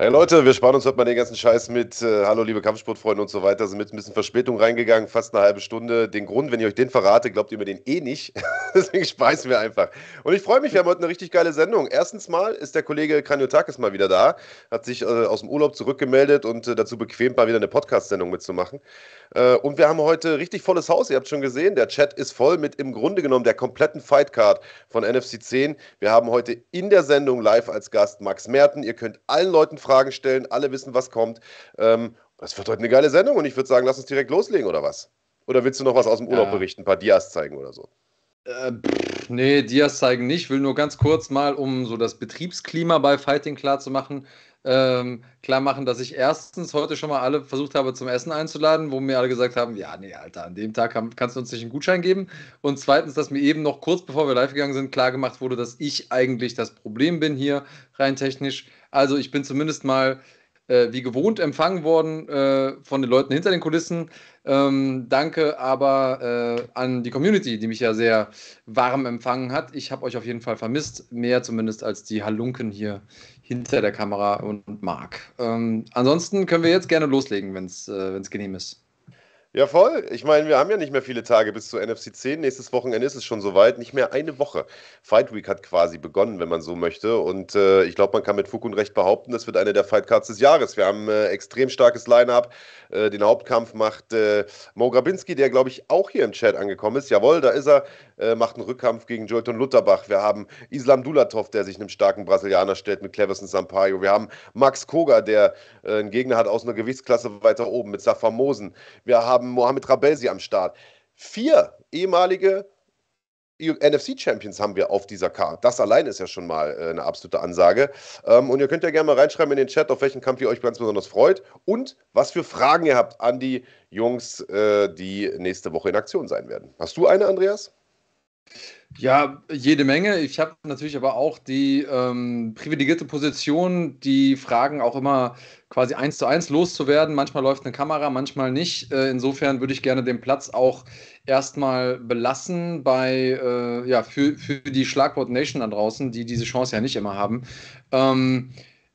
Hey Leute, wir sparen uns heute mal den ganzen Scheiß mit äh, Hallo liebe Kampfsportfreunde und so weiter. Sind mit ein bisschen Verspätung reingegangen, fast eine halbe Stunde. Den Grund, wenn ich euch den verrate, glaubt ihr mir den eh nicht. Deswegen speisen wir einfach. Und ich freue mich, wir haben heute eine richtig geile Sendung. Erstens mal ist der Kollege Kraniotakis mal wieder da, hat sich äh, aus dem Urlaub zurückgemeldet und äh, dazu bequemt, mal wieder eine Podcast-Sendung mitzumachen. Äh, und wir haben heute richtig volles Haus. Ihr habt schon gesehen, der Chat ist voll mit im Grunde genommen der kompletten Fightcard von NFC 10. Wir haben heute in der Sendung live als Gast Max Merten. Ihr könnt allen Leuten fragen, Fragen stellen, alle wissen, was kommt. Ähm, das wird heute eine geile Sendung und ich würde sagen, lass uns direkt loslegen, oder was? Oder willst du noch was aus dem Urlaub ja. berichten, ein paar Dias zeigen oder so? Äh, nee, Dias zeigen nicht. Ich will nur ganz kurz mal, um so das Betriebsklima bei Fighting klar zu ähm, klar machen, dass ich erstens heute schon mal alle versucht habe zum Essen einzuladen, wo mir alle gesagt haben, ja, nee, Alter, an dem Tag kann, kannst du uns nicht einen Gutschein geben. Und zweitens, dass mir eben noch kurz bevor wir live gegangen sind, klar gemacht wurde, dass ich eigentlich das Problem bin hier rein technisch. Also ich bin zumindest mal äh, wie gewohnt empfangen worden äh, von den Leuten hinter den Kulissen. Ähm, danke aber äh, an die Community, die mich ja sehr warm empfangen hat. Ich habe euch auf jeden Fall vermisst, mehr zumindest als die Halunken hier hinter der Kamera und Marc. Ähm, ansonsten können wir jetzt gerne loslegen, wenn es äh, genehm ist. Ja, voll. Ich meine, wir haben ja nicht mehr viele Tage bis zur NFC 10. Nächstes Wochenende ist es schon soweit. Nicht mehr eine Woche. Fight Week hat quasi begonnen, wenn man so möchte. Und äh, ich glaube, man kann mit Fug und Recht behaupten, das wird eine der Fight Cards des Jahres. Wir haben äh, extrem starkes Line-Up. Äh, den Hauptkampf macht äh, Mo Grabinski, der, glaube ich, auch hier im Chat angekommen ist. Jawohl, da ist er. Äh, macht einen Rückkampf gegen Jolton Lutterbach. Wir haben Islam Dulatov, der sich einem starken Brasilianer stellt mit Cleverson Sampaio. Wir haben Max Koga, der äh, einen Gegner hat aus einer Gewichtsklasse weiter oben mit Safar Mosen. Wir haben haben Mohamed Rabelsi am Start. Vier ehemalige NFC-Champions haben wir auf dieser Karte. Das allein ist ja schon mal äh, eine absolute Ansage. Ähm, und ihr könnt ja gerne mal reinschreiben in den Chat, auf welchen Kampf ihr euch ganz besonders freut und was für Fragen ihr habt an die Jungs, äh, die nächste Woche in Aktion sein werden. Hast du eine, Andreas? Ja, jede Menge. Ich habe natürlich aber auch die ähm, privilegierte Position, die Fragen auch immer quasi eins zu eins loszuwerden. Manchmal läuft eine Kamera, manchmal nicht. Äh, insofern würde ich gerne den Platz auch erstmal belassen bei, äh, ja, für, für die Schlagwort Nation da draußen, die diese Chance ja nicht immer haben. Ähm,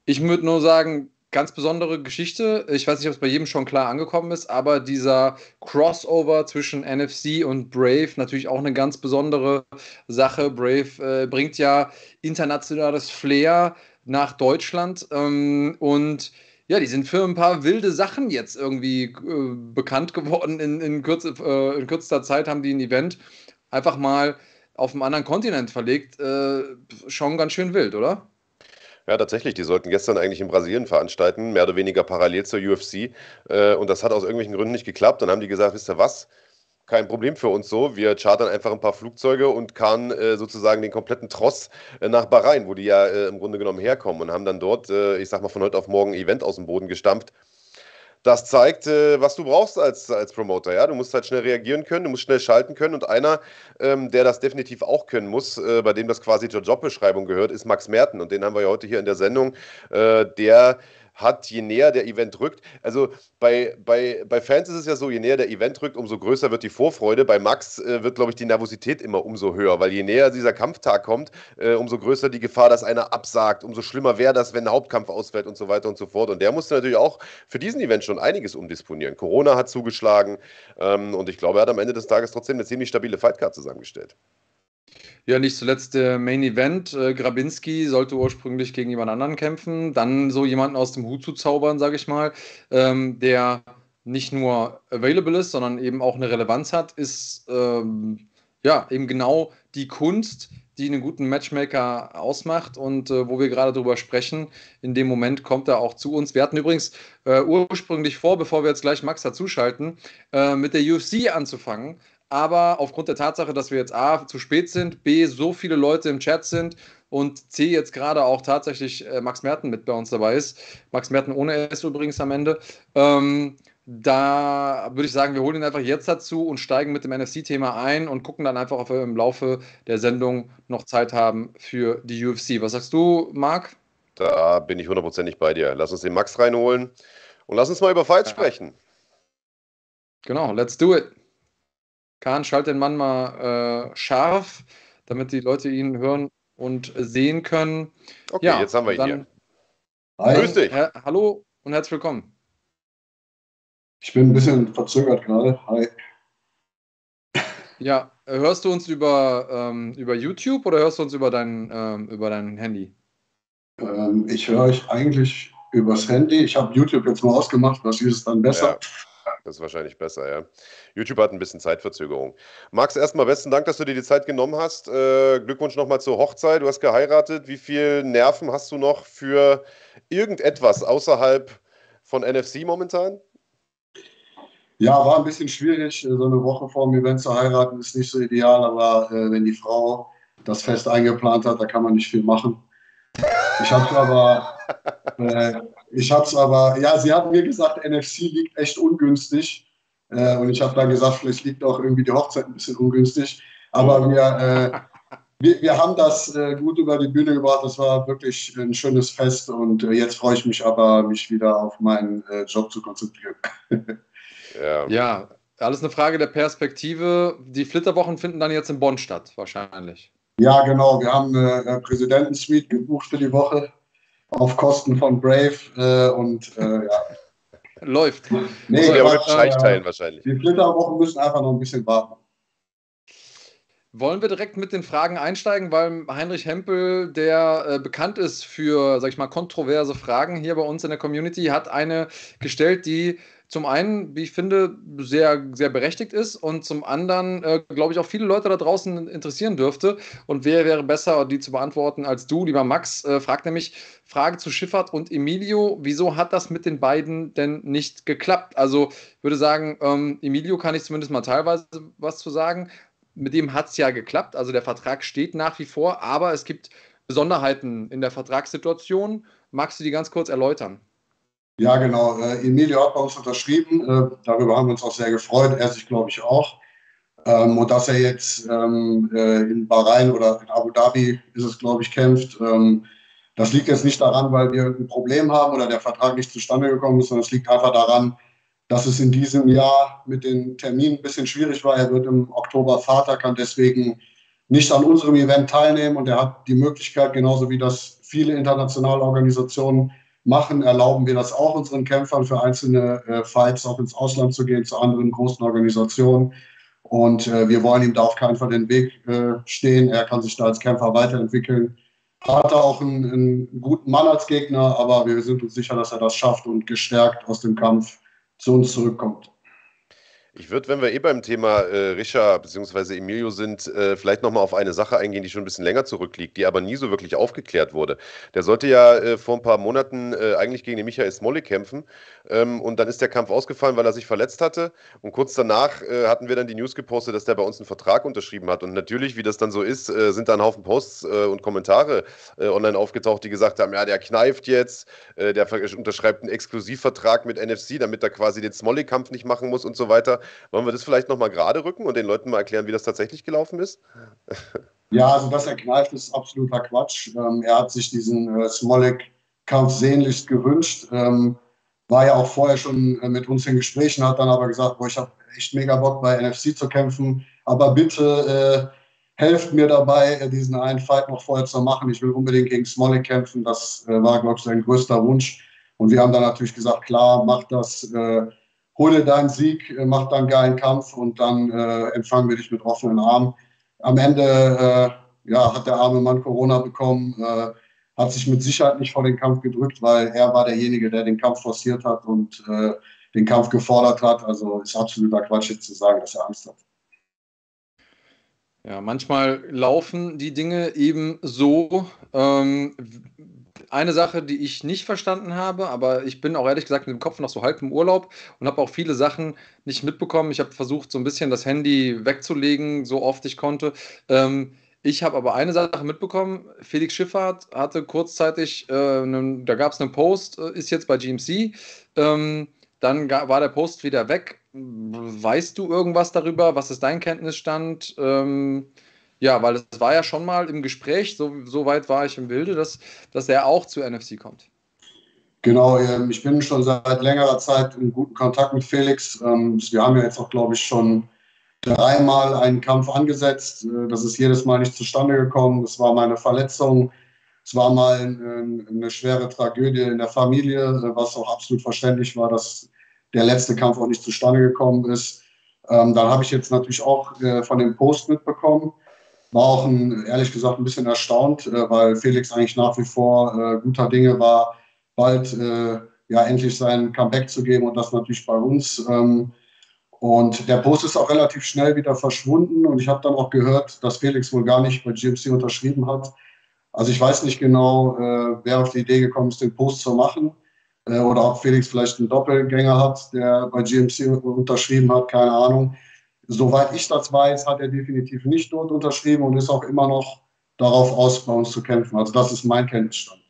ich würde nur sagen, ganz besondere Geschichte. Ich weiß nicht, ob es bei jedem schon klar angekommen ist, aber dieser Crossover zwischen NFC und Brave natürlich auch eine ganz besondere Sache. Brave äh, bringt ja internationales Flair nach Deutschland ähm, und ja, die sind für ein paar wilde Sachen jetzt irgendwie äh, bekannt geworden. In, in, kürze, äh, in kürzester Zeit haben die ein Event einfach mal auf einem anderen Kontinent verlegt. Äh, schon ganz schön wild, oder? Ja, tatsächlich. Die sollten gestern eigentlich in Brasilien veranstalten, mehr oder weniger parallel zur UFC. Äh, und das hat aus irgendwelchen Gründen nicht geklappt. Dann haben die gesagt, wisst ihr was? Kein Problem für uns so. Wir chartern einfach ein paar Flugzeuge und karren äh, sozusagen den kompletten Tross äh, nach Bahrain, wo die ja äh, im Grunde genommen herkommen und haben dann dort, äh, ich sag mal, von heute auf morgen ein Event aus dem Boden gestampft das zeigt, äh, was du brauchst als, als Promoter. Ja? Du musst halt schnell reagieren können, du musst schnell schalten können. Und einer, ähm, der das definitiv auch können muss, äh, bei dem das quasi zur Jobbeschreibung gehört, ist Max Merten. Und den haben wir ja heute hier in der Sendung. Äh, der hat, je näher der Event rückt. Also bei, bei, bei Fans ist es ja so, je näher der Event rückt, umso größer wird die Vorfreude. Bei Max äh, wird, glaube ich, die Nervosität immer umso höher, weil je näher dieser Kampftag kommt, äh, umso größer die Gefahr, dass einer absagt, umso schlimmer wäre das, wenn ein Hauptkampf ausfällt und so weiter und so fort. Und der musste natürlich auch für diesen Event schon einiges umdisponieren. Corona hat zugeschlagen ähm, und ich glaube, er hat am Ende des Tages trotzdem eine ziemlich stabile Fightcard zusammengestellt. Ja, nicht zuletzt der Main Event. Äh, Grabinski sollte ursprünglich gegen jemand anderen kämpfen. Dann so jemanden aus dem Hut zu zaubern, sage ich mal, ähm, der nicht nur available ist, sondern eben auch eine Relevanz hat, ist ähm, ja eben genau die Kunst, die einen guten Matchmaker ausmacht und äh, wo wir gerade drüber sprechen. In dem Moment kommt er auch zu uns. Wir hatten übrigens äh, ursprünglich vor, bevor wir jetzt gleich Max dazuschalten, äh, mit der UFC anzufangen aber aufgrund der Tatsache, dass wir jetzt A zu spät sind, B so viele Leute im Chat sind und C jetzt gerade auch tatsächlich äh, Max Merten mit bei uns dabei ist, Max Merten ohne S übrigens am Ende, ähm, da würde ich sagen, wir holen ihn einfach jetzt dazu und steigen mit dem NFC-Thema ein und gucken dann einfach, ob wir im Laufe der Sendung noch Zeit haben für die UFC. Was sagst du, Marc? Da bin ich hundertprozentig bei dir. Lass uns den Max reinholen und lass uns mal über Fights ja. sprechen. Genau, let's do it. Kahn, schalt den Mann mal äh, scharf, damit die Leute ihn hören und sehen können. Okay, ja, jetzt haben wir ihn hier. Hi. Grüß dich. Her hallo und herzlich willkommen. Ich bin ein bisschen verzögert gerade. Hi. Ja, hörst du uns über, ähm, über YouTube oder hörst du uns über dein, ähm, über dein Handy? Ähm, ich höre euch eigentlich übers Handy. Ich habe YouTube jetzt mal ausgemacht, was ist es dann besser? Ja, das ist wahrscheinlich besser, ja. YouTube hat ein bisschen Zeitverzögerung. Max, erstmal besten Dank, dass du dir die Zeit genommen hast. Äh, Glückwunsch nochmal zur Hochzeit. Du hast geheiratet. Wie viel Nerven hast du noch für irgendetwas außerhalb von NFC momentan? Ja, war ein bisschen schwierig. So eine Woche vor dem Event zu heiraten ist nicht so ideal, aber äh, wenn die Frau das fest eingeplant hat, da kann man nicht viel machen. Ich habe aber, äh, ich habe es aber, ja, sie hat mir gesagt, NFC liegt echt ungünstig. Äh, und ich habe dann gesagt, vielleicht liegt auch irgendwie die Hochzeit ein bisschen ungünstig. Aber wir, äh, wir, wir, haben das äh, gut über die Bühne gebracht. Das war wirklich ein schönes Fest. Und äh, jetzt freue ich mich aber, mich wieder auf meinen äh, Job zu konzentrieren. ja. ja, alles eine Frage der Perspektive. Die Flitterwochen finden dann jetzt in Bonn statt, wahrscheinlich. Ja, genau. Wir haben eine Präsidentensuite gebucht für die Woche auf Kosten von Brave äh, und äh, ja. Läuft. Nee, wir mit Scheich teilen wahrscheinlich. Die Flitterwochen müssen einfach noch ein bisschen warten. Wollen wir direkt mit den Fragen einsteigen, weil Heinrich Hempel, der äh, bekannt ist für, sag ich mal, kontroverse Fragen hier bei uns in der Community, hat eine gestellt, die zum einen, wie ich finde, sehr, sehr berechtigt ist und zum anderen, äh, glaube ich, auch viele Leute da draußen interessieren dürfte. Und wer wäre besser, die zu beantworten als du, lieber Max? Äh, fragt nämlich Frage zu Schifffahrt und Emilio. Wieso hat das mit den beiden denn nicht geklappt? Also, ich würde sagen, ähm, Emilio kann ich zumindest mal teilweise was zu sagen. Mit dem hat es ja geklappt. Also, der Vertrag steht nach wie vor, aber es gibt Besonderheiten in der Vertragssituation. Magst du die ganz kurz erläutern? Ja, genau. Äh, Emilio hat bei uns unterschrieben. Äh, darüber haben wir uns auch sehr gefreut. Er sich, glaube ich, auch. Ähm, und dass er jetzt ähm, äh, in Bahrain oder in Abu Dhabi ist es, glaube ich, kämpft. Ähm, das liegt jetzt nicht daran, weil wir ein Problem haben oder der Vertrag nicht zustande gekommen ist, sondern es liegt einfach daran, dass es in diesem Jahr mit den Terminen ein bisschen schwierig war. Er wird im Oktober Vater, kann deswegen nicht an unserem Event teilnehmen und er hat die Möglichkeit, genauso wie das viele internationale Organisationen machen, erlauben wir das auch unseren Kämpfern für einzelne äh, Fights auch ins Ausland zu gehen, zu anderen großen Organisationen. Und äh, wir wollen ihm da auf keinen Fall den Weg äh, stehen. Er kann sich da als Kämpfer weiterentwickeln. Hat er auch einen, einen, guten Mann als Gegner, aber wir sind uns sicher, dass er das schafft und gestärkt aus dem Kampf zu uns zurückkommt. Ich würde, wenn wir eh beim Thema äh, Rischa bzw. Emilio sind, äh, vielleicht nochmal auf eine Sache eingehen, die schon ein bisschen länger zurückliegt, die aber nie so wirklich aufgeklärt wurde. Der sollte ja äh, vor ein paar Monaten äh, eigentlich gegen den Michael Smolik kämpfen ähm, und dann ist der Kampf ausgefallen, weil er sich verletzt hatte und kurz danach äh, hatten wir dann die News gepostet, dass der bei uns einen Vertrag unterschrieben hat und natürlich, wie das dann so ist, äh, sind da ein Haufen Posts und Kommentare online aufgetaucht, die gesagt haben, ja, der kneift jetzt, der unterschreibt einen Exklusivvertrag mit NFC, damit er quasi den Smolik-Kampf nicht machen muss und so weiter. Wollen wir das vielleicht nochmal gerade rücken und den Leuten mal erklären, wie das tatsächlich gelaufen ist? Ja, also dass er kneift, ist absoluter Quatsch. Ähm, er hat sich diesen äh, Smolik-Kampf sehnlichst gewünscht. Ähm, war ja auch vorher schon äh, mit uns in Gesprächen, hat dann aber gesagt, boah, ich habe echt mega Bock bei NFC zu kämpfen, aber bitte äh, helft mir dabei, äh, diesen einen Fight noch vorher zu machen. Ich will unbedingt gegen Smolik kämpfen. Das äh, war, glaube ich, sein größter Wunsch. Und wir haben dann natürlich gesagt, klar, mach das äh, hole deinen Sieg, äh, mach dann geilen Kampf und dann äh, empfangen wir dich mit offenen Armen. Am Ende äh, ja, hat der arme Mann Corona bekommen, äh, hat sich mit Sicherheit nicht vor den Kampf gedrückt, weil er war derjenige, der den Kampf forciert hat und äh, den Kampf gefordert hat. Also ist absoluter Quatsch jetzt zu sagen, dass er Angst hat. Ja, manchmal laufen die Dinge eben so. Ähm, eine Sache, die ich nicht verstanden habe, aber ich bin auch ehrlich gesagt mit dem Kopf noch so halb im Urlaub und habe auch viele Sachen nicht mitbekommen. Ich habe versucht, so ein bisschen das Handy wegzulegen, so oft ich konnte. Ähm, ich habe aber eine Sache mitbekommen. Felix Schifffahrt hatte kurzzeitig, äh, einen, da gab es einen Post, äh, ist jetzt bei GMC. Ähm, dann war der Post wieder weg. Weißt du irgendwas darüber? Was ist dein Kenntnisstand? Ähm, ja, weil es war ja schon mal im Gespräch, so, so weit war ich im Bilde, dass, dass er auch zu NFC kommt. Genau, ähm, ich bin schon seit längerer Zeit in guten Kontakt mit Felix. Ähm, wir haben ja jetzt auch, glaube ich, schon dreimal einen Kampf angesetzt. Äh, das ist jedes Mal nicht zustande gekommen. Das war meine Verletzung. Es war mal ein, eine schwere Tragödie in der Familie, was auch absolut verständlich war, dass der letzte Kampf auch nicht zustande gekommen ist. Ähm, dann habe ich jetzt natürlich auch äh, von dem Post mitbekommen. War auch ein, ehrlich gesagt ein bisschen erstaunt, äh, weil Felix eigentlich nach wie vor äh, guter Dinge war, bald äh, ja endlich sein Comeback zu geben und das natürlich bei uns. Ähm, und der Post ist auch relativ schnell wieder verschwunden und ich habe dann auch gehört, dass Felix wohl gar nicht bei GMC unterschrieben hat. Also ich weiß nicht genau, äh, wer auf die Idee gekommen ist, den Post zu machen äh, oder ob Felix vielleicht einen Doppelgänger hat, der bei GMC unterschrieben hat, keine Ahnung. Soweit ich das weiß, hat er definitiv nicht dort unterschrieben und ist auch immer noch darauf aus, bei uns zu kämpfen. Also das ist mein Kenntnisstand.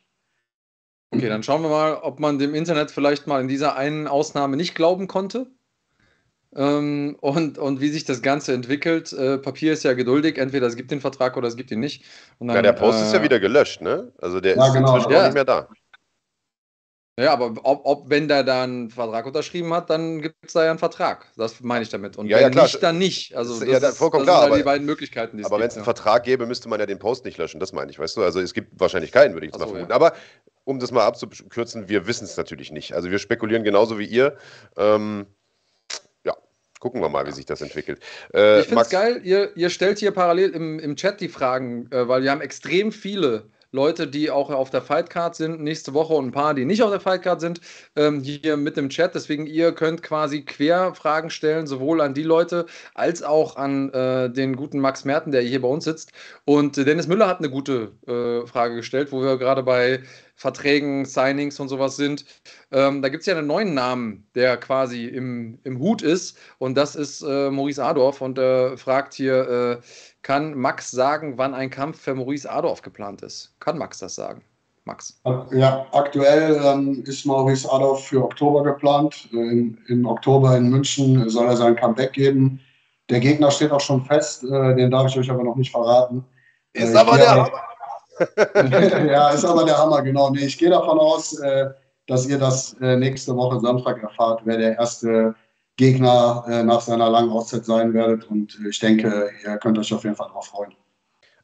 Okay, dann schauen wir mal, ob man dem Internet vielleicht mal in dieser einen Ausnahme nicht glauben konnte. Ähm, und, und wie sich das Ganze entwickelt. Äh, Papier ist ja geduldig, entweder es gibt den Vertrag oder es gibt ihn nicht. Dann, ja, der Post äh, ist ja wieder gelöscht, ne? Also der ja, ist genau. inzwischen ja. auch nicht mehr da. Ja, aber ob, ob wenn der da einen Vertrag unterschrieben hat, dann gibt es da ja einen Vertrag. Das meine ich damit. Und ja, wenn ja, klar. nicht, dann nicht. Also das, ja, vollkommen das klar, sind aber, die beiden Möglichkeiten. Die aber wenn es einen Vertrag gäbe, müsste man ja den Post nicht löschen. Das meine ich, weißt du? Also es gibt wahrscheinlich keinen, würde ich jetzt so, mal vermuten. Aber um das mal abzukürzen, wir wissen es natürlich nicht. Also wir spekulieren genauso wie ihr. Ähm, ja, gucken wir mal, wie sich das entwickelt. Äh, ich finde es geil, ihr, ihr stellt hier parallel im, im Chat die Fragen, äh, weil wir haben extrem viele Leute, die auch auf der Fightcard sind, nächste Woche und ein paar, die nicht auf der Fightcard sind, ähm, hier mit dem Chat. Deswegen, ihr könnt quasi quer Fragen stellen, sowohl an die Leute als auch an äh, den guten Max Merten, der hier bei uns sitzt. Und Dennis Müller hat eine gute äh, Frage gestellt, wo wir gerade bei Verträgen, Signings und sowas sind. Ähm, da gibt es ja einen neuen Namen, der quasi im, im Hut ist. Und das ist äh, Maurice Adorf. Und er äh, fragt hier, äh, kann Max sagen, wann ein Kampf für Maurice Adorf geplant ist? Kann Max das sagen? Max. Ja, aktuell ähm, ist Maurice Adorf für Oktober geplant. In, Im Oktober in München soll er sein Comeback geben. Der Gegner steht auch schon fest, äh, den darf ich euch aber noch nicht verraten. Ist äh, aber der Hammer. ja, ist aber der Hammer, genau. Nee, ich gehe davon aus, äh, dass ihr das äh, nächste Woche Samstag erfahrt, wer der erste Gegner äh, nach seiner langen Auszeit sein werdet. Und äh, ich denke, ihr könnt euch auf jeden Fall darauf freuen.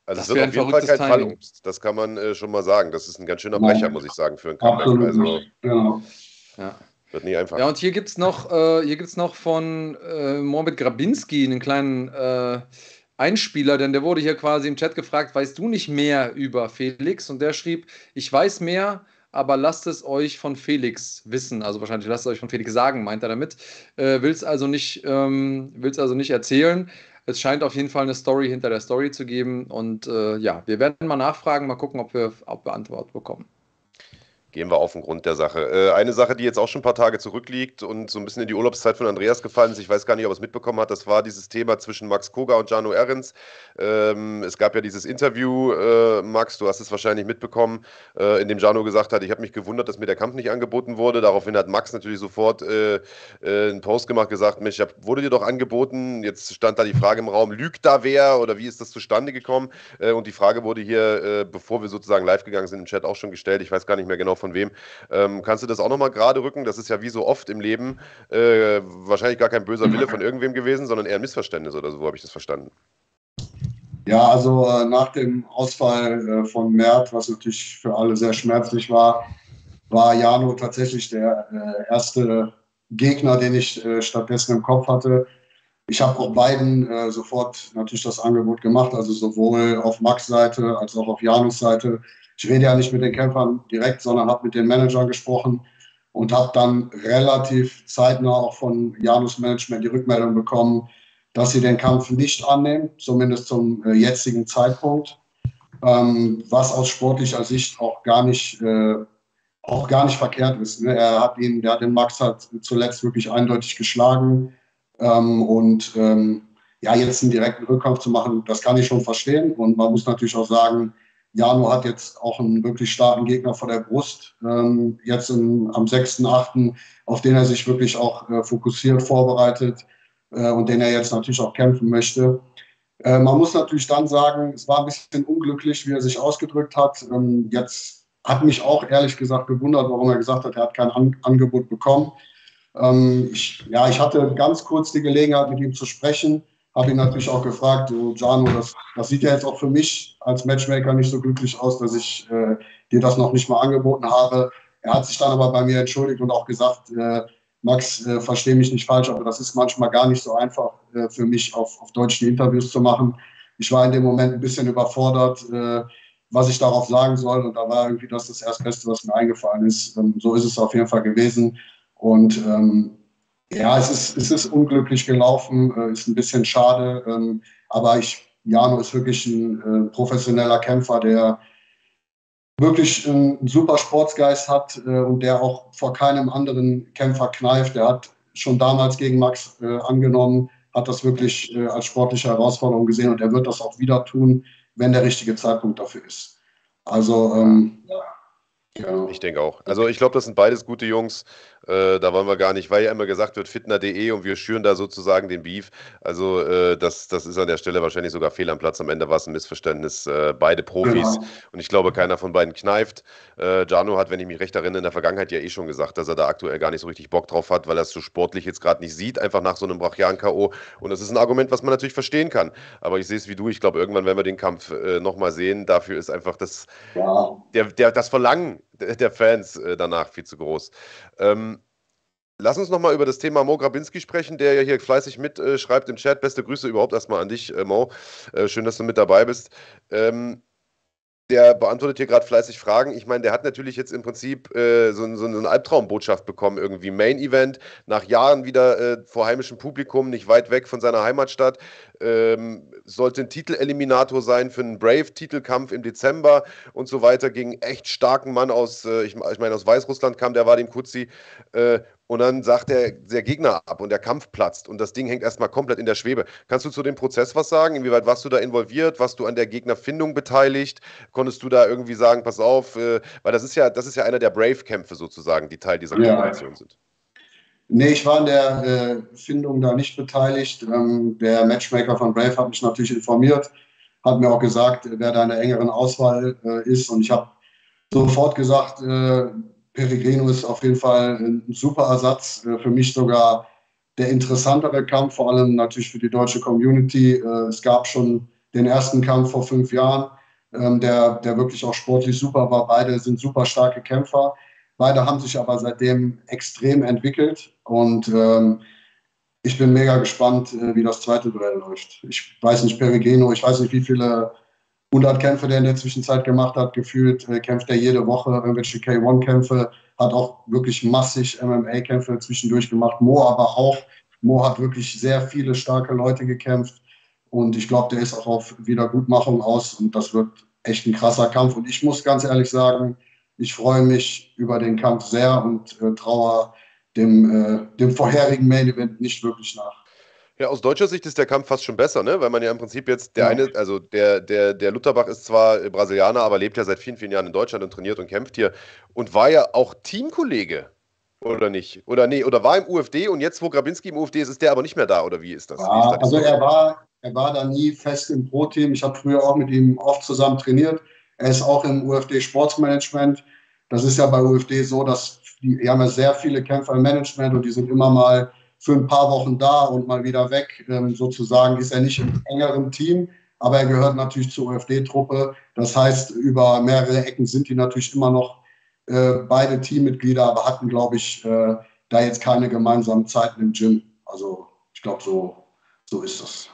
Also das es wird auf jeden Fall kein Fallobst. Das kann man äh, schon mal sagen. Das ist ein ganz schöner Brecher, muss ich sagen, für einen Comeback. Also, genau. Ja. Wird nie einfach. Ja, und hier gibt es noch, äh, noch von äh, Morbid Grabinski einen kleinen äh, Einspieler, denn der wurde hier quasi im Chat gefragt, weißt du nicht mehr über Felix? Und der schrieb, ich weiß mehr, aber lasst es euch von Felix wissen. Also wahrscheinlich lasst es euch von Felix sagen, meint er damit. Äh, will es also, nicht, ähm, also nicht erzählen. Es scheint auf jeden Fall eine Story hinter der Story zu geben. Und äh, ja, wir werden mal nachfragen, mal gucken, ob wir, ob wir Antwort bekommen. Gehen wir auf den Grund der Sache. Äh, eine Sache, die jetzt auch schon ein paar Tage zurückliegt und so ein bisschen in die Urlaubszeit von Andreas gefallen ist, ich weiß gar nicht, ob er es mitbekommen hat, das war dieses Thema zwischen Max Koga und Jano Ehrens. Ähm, es gab ja dieses Interview, äh, Max, du hast es wahrscheinlich mitbekommen, äh, in dem Jano gesagt hat, ich habe mich gewundert, dass mir der Kampf nicht angeboten wurde. Daraufhin hat Max natürlich sofort einen Post gemacht, gesagt, Mensch, wurde dir doch angeboten. Jetzt stand da die Frage im Raum, lügt da wer oder wie ist das zustande gekommen? Und die Frage wurde hier, bevor wir sozusagen live gegangen sind, im Chat auch schon gestellt. Ich weiß gar nicht mehr genau von wem. Ähm, kannst du das auch nochmal gerade rücken? Das ist ja wie so oft im Leben äh, wahrscheinlich gar kein böser Wille von irgendwem gewesen, sondern eher ein Missverständnis oder so, habe ich das verstanden. Ja, also äh, nach dem Ausfall äh, von Mert, was natürlich für alle sehr schmerzlich war, war Jano tatsächlich der äh, erste Gegner, den ich äh, stattdessen im Kopf hatte. Ich habe auch beiden äh, sofort natürlich das Angebot gemacht, also sowohl auf Max Seite als auch auf Janus Seite ich rede ja nicht mit den Kämpfern direkt, sondern habe mit den Managern gesprochen und habe dann relativ zeitnah auch von Janus Management die Rückmeldung bekommen, dass sie den Kampf nicht annehmen, zumindest zum äh, jetzigen Zeitpunkt, ähm, was aus sportlicher Sicht auch gar nicht, äh, auch gar nicht verkehrt ist. Ne? Er hat ihn, der hat den Max halt zuletzt wirklich eindeutig geschlagen ähm, und ähm, ja, jetzt einen direkten Rückkampf zu machen, das kann ich schon verstehen und man muss natürlich auch sagen, Jano hat jetzt auch einen wirklich starken Gegner vor der Brust, ähm, jetzt im, am 6.8., auf den er sich wirklich auch äh, fokussiert vorbereitet äh, und den er jetzt natürlich auch kämpfen möchte. Äh, man muss natürlich dann sagen, es war ein bisschen unglücklich, wie er sich ausgedrückt hat. Ähm, jetzt hat mich auch ehrlich gesagt gewundert, warum er gesagt hat, er hat kein An Angebot bekommen. Ähm, ich, ja, ich hatte ganz kurz die Gelegenheit, mit ihm zu sprechen. Habe ihn natürlich auch gefragt, du, Jano, das, das sieht ja jetzt auch für mich als Matchmaker nicht so glücklich aus, dass ich äh, dir das noch nicht mal angeboten habe. Er hat sich dann aber bei mir entschuldigt und auch gesagt, äh, Max, äh, verstehe mich nicht falsch, aber das ist manchmal gar nicht so einfach äh, für mich, auf, auf Deutsch die Interviews zu machen. Ich war in dem Moment ein bisschen überfordert, äh, was ich darauf sagen soll. Und da war irgendwie das das Erstbeste, was mir eingefallen ist. Ähm, so ist es auf jeden Fall gewesen. Und ähm, ja, es ist, es ist unglücklich gelaufen, äh, ist ein bisschen schade. Ähm, aber ich, Jano ist wirklich ein äh, professioneller Kämpfer, der wirklich einen super Sportsgeist hat äh, und der auch vor keinem anderen Kämpfer kneift. Der hat schon damals gegen Max äh, angenommen, hat das wirklich äh, als sportliche Herausforderung gesehen und er wird das auch wieder tun, wenn der richtige Zeitpunkt dafür ist. Also ähm, ja. Ja. Ich denke auch. Also ich glaube, das sind beides gute Jungs. Äh, da wollen wir gar nicht, weil ja immer gesagt wird, fitner.de und wir schüren da sozusagen den Beef. Also äh, das, das ist an der Stelle wahrscheinlich sogar fehl am Platz. Am Ende war es ein Missverständnis. Äh, beide Profis genau. und ich glaube, keiner von beiden kneift. Äh, Jano hat, wenn ich mich recht erinnere, in der Vergangenheit ja eh schon gesagt, dass er da aktuell gar nicht so richtig Bock drauf hat, weil er es so sportlich jetzt gerade nicht sieht, einfach nach so einem brachialen K.O. Und das ist ein Argument, was man natürlich verstehen kann. Aber ich sehe es wie du. Ich glaube, irgendwann, wenn wir den Kampf äh, nochmal sehen, dafür ist einfach das, ja. der, der, das Verlangen der Fans äh, danach viel zu groß. Ähm, Lass uns nochmal über das Thema Mo Grabinski sprechen, der ja hier fleißig mitschreibt äh, im Chat. Beste Grüße überhaupt erstmal an dich, äh, Mo. Schön, dass du mit dabei bist. Ähm, der beantwortet hier gerade fleißig Fragen. Ich meine, der hat natürlich jetzt im Prinzip so, eine Albtraumbotschaft bekommen, irgendwie Main Event, nach Jahren wieder vor heimischem Publikum, nicht weit weg von seiner Heimatstadt. Ähm, sollte ein Titeleliminator sein für einen Brave-Titelkampf im Dezember und so weiter gegen echt starken Mann aus, äh, ich, ich meine, aus Weißrussland kam, der war dem Kutzi. Äh, und dann sagt der, der Gegner ab und der Kampf platzt und das Ding hängt erstmal komplett in der Schwebe. Kannst du zu dem Prozess was sagen? Inwieweit warst du da involviert? Warst du an der Gegnerfindung beteiligt? Konntest du da irgendwie sagen, pass auf, äh, weil das ist ja, das ist ja einer der Brave-Kämpfe sozusagen, die Teil dieser ja. Kombination sind. Nee, ich war in der äh, Findung da nicht beteiligt. Ähm, der Matchmaker von Brave hat mich natürlich informiert, hat mir auch gesagt, wer da in der engeren Auswahl äh, ist. Und ich habe sofort gesagt, äh, Peregrino ist auf jeden Fall ein super Ersatz, äh, für mich sogar der interessantere Kampf, vor allem natürlich für die deutsche Community. Äh, es gab schon den ersten Kampf vor fünf Jahren, ähm, der, der wirklich auch sportlich super war. Beide sind super starke Kämpfer. Beide haben sich aber seitdem extrem entwickelt und ähm, ich bin mega gespannt, äh, wie das zweite Duell läuft. Ich weiß nicht, Peregrino, ich weiß nicht, wie viele 100 Kämpfe, der in der Zwischenzeit gemacht hat, gefühlt äh, kämpft er jede Woche irgendwelche K1-Kämpfe, hat auch wirklich massig MMA-Kämpfe zwischendurch gemacht. Mo aber auch. Mo hat wirklich sehr viele starke Leute gekämpft und ich glaube, der ist auch auf Wiedergutmachung aus und das wird echt ein krasser Kampf. Und ich muss ganz ehrlich sagen, ich freue mich über den Kampf sehr und äh, traue dem, äh, dem vorherigen Main Event nicht wirklich nach. Ja, aus deutscher Sicht ist der Kampf fast schon besser, ne? Weil man ja im Prinzip jetzt der ja. eine, also der, der, der Lutterbach ist zwar Brasilianer, aber lebt ja seit vielen, vielen Jahren in Deutschland und trainiert und kämpft hier und war ja auch Teamkollege. Oder nicht? Oder nee, oder war im UFD und jetzt, wo Grabinski im UFD ist, ist der aber nicht mehr da, oder wie ist das? Ja, ist das also er war, er war da nie fest im Pro-Team. Ich habe früher auch mit ihm oft zusammen trainiert. Er ist auch im UFD Sportsmanagement. Das ist ja bei UFD so, dass die, die haben ja sehr viele Kämpfer im Management und die sind immer mal für ein paar Wochen da und mal wieder weg. Ähm, sozusagen ist er nicht im engeren Team, aber er gehört natürlich zur UFD-Truppe. Das heißt, über mehrere Ecken sind die natürlich immer noch äh, beide Teammitglieder, aber hatten, glaube ich, äh, da jetzt keine gemeinsamen Zeiten im Gym. Also ich glaube, so, so ist das.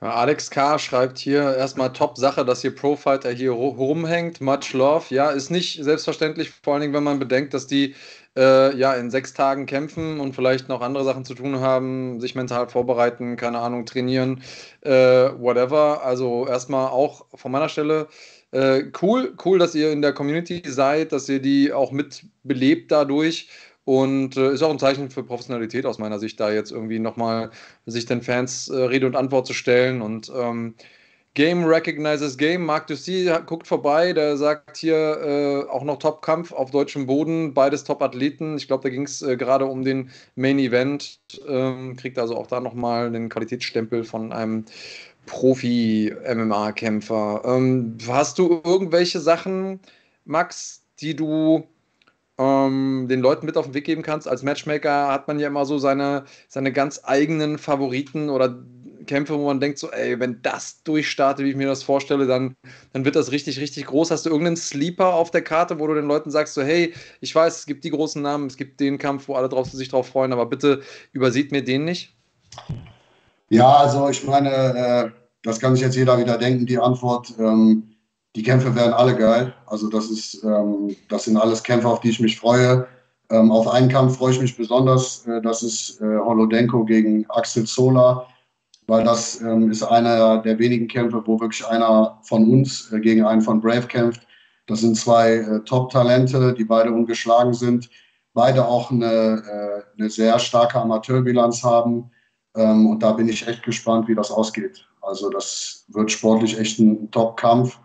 Alex K. schreibt hier erstmal Top-Sache, dass hier Profighter hier rumhängt. Much love. Ja, ist nicht selbstverständlich, vor allen Dingen, wenn man bedenkt, dass die äh, ja in sechs Tagen kämpfen und vielleicht noch andere Sachen zu tun haben, sich mental vorbereiten, keine Ahnung, trainieren, äh, whatever. Also erstmal auch von meiner Stelle äh, cool, cool, dass ihr in der Community seid, dass ihr die auch mitbelebt dadurch. Und äh, ist auch ein Zeichen für Professionalität aus meiner Sicht, da jetzt irgendwie nochmal sich den Fans äh, Rede und Antwort zu stellen. Und ähm, Game recognizes Game. Marc Dussy guckt vorbei, der sagt hier äh, auch noch Top-Kampf auf deutschem Boden, beides Top-Athleten. Ich glaube, da ging es äh, gerade um den Main Event. Ähm, kriegt also auch da nochmal einen Qualitätsstempel von einem Profi-MMA-Kämpfer. Ähm, hast du irgendwelche Sachen, Max, die du ähm, den Leuten mit auf den Weg geben kannst. Als Matchmaker hat man ja immer so seine, seine ganz eigenen Favoriten oder Kämpfe, wo man denkt, so, ey, wenn das durchstartet, wie ich mir das vorstelle, dann, dann wird das richtig, richtig groß. Hast du irgendeinen Sleeper auf der Karte, wo du den Leuten sagst, so, hey, ich weiß, es gibt die großen Namen, es gibt den Kampf, wo alle drauf, sich drauf freuen, aber bitte übersieht mir den nicht? Ja, also ich meine, äh, das kann sich jetzt jeder wieder denken, die Antwort. Ähm, die Kämpfe werden alle geil. Also das ist, ähm, das sind alles Kämpfe, auf die ich mich freue. Ähm, auf einen Kampf freue ich mich besonders. Äh, das ist äh, Holodenko gegen Axel Zola weil das ähm, ist einer der wenigen Kämpfe, wo wirklich einer von uns äh, gegen einen von Brave kämpft. Das sind zwei äh, Top-Talente, die beide ungeschlagen sind, beide auch eine, äh, eine sehr starke Amateurbilanz haben. Ähm, und da bin ich echt gespannt, wie das ausgeht. Also das wird sportlich echt ein Top-Kampf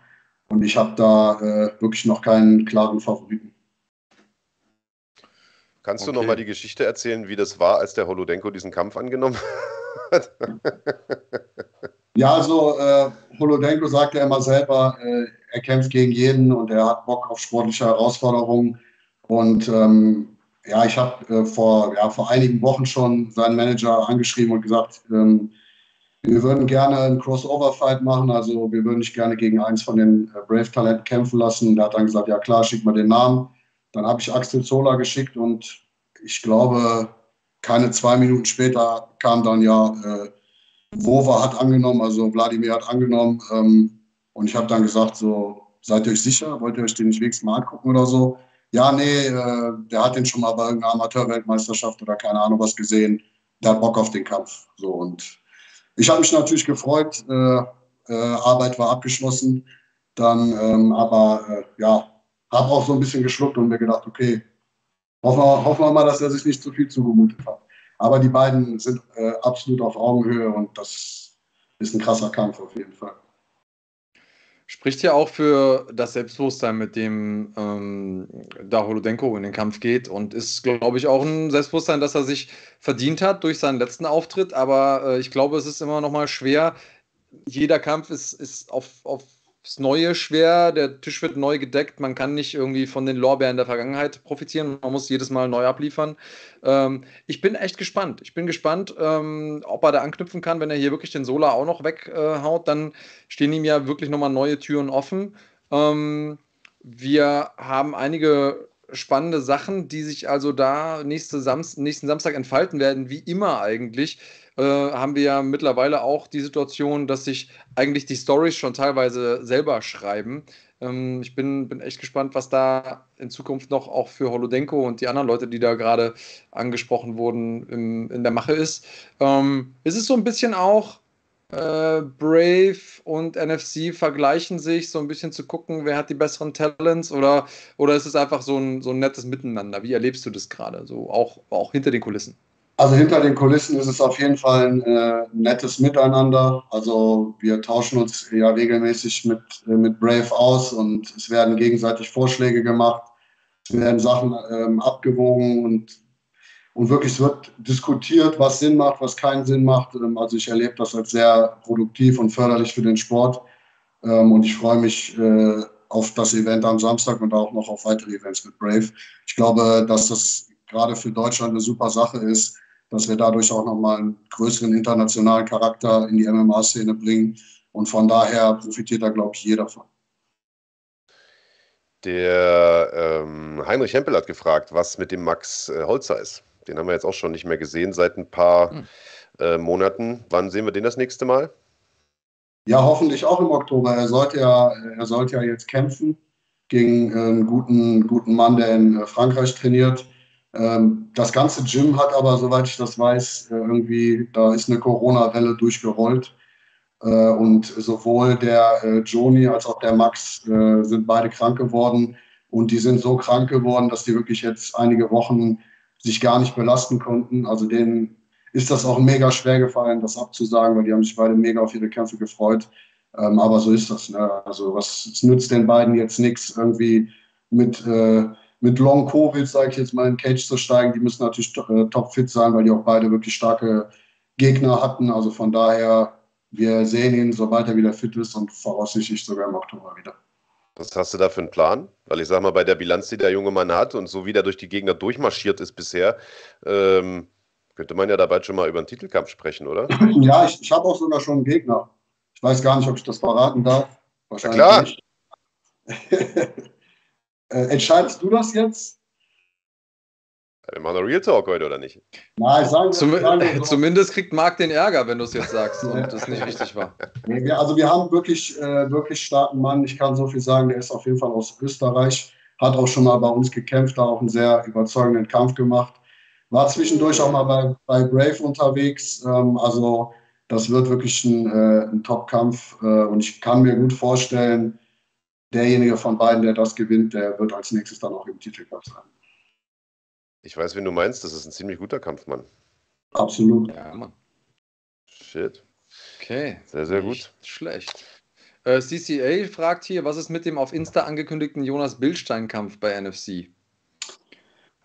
und ich habe da äh, wirklich noch keinen klaren Favoriten. Kannst okay. du noch mal die Geschichte erzählen, wie das war, als der Holodenko diesen Kampf angenommen hat? ja, also äh, Holodenko sagt ja immer selber, äh, er kämpft gegen jeden und er hat Bock auf sportliche Herausforderungen. Und ähm, ja, ich habe äh, vor, ja, vor einigen Wochen schon seinen Manager angeschrieben und gesagt, ähm, wir würden gerne einen Crossover-Fight machen, also wir würden nicht gerne gegen eins von den äh, Brave-Talenten kämpfen lassen. Der hat dann gesagt, ja klar, schick mal den Namen. Dann habe ich Axel Zola geschickt und ich glaube, keine zwei Minuten später kam dann ja, äh, Wova hat angenommen, also Wladimir hat angenommen. Ähm, und ich habe dann gesagt, so, seid ihr euch sicher? Wollt ihr euch den nicht wenigstens mal angucken oder so? Ja, nee, äh, der hat den schon mal bei irgendeiner Amateurweltmeisterschaft oder keine Ahnung was gesehen. Der hat Bock auf den Kampf. So, und ich habe mich natürlich gefreut. Äh, äh, Arbeit war abgeschlossen. Dann, ähm, aber äh, ja, habe auch so ein bisschen geschluckt und mir gedacht, okay, hoffen wir, hoffen wir mal, dass er sich nicht zu viel zugemutet hat. Aber die beiden sind äh, absolut auf Augenhöhe und das ist ein krasser Kampf auf jeden Fall. Spricht ja auch für das Selbstbewusstsein, mit dem ähm, da Holodenko in den Kampf geht und ist, glaube ich, auch ein Selbstbewusstsein, das er sich verdient hat durch seinen letzten Auftritt. Aber äh, ich glaube, es ist immer noch mal schwer. Jeder Kampf ist, ist auf, auf das Neue schwer, der Tisch wird neu gedeckt, man kann nicht irgendwie von den Lorbeeren der Vergangenheit profitieren, man muss jedes Mal neu abliefern. Ähm, ich bin echt gespannt. Ich bin gespannt, ähm, ob er da anknüpfen kann, wenn er hier wirklich den Solar auch noch weghaut, äh, dann stehen ihm ja wirklich nochmal neue Türen offen. Ähm, wir haben einige spannende Sachen, die sich also da nächste Samst nächsten Samstag entfalten werden, wie immer eigentlich äh, haben wir ja mittlerweile auch die Situation, dass sich eigentlich die Stories schon teilweise selber schreiben. Ähm, ich bin, bin echt gespannt, was da in Zukunft noch auch für Holodenko und die anderen Leute, die da gerade angesprochen wurden, im, in der Mache ist. Ähm, ist es so ein bisschen auch, äh, Brave und NFC vergleichen sich, so ein bisschen zu gucken, wer hat die besseren Talents oder, oder ist es einfach so ein, so ein nettes Miteinander? Wie erlebst du das gerade, so auch, auch hinter den Kulissen? Also hinter den Kulissen ist es auf jeden Fall ein äh, nettes Miteinander. Also wir tauschen uns ja regelmäßig mit, äh, mit Brave aus und es werden gegenseitig Vorschläge gemacht. Es werden Sachen ähm, abgewogen und, und wirklich wird diskutiert, was Sinn macht, was keinen Sinn macht. Ähm, also ich erlebe das als sehr produktiv und förderlich für den Sport. Ähm, und ich freue mich äh, auf das Event am Samstag und auch noch auf weitere Events mit Brave. Ich glaube, dass das gerade für Deutschland eine super Sache ist, dass wir dadurch auch nochmal einen größeren internationalen Charakter in die MMA-Szene bringen. Und von daher profitiert da, glaube ich, jeder von. Der ähm, Heinrich Hempel hat gefragt, was mit dem Max äh, Holzer ist. Den haben wir jetzt auch schon nicht mehr gesehen seit ein paar hm. äh, Monaten. Wann sehen wir den das nächste Mal? Ja, hoffentlich auch im Oktober. Er sollte ja, er sollte ja jetzt kämpfen gegen äh, einen guten, guten Mann, der in äh, Frankreich trainiert. Ähm, das ganze Gym hat aber, soweit ich das weiß, äh, irgendwie, da ist eine Corona-Welle durchgerollt. Äh, und sowohl der äh, Joni als auch der Max sind beide krank geworden. Und die sind so krank geworden, dass die wirklich jetzt einige Wochen sich gar nicht belasten konnten. Also denen ist das auch mega schwer gefallen, das abzusagen, weil die haben sich beide mega auf ihre Kämpfe gefreut. Ähm, aber so ist das. Ne? Also was nützt den beiden jetzt nichts, irgendwie mit mit Long Covid, sage ich jetzt mal, in Cage zu steigen. Die müssen natürlich äh, topfit sein, weil die auch beide wirklich starke Gegner hatten. Also von daher, wir sehen ihn, sobald er wieder fit ist und voraussichtlich sogar im Oktober wieder. Was hast du da für einen Plan? Weil ich sag mal, bei der Bilanz, die der junge Mann hat und so wie der durch die Gegner durchmarschiert ist bisher, ähm, könnte man ja dabei schon mal über einen Titelkampf sprechen, oder? Ja, ich, ich habe auch sogar schon einen Gegner. Ich weiß gar nicht, ob ich das verraten darf. Wahrscheinlich ja, klar. nicht. äh, entscheidest du das jetzt? Wir machen noch Real Talk heute, oder nicht? Nein, sagen wir, Zum, sagen wir so. Zumindest kriegt Marc den Ärger, wenn du es jetzt sagst und das nicht richtig war. also wir haben wirklich, äh, wirklich starken Mann. Ich kann so viel sagen, der ist auf jeden Fall aus Österreich, hat auch schon mal bei uns gekämpft, da auch einen sehr überzeugenden Kampf gemacht. War zwischendurch auch mal bei, bei Brave unterwegs. Ähm, also das wird wirklich ein, äh, ein Top-Kampf äh, und ich kann mir gut vorstellen, derjenige von beiden, der das gewinnt, der wird als nächstes dann auch im Titelkampf sein. Ich weiß, wen du meinst. Das ist ein ziemlich guter Kampfmann. Absolut. Ja, Mann. Shit. Okay. Sehr, sehr gut. schlecht. Äh, CCA fragt hier, was ist mit dem auf Insta angekündigten Jonas Bildstein-Kampf bei NFC?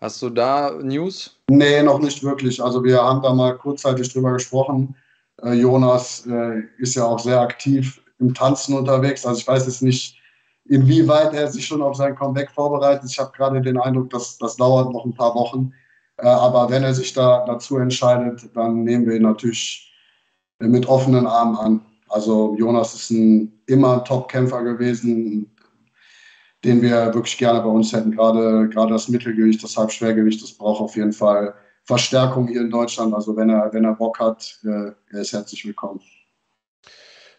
Hast du da News? Nee, noch nicht wirklich. Also wir haben da mal kurzzeitig drüber gesprochen. Äh, Jonas äh, ist ja auch sehr aktiv im Tanzen unterwegs. Also ich weiß jetzt nicht, inwieweit er sich schon auf sein Comeback vorbereitet. Ich habe gerade den Eindruck, dass das dauert noch ein paar Wochen. Äh, aber wenn er sich da dazu entscheidet, dann nehmen wir ihn natürlich mit offenen Armen an. Also Jonas ist ein, immer ein Top-Kämpfer gewesen, den wir wirklich gerne bei uns hätten. Gerade, gerade das Mittelgewicht, das Halbschwergewicht, das braucht auf jeden Fall Verstärkung hier in Deutschland. Also wenn er, wenn er Bock hat, äh, er ist herzlich willkommen.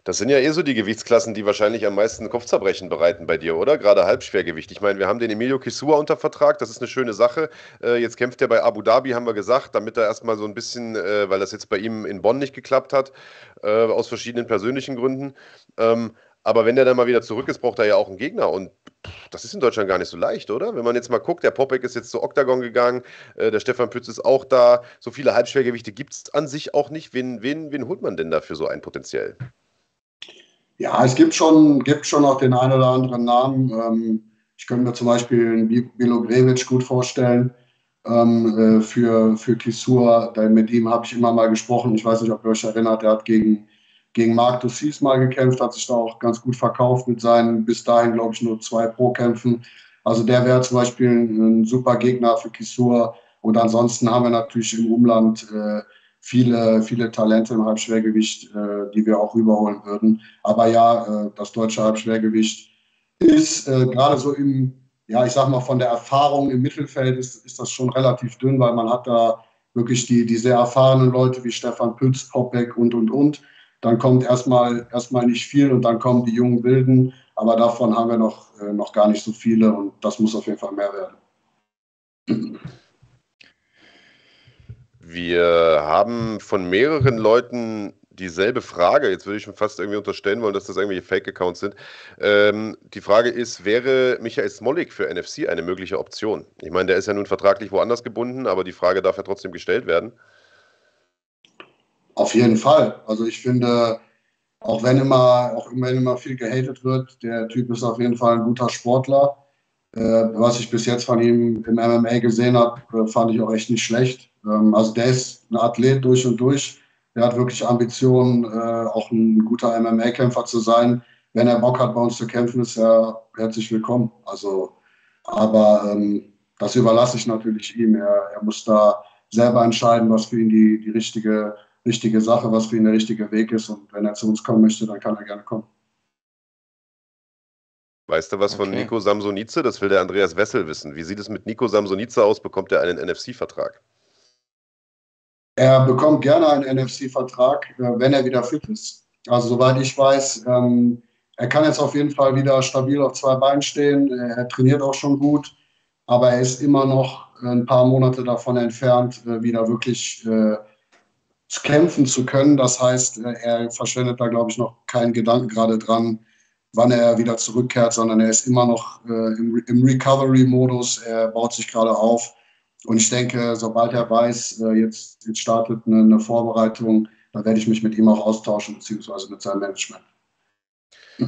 Das sind ja eh so die Gewichtsklassen, die wahrscheinlich am meisten Kopfzerbrechen bereiten bei dir, oder? Gerade Halbschwergewicht. Ich meine, wir haben den Emilio Kisua unter Vertrag, das ist eine schöne Sache. Äh, jetzt kämpft er bei Abu Dhabi, haben wir gesagt, damit er erstmal so ein bisschen, äh, weil das jetzt bei ihm in Bonn nicht geklappt hat, äh, aus verschiedenen persönlichen Gründen. Ähm, aber wenn der dann mal wieder zurück ist, braucht er ja auch einen Gegner. Und das ist in Deutschland gar nicht so leicht, oder? Wenn man jetzt mal guckt, der Popek ist jetzt zu Octagon gegangen, äh, der Stefan Pütz ist auch da. So viele Halbschwergewichte gibt es an sich auch nicht. Wen, wen, wen holt man denn da für so ein Potenzial? Ja, es gibt schon, gibt schon auch den einen oder anderen Namen. Ähm, ich könnte mir zum Beispiel Bilo Grevic gut vorstellen ähm, äh, für, für Kisur. Mit ihm habe ich immer mal gesprochen. Ich weiß nicht, ob ihr euch erinnert, er hat gegen, gegen Marc Dussis mal gekämpft, hat sich da auch ganz gut verkauft mit seinen bis dahin, glaube ich, nur zwei Pro-Kämpfen. Also der wäre zum Beispiel ein, ein super Gegner für Kisur. Und ansonsten haben wir natürlich im Umland äh, viele, viele Talente im Halbschwergewicht, äh, die wir auch rüberholen würden. Aber ja, äh, das deutsche Halbschwergewicht ist äh, gerade so im, ja, ich sag mal, von der Erfahrung im Mittelfeld ist, ist das schon relativ dünn, weil man hat da wirklich die, die sehr erfahrenen Leute wie Stefan Pütz, Popbeck und, und, und. Dann kommt erstmal, erstmal nicht viel und dann kommen die jungen Wilden. Aber davon haben wir noch, äh, noch gar nicht so viele und das muss auf jeden Fall mehr werden. Wir haben von mehreren Leuten dieselbe Frage. Jetzt würde ich schon fast irgendwie unterstellen wollen, dass das irgendwelche Fake-Accounts sind. Ähm, die Frage ist, wäre Michael Smolik für NFC eine mögliche Option? Ich meine, der ist ja nun vertraglich woanders gebunden, aber die Frage darf ja trotzdem gestellt werden. Auf jeden Fall. Also ich finde, auch wenn immer, auch wenn immer viel gehatet wird, der Typ ist auf jeden Fall ein guter Sportler. Äh, was ich bis jetzt von ihm im MMA gesehen habe, äh, fand ich auch echt nicht schlecht. Ähm, also der ist ein Athlet durch und durch. Der hat wirklich Ambitionen, äh, auch ein guter MMA-Kämpfer zu sein. Wenn er Bock hat, bei uns zu kämpfen, ist er herzlich willkommen. Also, aber ähm, das überlasse ich natürlich ihm. Er, er, muss da selber entscheiden, was für ihn die, die richtige, richtige Sache, was für ihn der richtige Weg ist. Und wenn er zu uns kommen möchte, dann kann er gerne kommen. Weißt du was okay. von Nico Samsonice? Das will der Andreas Wessel wissen. Wie sieht es mit Nico Samsonice aus? Bekommt er einen NFC-Vertrag? Er bekommt gerne einen NFC-Vertrag, äh, wenn er wieder fit ist. Also soweit ich weiß, ähm, er kann jetzt auf jeden Fall wieder stabil auf zwei Beinen stehen. Er trainiert auch schon gut, aber er ist immer noch ein paar Monate davon entfernt, äh, wieder wirklich äh, kämpfen zu können. Das heißt, äh, er verschwendet da, glaube ich, noch keinen Gedanken gerade dran, wann er wieder zurückkehrt, sondern er ist immer noch äh, im, im Recovery-Modus. Er baut sich gerade auf. Und ich denke, sobald er weiß, äh, jetzt, jetzt startet eine, eine Vorbereitung, dann werde ich mich mit ihm auch austauschen, beziehungsweise mit seinem Management.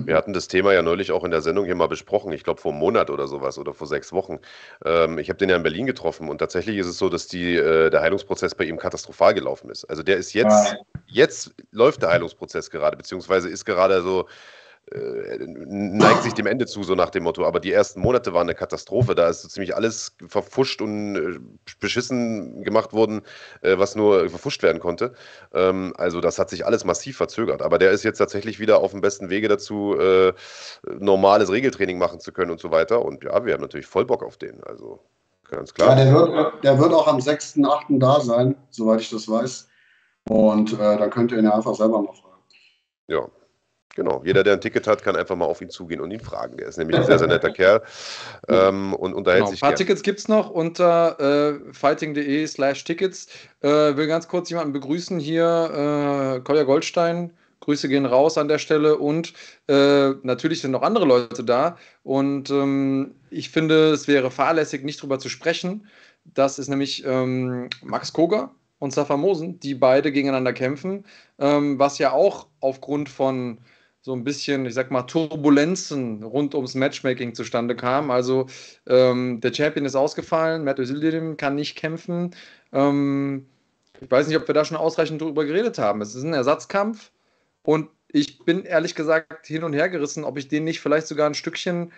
Wir hatten das Thema ja neulich auch in der Sendung hier mal besprochen, ich glaube vor einem Monat oder sowas oder vor sechs Wochen. Ähm, ich habe den ja in Berlin getroffen und tatsächlich ist es so, dass die, äh, der Heilungsprozess bei ihm katastrophal gelaufen ist. Also der ist jetzt, ja. jetzt läuft der Heilungsprozess gerade, beziehungsweise ist gerade so neigt sich dem Ende zu, so nach dem Motto. Aber die ersten Monate waren eine Katastrophe. Da ist so ziemlich alles verfuscht und äh, beschissen gemacht worden, äh, was nur verfuscht werden konnte. Ähm, also das hat sich alles massiv verzögert. Aber der ist jetzt tatsächlich wieder auf dem besten Wege dazu, äh, normales Regeltraining machen zu können und so weiter. Und ja, wir haben natürlich voll Bock auf den. Also ganz klar. Ja, der wird, der wird auch am 6.8. da sein, soweit ich das weiß. Und äh, dann könnt ihr ihn ja einfach selber noch fragen. Ja, Genau, jeder, der ein Ticket hat, kann einfach mal auf ihn zugehen und ihn fragen. Der ist nämlich ein sehr, sehr netter Kerl ähm, und unterhält genau, sich. Ein paar gern. Tickets gibt es noch unter äh, fighting.de slash Tickets. Äh, will ganz kurz jemanden begrüßen hier, äh, Kolja Goldstein. Grüße gehen raus an der Stelle und äh, natürlich sind noch andere Leute da. Und ähm, ich finde, es wäre fahrlässig, nicht drüber zu sprechen. Das ist nämlich ähm, Max Koger und Safa Mosen, die beide gegeneinander kämpfen, ähm, was ja auch aufgrund von so ein bisschen, ich sag mal, Turbulenzen rund ums Matchmaking zustande kam. Also ähm, der Champion ist ausgefallen, Matt Özildirim kann nicht kämpfen. Ähm, ich weiß nicht, ob wir da schon ausreichend drüber geredet haben. Es ist ein Ersatzkampf und ich bin ehrlich gesagt hin und her gerissen, ob ich den nicht vielleicht sogar ein Stückchen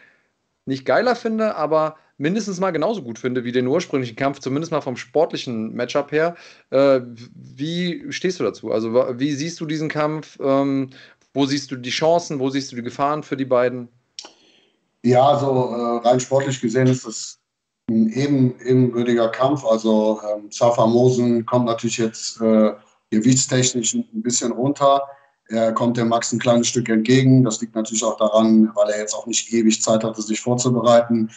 nicht geiler finde, aber mindestens mal genauso gut finde wie den ursprünglichen Kampf, zumindest mal vom sportlichen Matchup her. Äh, wie stehst du dazu? Also, wie siehst du diesen Kampf? Ähm, wo siehst du die Chancen? Wo siehst du die Gefahren für die beiden? Ja, also äh, rein sportlich gesehen ist es ein eben, ebenwürdiger Kampf. Also ähm, Zafa Mosen kommt natürlich jetzt äh, gewichtstechnisch ein bisschen runter. Er kommt dem Max ein kleines Stück entgegen. Das liegt natürlich auch daran, weil er jetzt auch nicht ewig Zeit hatte, sich vorzubereiten.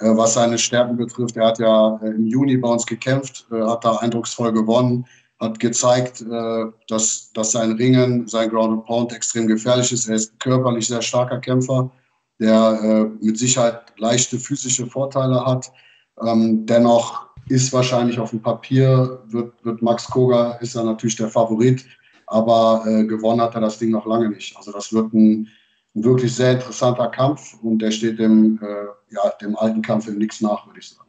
Äh, was seine Stärken betrifft, er hat ja äh, im Juni bei uns gekämpft, äh, hat da eindrucksvoll gewonnen hat gezeigt, äh, dass, dass sein Ringen, sein Ground and Pound extrem gefährlich ist. Er ist körperlich sehr starker Kämpfer, der äh, mit Sicherheit leichte physische Vorteile hat. Ähm, dennoch ist wahrscheinlich auf dem Papier, wird, wird Max Koga, ist er natürlich der Favorit, aber äh, gewonnen hat er das Ding noch lange nicht. Also das wird ein, ein wirklich sehr interessanter Kampf und der steht dem, ja, dem alten Kampf im Nichts nach, würde ich sagen.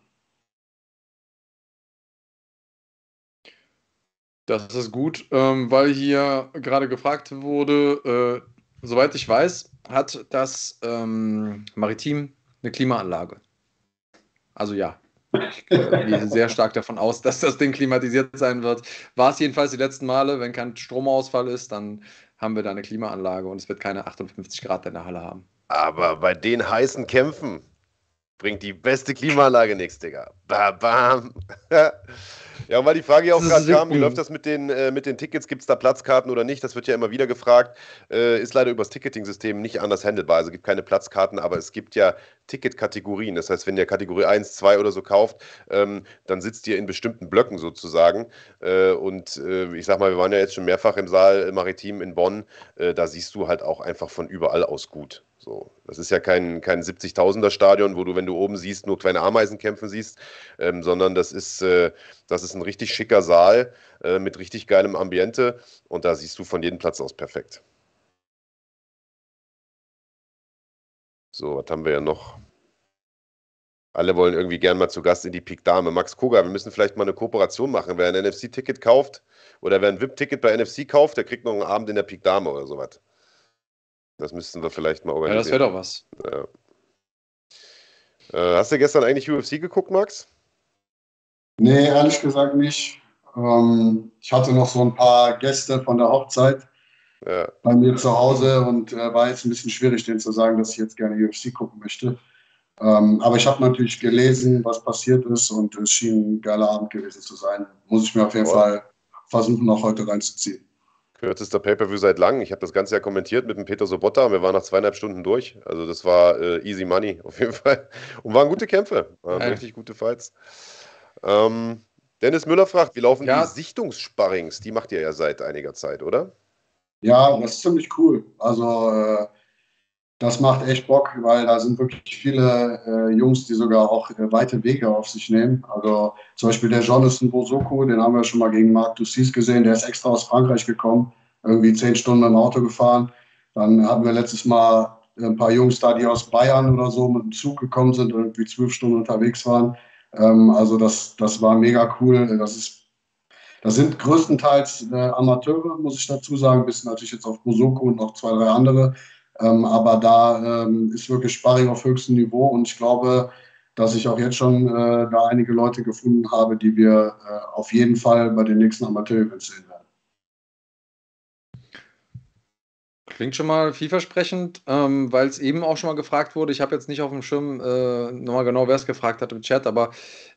Das ist gut, ähm, weil hier gerade gefragt wurde, äh, soweit ich weiß, hat das ähm, Maritim eine Klimaanlage. Also ja, ich gehe sehr stark davon aus, dass das Ding klimatisiert sein wird. War es jedenfalls die letzten Male, wenn kein Stromausfall ist, dann haben wir da eine Klimaanlage und es wird keine 58 Grad in der Halle haben. Aber bei den heißen Kämpfen bringt die beste Klimaanlage nichts, Digga. Bam, bam. Ja, weil die Frage ja auch gerade kam, wie läuft das mit den, äh, mit den Tickets? Gibt es da Platzkarten oder nicht? Das wird ja immer wieder gefragt. Äh, ist leider übers Ticketing-System nicht anders handelbar. Also gibt keine Platzkarten, aber es gibt ja Ticketkategorien. Das heißt, wenn ihr Kategorie 1, 2 oder so kauft, ähm, dann sitzt ihr in bestimmten Blöcken sozusagen. Äh, und äh, ich sag mal, wir waren ja jetzt schon mehrfach im Saal Maritim in Bonn. Äh, da siehst du halt auch einfach von überall aus gut. So, das ist ja kein, kein 70.000er Stadion, wo du, wenn du oben siehst, nur kleine Ameisen kämpfen siehst, ähm, sondern das ist, äh, das ist ein richtig schicker Saal äh, mit richtig geilem Ambiente und da siehst du von jedem Platz aus perfekt. So, was haben wir ja noch? Alle wollen irgendwie gern mal zu Gast in die Peak Dame. Max Koga, wir müssen vielleicht mal eine Kooperation machen. Wer ein NFC-Ticket kauft oder wer ein VIP-Ticket bei NFC kauft, der kriegt noch einen Abend in der Peak Dame oder sowas. Das müssten wir vielleicht mal organisieren. Ja, das wäre doch was. Ja. Äh, hast du gestern eigentlich UFC geguckt, Max? Nee, ehrlich gesagt nicht. Ähm, ich hatte noch so ein paar Gäste von der Hochzeit ja. bei mir zu Hause und äh, war jetzt ein bisschen schwierig, denen zu sagen, dass ich jetzt gerne UFC gucken möchte. Ähm, aber ich habe natürlich gelesen, was passiert ist und es schien ein geiler Abend gewesen zu sein. Muss ich mir auf jeden oh. Fall versuchen, noch heute reinzuziehen. Kürzester Pay-Per-View seit langem. Ich habe das Ganze ja kommentiert mit dem Peter Sobotta und wir waren nach zweieinhalb Stunden durch. Also das war äh, easy money auf jeden Fall. Und waren gute Kämpfe, waren ja. richtig gute Fights. Ähm, Dennis Müller fragt, wie laufen ja. die Sichtungssparrings? Die macht ihr ja seit einiger Zeit, oder? Ja, das ist ziemlich cool. Also äh, das macht echt Bock, weil da sind wirklich viele äh, Jungs, die sogar auch äh, weite Wege auf sich nehmen. Also zum Beispiel der Jonathan Bosoko, den haben wir schon mal gegen Marc Dussis gesehen, der ist extra aus Frankreich gekommen, irgendwie zehn Stunden im Auto gefahren. Dann hatten wir letztes Mal ein paar Jungs da, die aus Bayern oder so mit dem Zug gekommen sind und irgendwie zwölf Stunden unterwegs waren. Ähm, also das, das war mega cool. Das ist das sind größtenteils äh, Amateure, muss ich dazu sagen, bis natürlich jetzt auf Bosoko und noch zwei, drei andere. Ähm, aber da ähm, ist wirklich Sparring auf höchstem Niveau und ich glaube, dass ich auch jetzt schon äh, da einige Leute gefunden habe, die wir äh, auf jeden Fall bei den nächsten Amateur-Events sehen werden. Klingt schon mal vielversprechend, ähm, weil es eben auch schon mal gefragt wurde. Ich habe jetzt nicht auf dem Schirm äh, nochmal genau, wer es gefragt hat im Chat, aber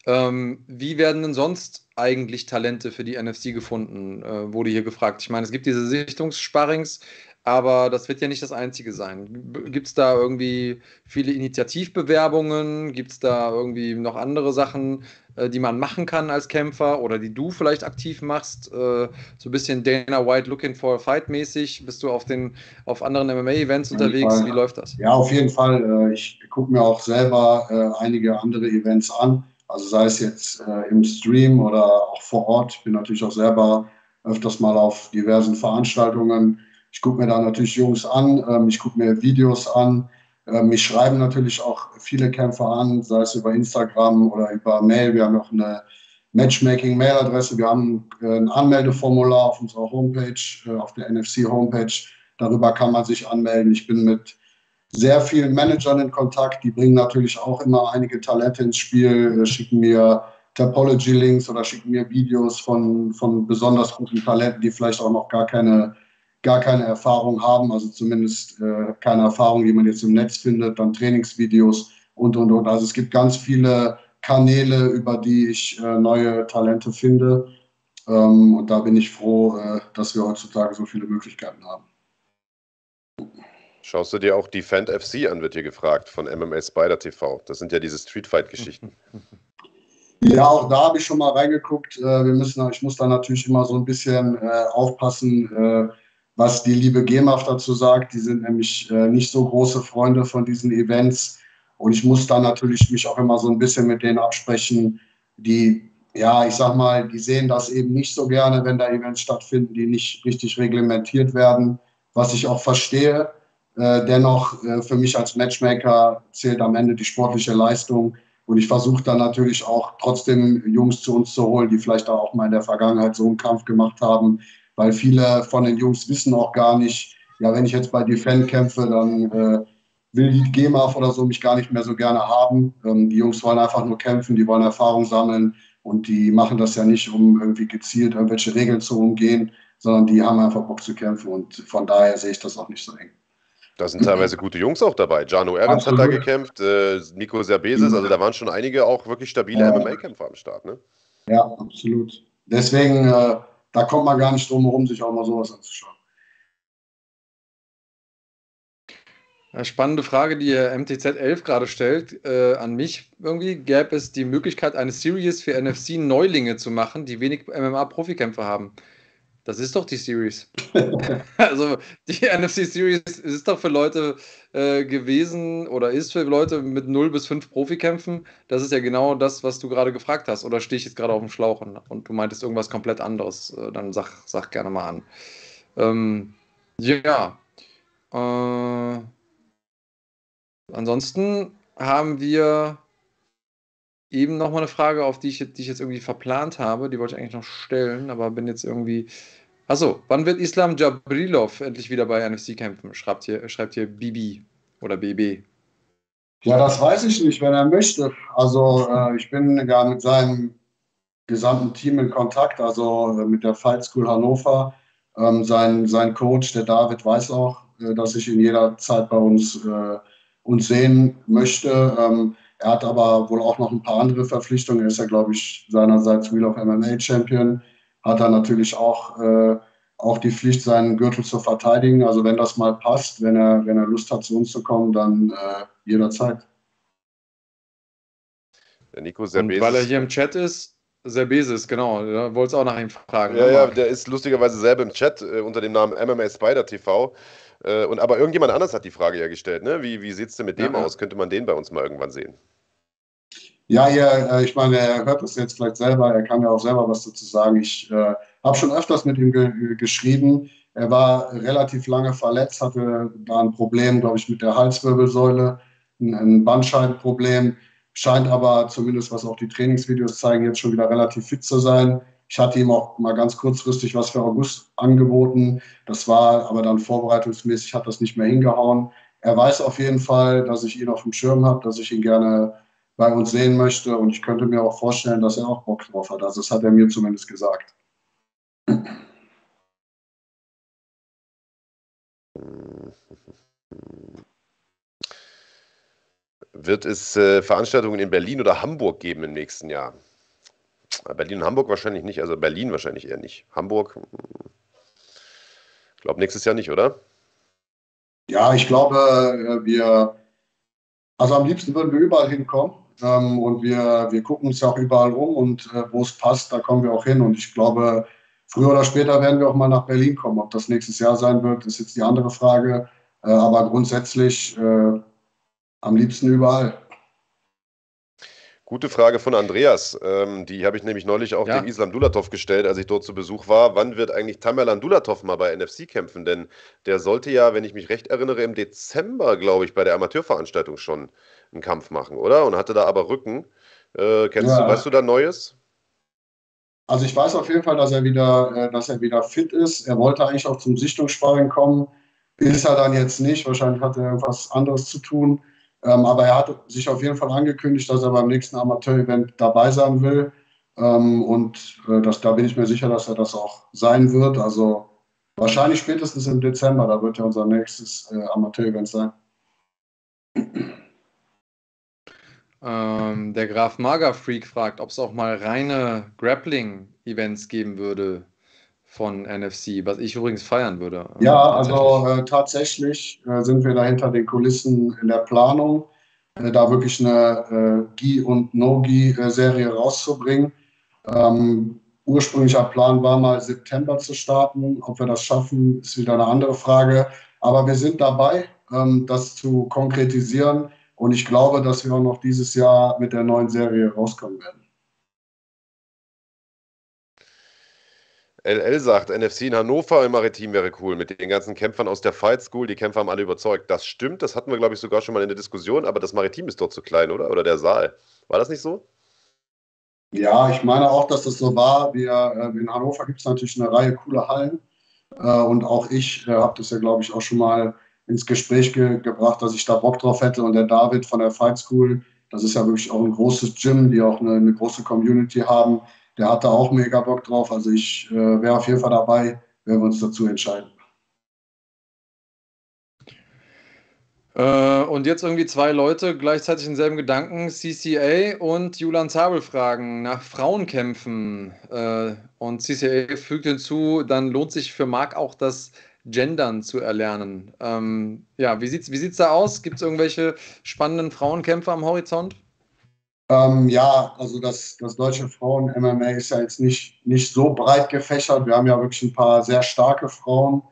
ähm, wie werden denn sonst eigentlich Talente für die NFC gefunden? Äh, wurde hier gefragt. Ich meine, es gibt diese Sichtungssparrings, aber das wird ja nicht das Einzige sein. Gibt es da irgendwie viele Initiativbewerbungen? Gibt es da irgendwie noch andere Sachen, äh, die man machen kann als Kämpfer oder die du vielleicht aktiv machst? Äh, so ein bisschen Dana White Looking for a Fight mäßig? Bist du auf, den, auf anderen MMA-Events unterwegs? Wie läuft das? Ja, auf jeden Fall. Äh, ich gucke mir auch selber einige andere Events an. Also sei es jetzt im Stream oder auch vor Ort. Ich bin natürlich auch selber öfters mal auf diversen Veranstaltungen ich gucke mir da natürlich Jungs an, ähm, ich gucke mir Videos an. Ähm, mich schreiben natürlich auch viele Kämpfer an, sei es über Instagram oder über Mail. Wir haben auch eine Matchmaking-Mail-Adresse. Wir haben äh, ein Anmeldeformular auf unserer Homepage, äh, auf der NFC-Homepage. Darüber kann man sich anmelden. Ich bin mit sehr vielen Managern in Kontakt. Die bringen natürlich auch immer einige Talente ins Spiel, äh, schicken mir Topology-Links oder schicken mir Videos von, von besonders guten Talenten, die vielleicht auch noch gar keine gar keine Erfahrung haben, also zumindest äh, keine Erfahrung, die man jetzt im Netz findet, dann Trainingsvideos und, und, und. Also es gibt ganz viele Kanäle, über die ich äh, neue Talente finde. Ähm, und da bin ich froh, äh, dass wir heutzutage so viele Möglichkeiten haben. Schaust du dir auch Defend FC an, wird hier gefragt, von MMA Spider TV. Das sind ja diese Streetfight-Geschichten. Ja, auch da habe ich schon mal reingeguckt. Äh, wir müssen, ich muss da natürlich immer so ein bisschen äh, aufpassen, äh, was die liebe GEMAF dazu sagt. Die sind nämlich äh, nicht so große Freunde von diesen Events. Und ich muss dann natürlich mich auch immer so ein bisschen mit denen absprechen, die, ja, ich sag mal, die sehen das eben nicht so gerne, wenn da Events stattfinden, die nicht richtig reglementiert werden, was ich auch verstehe. Äh, dennoch, äh, für mich als Matchmaker zählt am Ende die sportliche Leistung. Und ich versuche dann natürlich auch trotzdem Jungs zu uns zu holen, die vielleicht auch mal in der Vergangenheit so einen Kampf gemacht haben, weil viele von den Jungs wissen auch gar nicht, ja, wenn ich jetzt bei Defend kämpfe, dann äh, will die GEMAF oder so mich gar nicht mehr so gerne haben. Ähm, die Jungs wollen einfach nur kämpfen, die wollen Erfahrung sammeln und die machen das ja nicht, um irgendwie gezielt irgendwelche Regeln zu umgehen, sondern die haben einfach Bock zu kämpfen und von daher sehe ich das auch nicht so eng. Da sind teilweise gute Jungs auch dabei. Jano Evans hat da gekämpft, äh, Nico Serbesis, also da waren schon einige auch wirklich stabile ja. MMA-Kämpfer am Start. Ne? Ja, absolut. Deswegen äh, da kommt man gar nicht drum herum, sich auch mal sowas anzuschauen. Spannende Frage, die MTZ 11 gerade stellt äh, an mich irgendwie. Gäbe es die Möglichkeit, eine Series für NFC-Neulinge zu machen, die wenig MMA-Profikämpfer haben? Das ist doch die Series. also die NFC Series ist doch für Leute äh, gewesen oder ist für Leute mit 0 bis 5 Profikämpfen. Das ist ja genau das, was du gerade gefragt hast. Oder stehe ich jetzt gerade auf dem Schlauch und du meintest irgendwas komplett anderes? Äh, dann sag, sag gerne mal an. Ähm, ja. Äh, ansonsten haben wir eben noch mal eine Frage, auf die ich, die ich jetzt irgendwie verplant habe. Die wollte ich eigentlich noch stellen, aber bin jetzt irgendwie Achso, wann wird Islam Jabrilov endlich wieder bei NFC kämpfen? Schreibt hier, schreibt hier Bibi oder BB. Ja, das weiß ich nicht, wenn er möchte. Also äh, ich bin ja mit seinem gesamten Team in Kontakt, also äh, mit der Fight School Hannover. Ähm, sein, sein Coach, der David, weiß auch, äh, dass ich ihn jederzeit bei uns, äh, uns sehen möchte. Ähm, er hat aber wohl auch noch ein paar andere Verpflichtungen. Er ist ja, glaube ich, seinerseits Wheel of MMA Champion hat er natürlich auch, äh, auch die Pflicht, seinen Gürtel zu verteidigen. Also wenn das mal passt, wenn er, wenn er Lust hat, zu uns zu kommen, dann äh, jederzeit. Der Nico Serbesis. Und weil er hier im Chat ist, Serbesis, genau. Da wolltest du auch nach ihm fragen. Ja, ja, der ist lustigerweise selber im Chat äh, unter dem Namen MMA Spider TV. Äh, und aber irgendjemand anders hat die Frage ja gestellt, ne? Wie, wie sieht es denn mit dem ja, aus? Könnte man den bei uns mal irgendwann sehen? Ja, ja, äh, ich meine, er hört das jetzt vielleicht selber, er kann ja auch selber was dazu sagen. Ich äh, habe schon öfters mit ihm ge geschrieben. Er war relativ lange verletzt, hatte da ein Problem, glaube ich, mit der Halswirbelsäule, ein, ein Bandscheibenproblem, scheint aber zumindest, was auch die Trainingsvideos zeigen, jetzt schon wieder relativ fit zu sein. Ich hatte ihm auch mal ganz kurzfristig was für August angeboten. Das war aber dann vorbereitungsmäßig, hat das nicht mehr hingehauen. Er weiß auf jeden Fall, dass ich ihn auf dem Schirm habe, dass ich ihn gerne bei uns sehen möchte. Und ich könnte mir auch vorstellen, dass er auch Bock drauf hat. Also das hat er mir zumindest gesagt. Wird es äh, Veranstaltungen in Berlin oder Hamburg geben im nächsten Jahr? Berlin und Hamburg wahrscheinlich nicht, also Berlin wahrscheinlich eher nicht. Hamburg, ich glaube nächstes Jahr nicht, oder? Ja, ich glaube, äh, wir, also am liebsten würden wir überall hinkommen. Ähm, und wir, wir gucken uns ja auch überall um und äh, wo es passt, da kommen wir auch hin. Und ich glaube, früher oder später werden wir auch mal nach Berlin kommen. Ob das nächstes Jahr sein wird, ist jetzt die andere Frage. Äh, aber grundsätzlich äh, am liebsten überall. Gute Frage von Andreas. Ähm, die habe ich nämlich neulich auch ja. dem Islam Dulatov gestellt, als ich dort zu Besuch war. Wann wird eigentlich Tamerlan Dulatov mal bei NFC kämpfen? Denn der sollte ja, wenn ich mich recht erinnere, im Dezember, glaube ich, bei der Amateurveranstaltung schon einen Kampf machen, oder? Und hatte da aber Rücken. Äh, kennst ja. du, weißt du da Neues? Also ich weiß auf jeden Fall, dass er wieder, äh, dass er wieder fit ist. Er wollte eigentlich auch zum Sichtungssparring kommen. Ist er dann jetzt nicht. Wahrscheinlich hat er irgendwas anderes zu tun. Ähm, aber er hat sich auf jeden Fall angekündigt, dass er beim nächsten Amateur-Event dabei sein will. Ähm, und äh, das, da bin ich mir sicher, dass er das auch sein wird. Also wahrscheinlich spätestens im Dezember, da wird ja unser nächstes äh, Amateur-Event sein. Ähm, der Graf Mager Freak fragt, ob es auch mal reine Grappling-Events geben würde von NFC, was ich übrigens feiern würde. Ja, also äh, tatsächlich äh, sind wir da hinter den Kulissen in der Planung, äh, da wirklich eine äh, Gi- und No-Gi-Serie rauszubringen. Ähm, ursprünglicher Plan war mal September zu starten. Ob wir das schaffen, ist wieder eine andere Frage. Aber wir sind dabei, ähm, das zu konkretisieren. Und ich glaube, dass wir auch noch dieses Jahr mit der neuen Serie rauskommen werden. LL sagt, NFC in Hannover im Maritim wäre cool, mit den ganzen Kämpfern aus der Fight School. Die Kämpfer haben alle überzeugt. Das stimmt, das hatten wir, glaube ich, sogar schon mal in der Diskussion, aber das Maritim ist dort zu klein, oder? Oder der Saal. War das nicht so? Ja, ich meine auch, dass das so war. Wir, äh, in Hannover gibt es natürlich eine Reihe cooler Hallen. Äh, und auch ich äh, habe das ja, glaube ich, auch schon mal ins Gespräch ge gebracht, dass ich da Bock drauf hätte. Und der David von der Fight School, das ist ja wirklich auch ein großes Gym, die auch eine, eine große Community haben der hat da auch mega Bock drauf. Also ich äh, wäre auf jeden Fall dabei, wenn wir uns dazu entscheiden. Äh, und jetzt irgendwie zwei Leute gleichzeitig denselben Gedanken, CCA und Julian Zabel fragen nach Frauenkämpfen. Äh, und CCA fügt hinzu, dann lohnt sich für Marc auch das Gendern zu erlernen. Ähm, ja, wie sieht es wie sieht's da aus? Gibt es irgendwelche spannenden Frauenkämpfe am Horizont? Ähm, ja, also das, das deutsche Frauen-MMA ist ja jetzt nicht, nicht so breit gefächert. Wir haben ja wirklich ein paar sehr starke Frauen,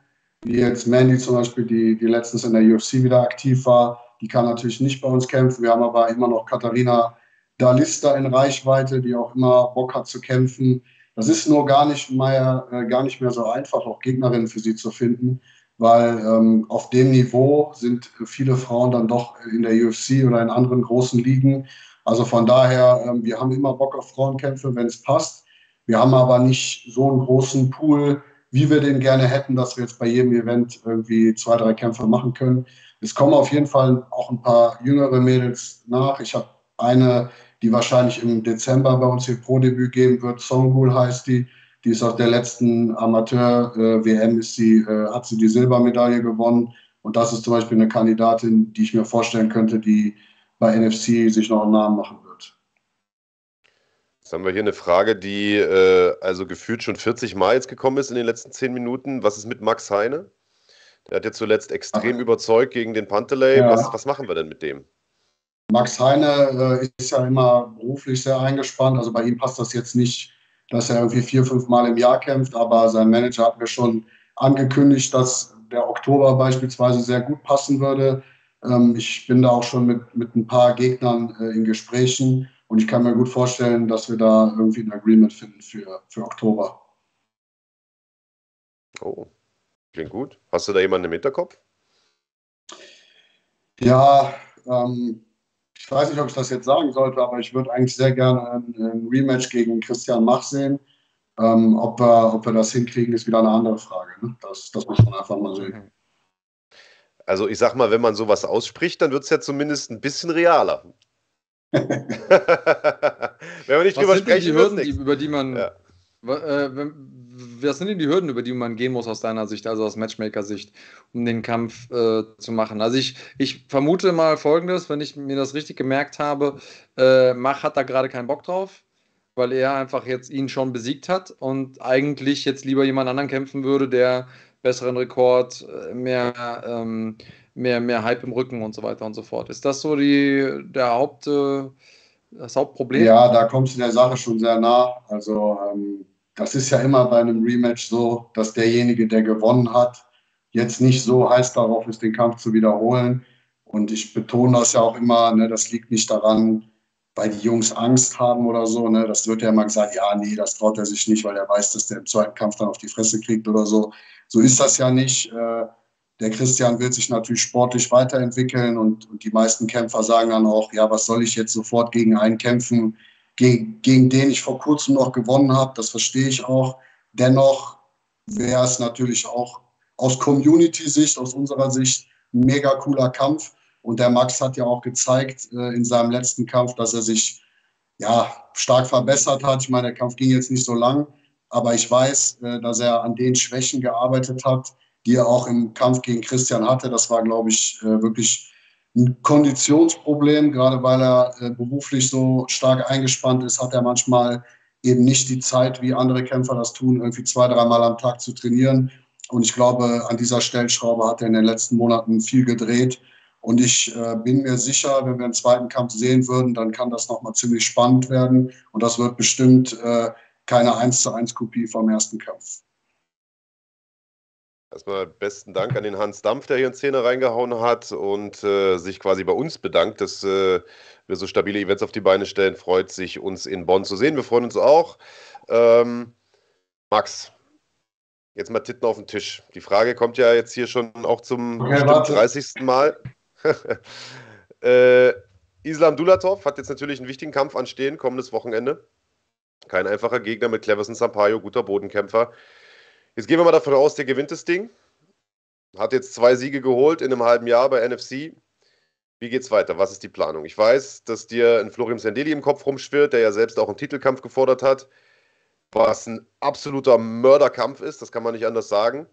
wie jetzt Mandy zum Beispiel, die, die letztens in der UFC wieder aktiv war. Die kann natürlich nicht bei uns kämpfen. Wir haben aber immer noch Katharina Dalista in Reichweite, die auch immer Bock hat zu kämpfen. Das ist nur gar nicht mehr, äh, gar nicht mehr so einfach, auch Gegnerinnen für sie zu finden, weil ähm, auf dem Niveau sind viele Frauen dann doch in der UFC oder in anderen großen Ligen also von daher, ähm, wir haben immer Bock auf Frauenkämpfe, wenn es passt. Wir haben aber nicht so einen großen Pool, wie wir den gerne hätten, dass wir jetzt bei jedem Event irgendwie zwei, drei Kämpfe machen können. Es kommen auf jeden Fall auch ein paar jüngere Mädels nach. Ich habe eine, die wahrscheinlich im Dezember bei uns ihr Pro-Debüt geben wird. Songgul heißt die. Die ist aus der letzten Amateur-WM, äh, hat sie die Silbermedaille gewonnen. Und das ist zum Beispiel eine Kandidatin, die ich mir vorstellen könnte, die bei NFC sich noch einen Namen machen wird. Jetzt haben wir hier eine Frage, die äh, also gefühlt schon 40 Mal jetzt gekommen ist in den letzten 10 Minuten. Was ist mit Max Heine? Der hat ja zuletzt extrem Ach. überzeugt gegen den Panteley. Ja. Was, was machen wir denn mit dem? Max Heine äh, ist ja immer beruflich sehr eingespannt. Also bei ihm passt das jetzt nicht, dass er irgendwie vier, fünf Mal im Jahr kämpft. Aber sein Manager hat mir schon angekündigt, dass der Oktober beispielsweise sehr gut passen würde. Ähm, ich bin da auch schon mit, mit ein paar Gegnern äh, in Gesprächen und ich kann mir gut vorstellen, dass wir da irgendwie ein Agreement finden für, für Oktober. Oh, klingt gut. Hast du da jemanden im Hinterkopf? Ja, ähm, ich weiß nicht, ob ich das jetzt sagen sollte, aber ich würde eigentlich sehr gerne ein, ein, Rematch gegen Christian Mach sehen. Ähm, ob, wir, ob wir das hinkriegen, ist wieder eine andere Frage. Ne? Das, das muss man einfach mal sehen. Also ich sag mal, wenn man sowas ausspricht, dann wird es ja zumindest ein bisschen realer. wenn wir nicht Was drüber sprechen, die Hürden, die, über die man. Ja. Äh, was sind denn die Hürden, über die man gehen muss aus deiner Sicht, also aus Matchmaker-Sicht, um den Kampf äh, zu machen? Also ich, ich vermute mal folgendes, wenn ich mir das richtig gemerkt habe, äh, Mach hat da gerade keinen Bock drauf, weil er einfach jetzt ihn schon besiegt hat und eigentlich jetzt lieber jemand anderen kämpfen würde, der besseren Rekord, äh, mehr, ähm, mehr, mehr Hype im Rücken und so weiter und so fort. Ist das so die, der Haupt, äh, das Hauptproblem? Ja, da kommst du der Sache schon sehr nah. Also ähm, das ist ja immer bei einem Rematch so, dass derjenige, der gewonnen hat, jetzt nicht so heiß darauf ist, den Kampf zu wiederholen. Und ich betone das ja auch immer, ne, das liegt nicht daran, weil die Jungs Angst haben oder so. Ne? Das wird ja immer gesagt, ja, nee, das traut er sich nicht, weil er weiß, dass der im zweiten Kampf dann auf die Fresse kriegt oder so. So ist das ja nicht. Äh, der Christian wird sich natürlich sportlich weiterentwickeln und, und, die meisten Kämpfer sagen dann auch, ja, was soll ich jetzt sofort gegen einen kämpfen, gegen, gegen den ich vor kurzem noch gewonnen habe. Das verstehe ich auch. Dennoch wäre es natürlich auch aus Community-Sicht, aus unserer Sicht, ein mega cooler Kampf. Und der Max hat ja auch gezeigt äh, in seinem letzten Kampf, dass er sich ja stark verbessert hat. Ich meine, der Kampf ging jetzt nicht so lang, aber ich weiß, äh, dass er an den Schwächen gearbeitet hat, die er auch im Kampf gegen Christian hatte. Das war, glaube ich, äh, wirklich ein Konditionsproblem, gerade weil er äh, beruflich so stark eingespannt ist, hat er manchmal eben nicht die Zeit, wie andere Kämpfer das tun, irgendwie zwei, dreimal am Tag zu trainieren. Und ich glaube, an dieser Stellschraube hat er in den letzten Monaten viel gedreht. Und ich äh, bin mir sicher, wenn wir einen zweiten Kampf sehen würden, dann kann das nochmal ziemlich spannend werden. Und das wird bestimmt äh, keine 1 zu 1 Kopie vom ersten Kampf. Erstmal besten Dank an den Hans Dampf, der hier in Szene reingehauen hat und äh, sich quasi bei uns bedankt, dass äh, wir so stabile Events auf die Beine stellen. Freut sich, uns in Bonn zu sehen. Wir freuen uns auch. Ähm, Max, jetzt mal Titten auf den Tisch. Die Frage kommt ja jetzt hier schon auch zum okay, 30. Mal. äh, Islam Dulatov hat jetzt natürlich einen wichtigen Kampf anstehen, kommendes Wochenende. Kein einfacher Gegner mit Cleverson Sampaio, guter Bodenkämpfer. Jetzt gehen wir mal davon aus, der gewinnt das Ding. Hat jetzt zwei Siege geholt in einem halben Jahr bei NFC. Wie geht's weiter? Was ist die Planung? Ich weiß, dass dir ein Florian Sendeli im Kopf rumschwirrt, der ja selbst auch einen Titelkampf gefordert hat, was ein absoluter Mörderkampf ist, das kann man nicht anders sagen.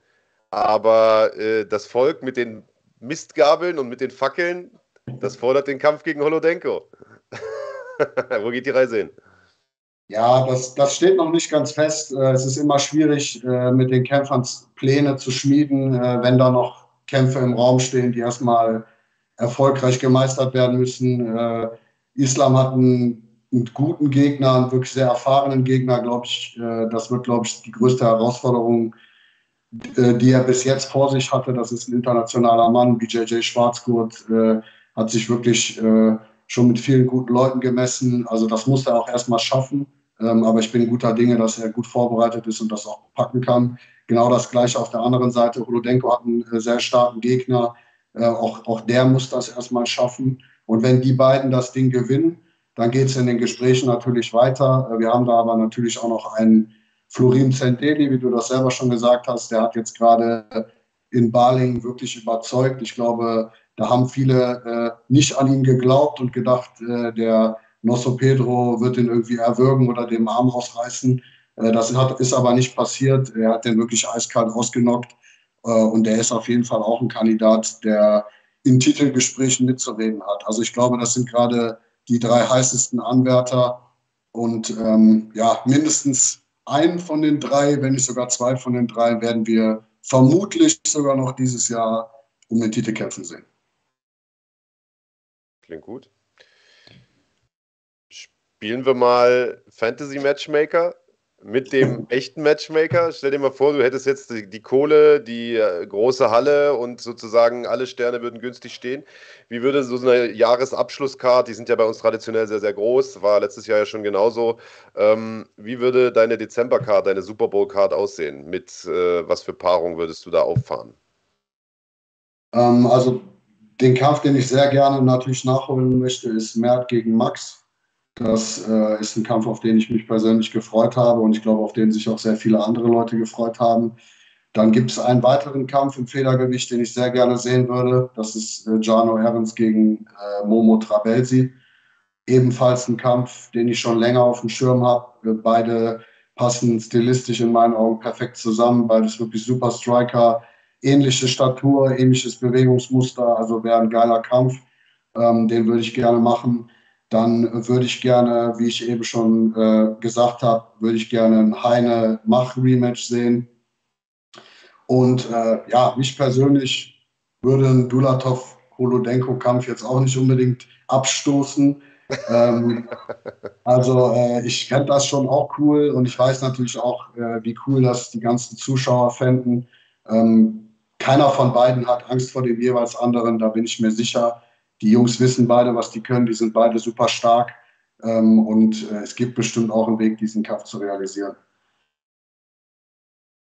Aber äh, das Volk mit den Mistgabeln und mit den Fackeln, das fordert den Kampf gegen Holodenko. Wo geht die Reise hin? Ja, das, das steht noch nicht ganz fest. Äh, es ist immer schwierig, äh, mit den Kämpfern Pläne zu schmieden, äh, wenn da noch Kämpfe im Raum stehen, die erstmal erfolgreich gemeistert werden müssen. Islam hat einen, einen guten Gegner, einen wirklich sehr erfahrenen Gegner, glaube ich. Das wird, glaube ich, die größte Herausforderung, die er bis jetzt vor sich hatte. Das ist ein internationaler Mann, BJJ Schwarzgurt, hat sich wirklich schon mit vielen guten Leuten gemessen. Also das muss er auch erstmal schaffen. Ähm, aber ich bin guter Dinge, dass er gut vorbereitet ist und das auch packen kann. Genau das gleiche auf der anderen Seite. Holodenko hat einen äh, sehr starken Gegner. Äh, auch, auch der muss das erstmal schaffen. Und wenn die beiden das Ding gewinnen, dann geht es in den Gesprächen natürlich weiter. Äh, wir haben da aber natürlich auch noch einen Florin Zenteli, wie du das selber schon gesagt hast. Der hat jetzt gerade in Baling wirklich überzeugt. Ich glaube, da haben viele äh, nicht an ihn geglaubt und gedacht, äh, der Nosso Pedro wird ihn irgendwie erwürgen oder dem Arm rausreißen. Äh, das hat, ist aber nicht passiert. Er hat den wirklich eiskalt ausgenockt. Äh, und der ist auf jeden Fall auch ein Kandidat, der in Titelgesprächen mitzureden hat. Also ich glaube, das sind gerade die drei heißesten Anwärter. Und ähm, ja, mindestens einen von den drei, wenn nicht sogar zwei von den drei, werden wir vermutlich sogar noch dieses Jahr um den Titel kämpfen sehen. Klingt gut. Spielen wir mal Fantasy Matchmaker mit dem echten Matchmaker. Stell dir mal vor, du hättest jetzt die, die Kohle, die äh, große Halle und sozusagen alle Sterne würden günstig stehen. Wie würde so eine Jahresabschlusskarte, die sind ja bei uns traditionell sehr, sehr groß, war letztes Jahr ja schon genauso. Ähm, wie würde deine Dezember-Card, deine Super Bowl-Card aussehen? Mit äh, was für Paarung würdest du da auffahren? Ähm, also den Kampf, den ich sehr gerne natürlich nachholen möchte, ist Mert gegen Max. Das äh, ist ein Kampf, auf den ich mich persönlich gefreut habe und ich glaube, auf den sich auch sehr viele andere Leute gefreut haben. Dann gibt es einen weiteren Kampf im Federgewicht, den ich sehr gerne sehen würde. Das ist äh, Jano Evans gegen äh, Momo Trabelsi. Ebenfalls ein Kampf, den ich schon länger auf dem Schirm habe. Beide passen stilistisch in meinen Augen perfekt zusammen. Beides wirklich super Striker, ähnliche Statur, ähnliches Bewegungsmuster. Also wäre ein geiler Kampf. Ähm, den würde ich gerne machen. Dann würde ich gerne, wie ich eben schon äh, gesagt habe, würde ich gerne ein Heine-Mach-Rematch sehen und äh, ja, mich persönlich würde ein Dulatov-Holodenko-Kampf jetzt auch nicht unbedingt abstoßen. ähm, also äh, ich fände das schon auch cool und ich weiß natürlich auch, äh, wie cool das die ganzen Zuschauer fänden. Ähm, keiner von beiden hat Angst vor dem jeweils anderen, da bin ich mir sicher. Die Jungs wissen beide, was die können, die sind beide super stark ähm, und äh, es gibt bestimmt auch einen Weg, diesen Kampf zu realisieren.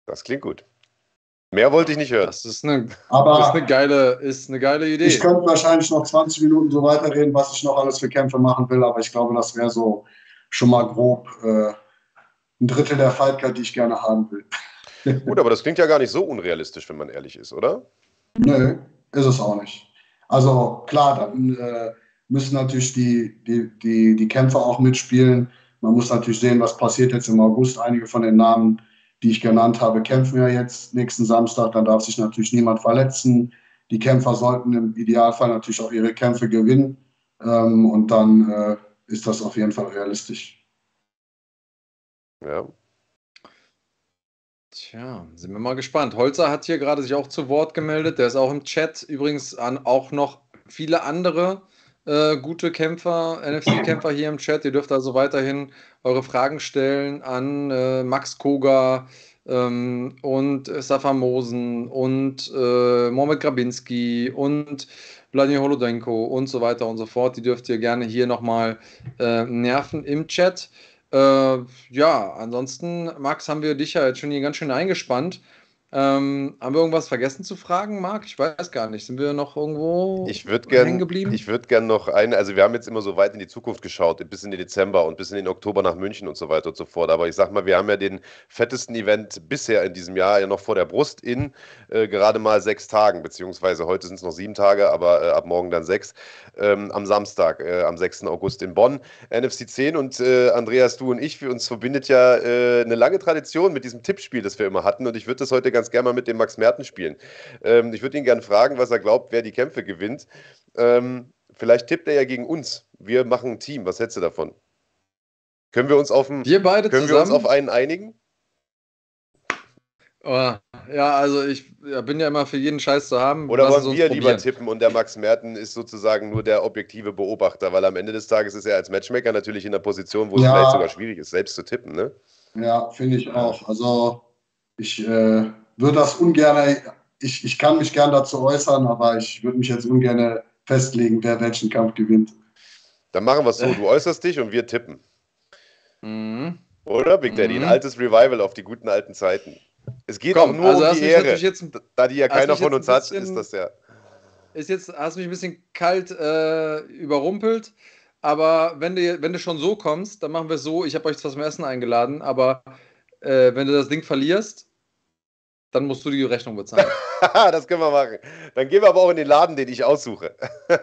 Das klingt gut. Mehr wollte ich nicht hören. Das ist eine, Aber das ist eine, geile, ist eine geile Idee. Ich könnte wahrscheinlich noch 20 Minuten so weiterreden, was ich noch alles für Kämpfe machen will, aber ich glaube, das wäre so schon mal grob äh, ein Drittel der Fightcard, die ich gerne haben will. Gut, aber das klingt ja gar nicht so unrealistisch, wenn man ehrlich ist, oder? Nö, ist es auch nicht. Also klar, dann äh, müssen natürlich die, die, die, die Kämpfer auch mitspielen. Man muss natürlich sehen, was passiert jetzt im August. Einige von den Namen die ich genannt habe, kämpfen ja jetzt nächsten Samstag. Dann darf sich natürlich niemand verletzen. Die Kämpfer sollten im Idealfall natürlich auch ihre Kämpfe gewinnen. Ähm, und dann äh, ist das auf jeden Fall realistisch. Ja. Tja, sind wir mal gespannt. Holzer hat hier gerade sich auch zu Wort gemeldet. Der ist auch im Chat. Übrigens an auch noch viele andere äh, gute Kämpfer, NFC-Kämpfer hier im Chat. Ihr dürft also weiterhin eure Fragen stellen an äh, Max Koga ähm, und Safa Mosen und äh, Mohamed Grabinski und Vladimir Holodenko und so weiter und so fort. Die dürft ihr gerne hier nochmal äh, nerven im Chat. Äh, ja, ansonsten, Max, haben wir dich ja jetzt schon hier ganz schön eingespannt. Ähm, haben wir irgendwas vergessen zu fragen, Marc? Ich weiß gar nicht. Sind wir noch irgendwo ich hängen geblieben? Ich würde gerne noch eine, also wir haben jetzt immer so weit in die Zukunft geschaut, bis in den Dezember und bis in den Oktober nach München und so weiter und so fort. Aber ich sag mal, wir haben ja den fettesten Event bisher in diesem Jahr ja noch vor der Brust in äh, gerade mal sechs Tagen, beziehungsweise heute sind es noch sieben Tage, aber äh, ab morgen dann sechs, ähm, am Samstag, äh, am 6. August in Bonn. NFC 10 und äh, Andreas, du und ich, für uns verbindet ja äh, eine lange Tradition mit diesem Tippspiel, das wir immer hatten und ich würde das heute ganz ganz gerne mal mit dem Max Merten spielen. Ähm, ich würde ihn gerne fragen, was er glaubt, wer die Kämpfe gewinnt. Ähm, vielleicht tippt er ja gegen uns. Wir machen ein Team. Was hältst du davon? Können wir uns auf, einen, wir beide können zusammen? wir uns auf einen einigen? Oh, ja, also ich ja, bin ja immer für jeden Scheiß zu haben. Oder wollen wir lieber tippen und der Max Merten ist sozusagen nur der objektive Beobachter, weil am Ende des Tages ist er als Matchmaker natürlich in der Position, wo ja. es vielleicht sogar schwierig ist, selbst zu tippen, ne? Ja, finde ich auch. Also ich äh, würde das ungern, ich, ich kann mich gern dazu äußern, aber ich würde mich jetzt ungern festlegen, wer welchen Kampf gewinnt. Dann machen wir es so, du äußerst dich und wir tippen. Mhm. Oder, Big Daddy? Mhm. Ein altes Revival auf die guten alten Zeiten. Es geht Komm, auch nur also um die Ehre. Jetzt, da die ja keiner von uns bisschen, hat, ist das ja. Ist jetzt, hast mich ein bisschen kalt äh, überrumpelt, aber wenn du, wenn du schon so kommst, dann machen wir es so, ich habe euch zwar zum Essen eingeladen, aber äh, wenn du das Ding verlierst, dann musst du die Rechnung bezahlen. das können wir machen. Dann gehen wir aber auch in den Laden, den ich aussuche. das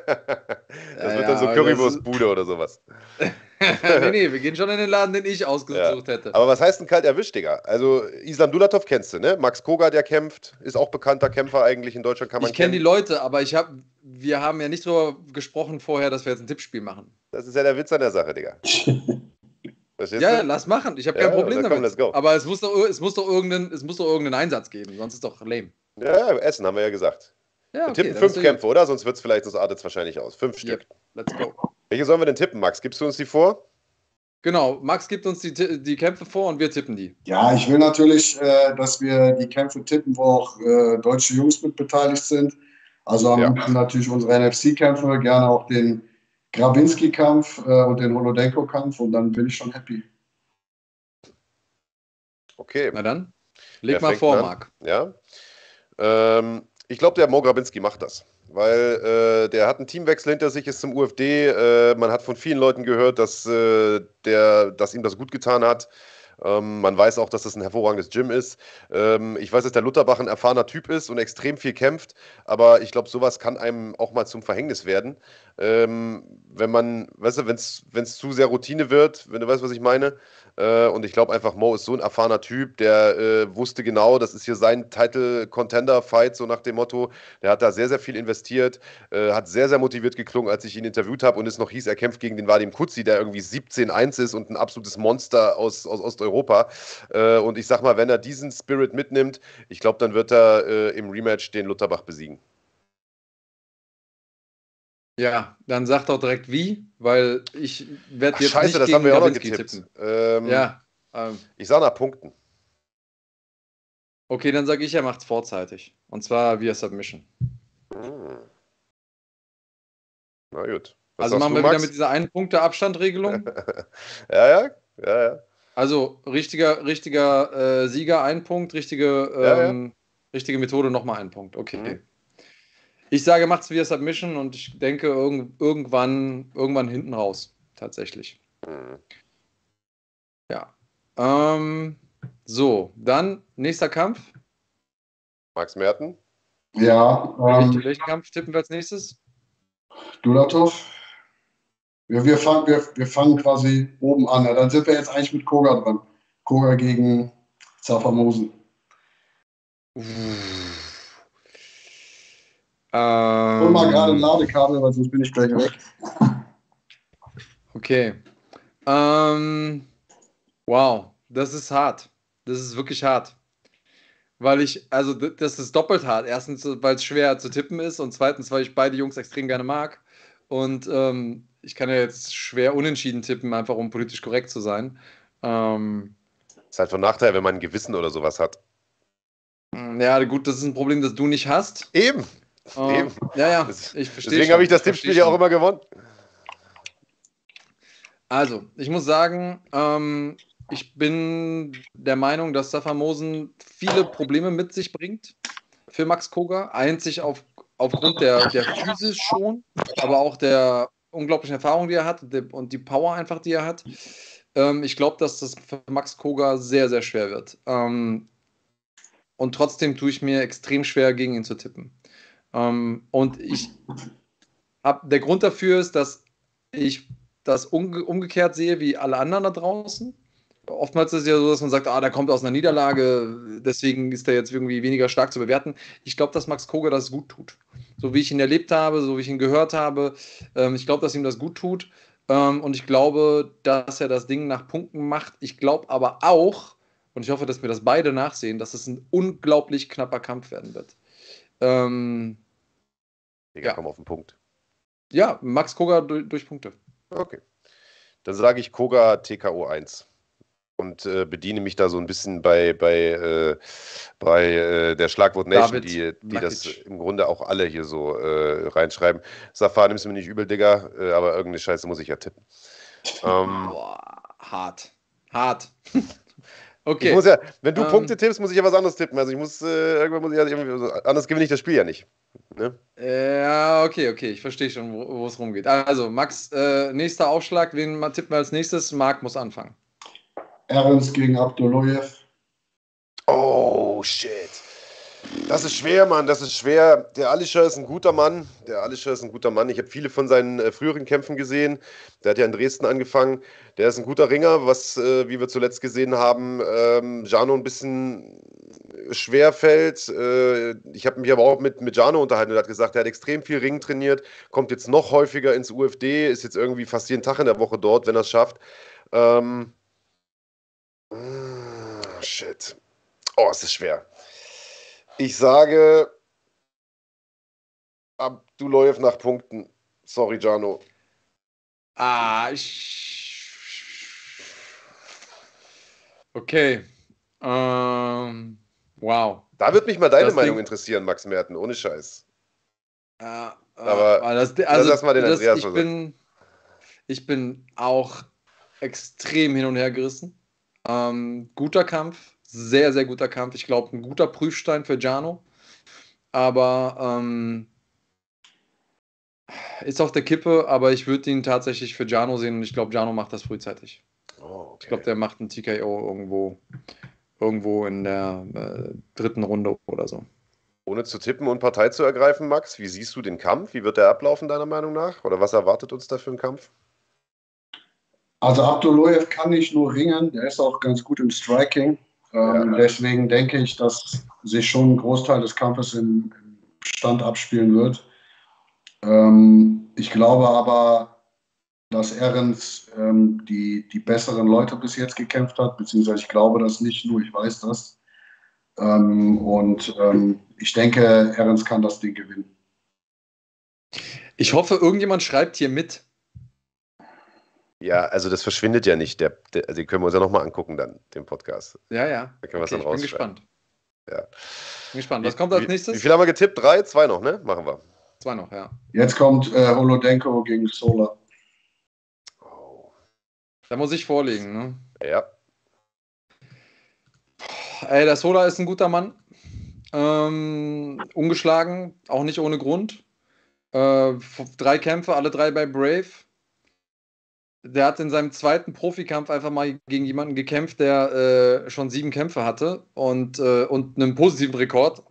ja, wird dann so Currywurstbude oder sowas. nee, nee, wir gehen schon in den Laden, den ich ausgesucht ja. hätte. Aber was heißt denn kalt erwischt, Digga? Also Islam Dulatov kennst du, ne? Max Koga, der kämpft, ist auch bekannter Kämpfer eigentlich in Deutschland, kann man Ich kenne die Leute, aber ich hab, wir haben ja nicht darüber gesprochen vorher, dass wir jetzt ein Tippspiel machen. Das ist ja der Witz an der Sache, Digga. Verstehst ja, du? lass machen. Ich habe kein ja, Problem damit. Komm, Aber es muss, doch, es, muss doch irgendeinen, es muss doch irgendeinen Einsatz geben, sonst ist doch lame. Ja, Essen haben wir ja gesagt. Ja, okay, wir tippen fünf Kämpfe, oder? Sonst wird es vielleicht, das artet es wahrscheinlich aus. Fünf Stück. Yep. Let's go. Welche sollen wir denn tippen, Max? Gibst du uns die vor? Genau, Max gibt uns die, die Kämpfe vor und wir tippen die. Ja, ich will natürlich, äh, dass wir die Kämpfe tippen, wo auch äh, deutsche Jungs mit beteiligt sind. Also ja. natürlich unsere NFC-Kämpfe, gerne auch den Grabinski-Kampf äh, und den Holodenko-Kampf und dann bin ich schon happy. Okay. Na dann, leg Perfekt, mal vor, ne? Marc. Ja. Ähm, ich glaube, der Mo Grabinski macht das. weil äh, der hat einen Teamwechsel hinter sich, ist zum UFD. Äh, man hat von vielen Leuten gehört, dass, äh, der, dass ihm das gut getan hat. Ähm, man weiß auch, dass das ein hervorragendes Gym ist. Ähm, ich weiß, dass der Lutterbach ein erfahrener Typ ist und extrem viel kämpft, aber ich glaube, sowas kann einem auch mal zum Verhängnis werden. Ähm, wenn man, weißt du, wenn es zu sehr Routine wird, wenn du weißt, was ich meine, äh, und ich glaube einfach, Mo ist so ein erfahrener Typ, der äh, wusste genau, das ist hier sein Title-Contender-Fight, so nach dem Motto. Der hat da sehr, sehr viel investiert, äh, hat sehr, sehr motiviert geklungen, als ich ihn interviewt habe und es noch hieß, er kämpft gegen den Vadim Kutzi, der irgendwie 17-1 ist und ein absolutes Monster aus, aus Osteuropa. Äh, und ich sag mal, wenn er diesen Spirit mitnimmt, ich glaube, dann wird er äh, im Rematch den Lutterbach besiegen. Ja, dann sag doch direkt wie, weil ich werde jetzt Scheiße, nicht das gegen haben wir auch noch getippt. Ähm, Ja, ähm, Ich sage nach Punkten. okay, dann sage ich, er macht's vorzeitig. Und zwar via Submission. Hm. Na gut. Was also machen wir wieder Max? mit dieser Ein-Punkte-Abstand-Regelung. ja, ja, ja, ja. Also richtiger, richtiger äh, Sieger ein Punkt, richtige, Ja, ähm, richtige Methode nochmal ein Punkt. Okay. Mhm. Ich sage, macht's via Submission und ich denke irgend, irgendwann, irgendwann hinten raus. Tatsächlich. Ja. Ähm, so, dann nächster Kampf. Max Merten? Ja, Welchen, ähm, welchen Kampf tippen wir als nächstes? Dulatov. Wir, wir, fangen, wir, wir fangen quasi oben an. Ja, dann sind wir jetzt eigentlich mit Koga dran. Koga gegen Zafamosen. Ähm, Hol mal gerade ein Ladekabel, weil sonst bin ich gleich weg. Okay. Ähm, wow, das ist hart. Das ist wirklich hart. Weil ich, also das ist doppelt hart. Erstens, weil es schwer zu tippen ist und zweitens, weil ich beide Jungs extrem gerne mag. Und ähm, ich kann ja jetzt schwer unentschieden tippen, einfach um politisch korrekt zu sein. Ähm, Ist halt von Nachteil, wenn man ein Gewissen oder sowas hat. ja, gut, das ist ein Problem, das du nicht hast. Eben. Ähm, ja, ja, ich verstehe. Deswegen habe ich das Tippspiel ja auch immer gewonnen. Also, ich muss sagen, ähm, ich bin der Meinung, dass Safamosen viele Probleme mit sich bringt für Max Koga. Einzig auf, aufgrund der, der Physis schon, aber auch der unglaublichen Erfahrung, die er hat und die Power einfach, die er hat. Ähm, ich glaube, dass das für Max Koga sehr, sehr schwer wird. Ähm, und trotzdem tue ich mir extrem schwer, gegen ihn zu tippen. Ähm, und ich hab, der Grund dafür ist, dass ich das umge umgekehrt sehe wie alle anderen da draußen. Oftmals ist es ja so, dass man sagt, ah, der kommt aus einer Niederlage, deswegen ist er jetzt irgendwie weniger stark zu bewerten. Ich glaube, dass Max Koga das gut tut. So wie ich ihn erlebt habe, so wie ich ihn gehört habe. Ähm, ich glaube, dass ihm das gut tut. Ähm, und ich glaube, dass er das Ding nach Punkten macht. Ich glaube aber auch, und ich hoffe, dass mir das beide nachsehen, dass es ein unglaublich knapper Kampf werden wird. Ähm, Digga, Ja. komm auf den Punkt. ja, Max Koga durch, durch Punkte. Okay. Dann sage ich Koga TKO 1 und äh, bediene mich da so ein bisschen bei, bei, äh, bei äh, der Schlagwort Nation, David die, die das im Grunde auch alle hier so äh, reinschreiben. Safar, nimmst du mir nicht übel, Digga, äh, aber irgendeine Scheiße muss ich ja tippen. Ähm, Boah, hart. Hart. ich okay. muss ja, wenn du Ähm. Punkte tippst, muss ich ja was anderes tippen. Also ich muss, äh, irgendwann muss ich ja irgendwie, so- anders gewinne ich das Spiel ja nicht. Ne? Ja, okay, okay, ich verstehe schon, wo es rumgeht. Also, Max, äh, nächster Aufschlag, wen tippen wir als nächstes? Marc muss anfangen. Ernst gegen Abdullayev. Oh, shit. Das ist schwer, Mann, das ist schwer. Der Alischer ist ein guter Mann. Der Alischer ist ein guter Mann. Ich habe viele von seinen äh, früheren Kämpfen gesehen. Der hat ja in Dresden angefangen. Der ist ein guter Ringer, was, äh, wie wir zuletzt gesehen haben, ähm, Jano ein bisschen schwer fällt. Äh, ich habe mich aber auch mit, mit Jano unterhalten und er hat gesagt, er hat extrem viel Ring trainiert, kommt jetzt noch häufiger ins UFD, ist jetzt irgendwie fast jeden Tag in der Woche dort, wenn er es schafft. Ähm, mm, shit. Oh, es ist schwer. Ich sage Abdullayev nach Punkten. Sorry, Jano. Ah, ich. Okay. Ähm, wow. Da würde mich mal deine Das Meinung Ding- interessieren, Max Merten, ohne Scheiß. Äh, Aber das, also, lass mal den das, Andreas ich bin, ich bin auch extrem hin und her gerissen. Ähm, guter Kampf, sehr, sehr guter Kampf. Ich glaube, ein guter Prüfstein für Jano. Aber ähm, Ist auf der Kippe, aber ich würde ihn tatsächlich für Jano sehen und ich glaube, Jano macht das frühzeitig. Oh, okay. Ich glaube, der macht einen TKO irgendwo, irgendwo in der äh, dritten Runde oder so. Ohne zu tippen und Partei zu ergreifen, Max, wie siehst du den Kampf? Wie wird der ablaufen, deiner Meinung nach? Oder was erwartet uns da für einen Kampf? Also Abdullayev kann nicht nur ringen, der ist auch ganz gut im Striking. Ähm, ja. Deswegen denke ich, dass sich schon ein Großteil des Kampfes im Stand abspielen wird. Ähm, ich glaube aber, dass Ehrens ähm, die, die besseren Leute bis jetzt gekämpft hat, beziehungsweise ich glaube das nicht nur, ich weiß das. Ähm, und ähm, ich denke, Ehrens kann das Ding gewinnen. Ich hoffe, irgendjemand schreibt hier mit. Ja, also das verschwindet ja nicht. Der, der, also den können wir uns ja nochmal angucken dann, den Podcast. Ja, ja. Da können okay, wir dann ich bin gespannt. Ja. Bin gespannt. Was kommt als nächstes? Wie, wie viel haben wir getippt? Drei? Zwei noch, ne? Machen wir. Zwei noch, ja. Jetzt kommt äh, Holodenko gegen Sola. Oh. Da muss ich vorlegen, ne? Ja. Ey, der Sola ist ein guter Mann. Ähm, ungeschlagen, auch nicht ohne Grund. Äh, drei Kämpfe, alle drei bei Brave. Der hat in seinem zweiten Profikampf einfach mal gegen jemanden gekämpft, der äh, schon sieben Kämpfe hatte und, äh, und einen positiven Rekord.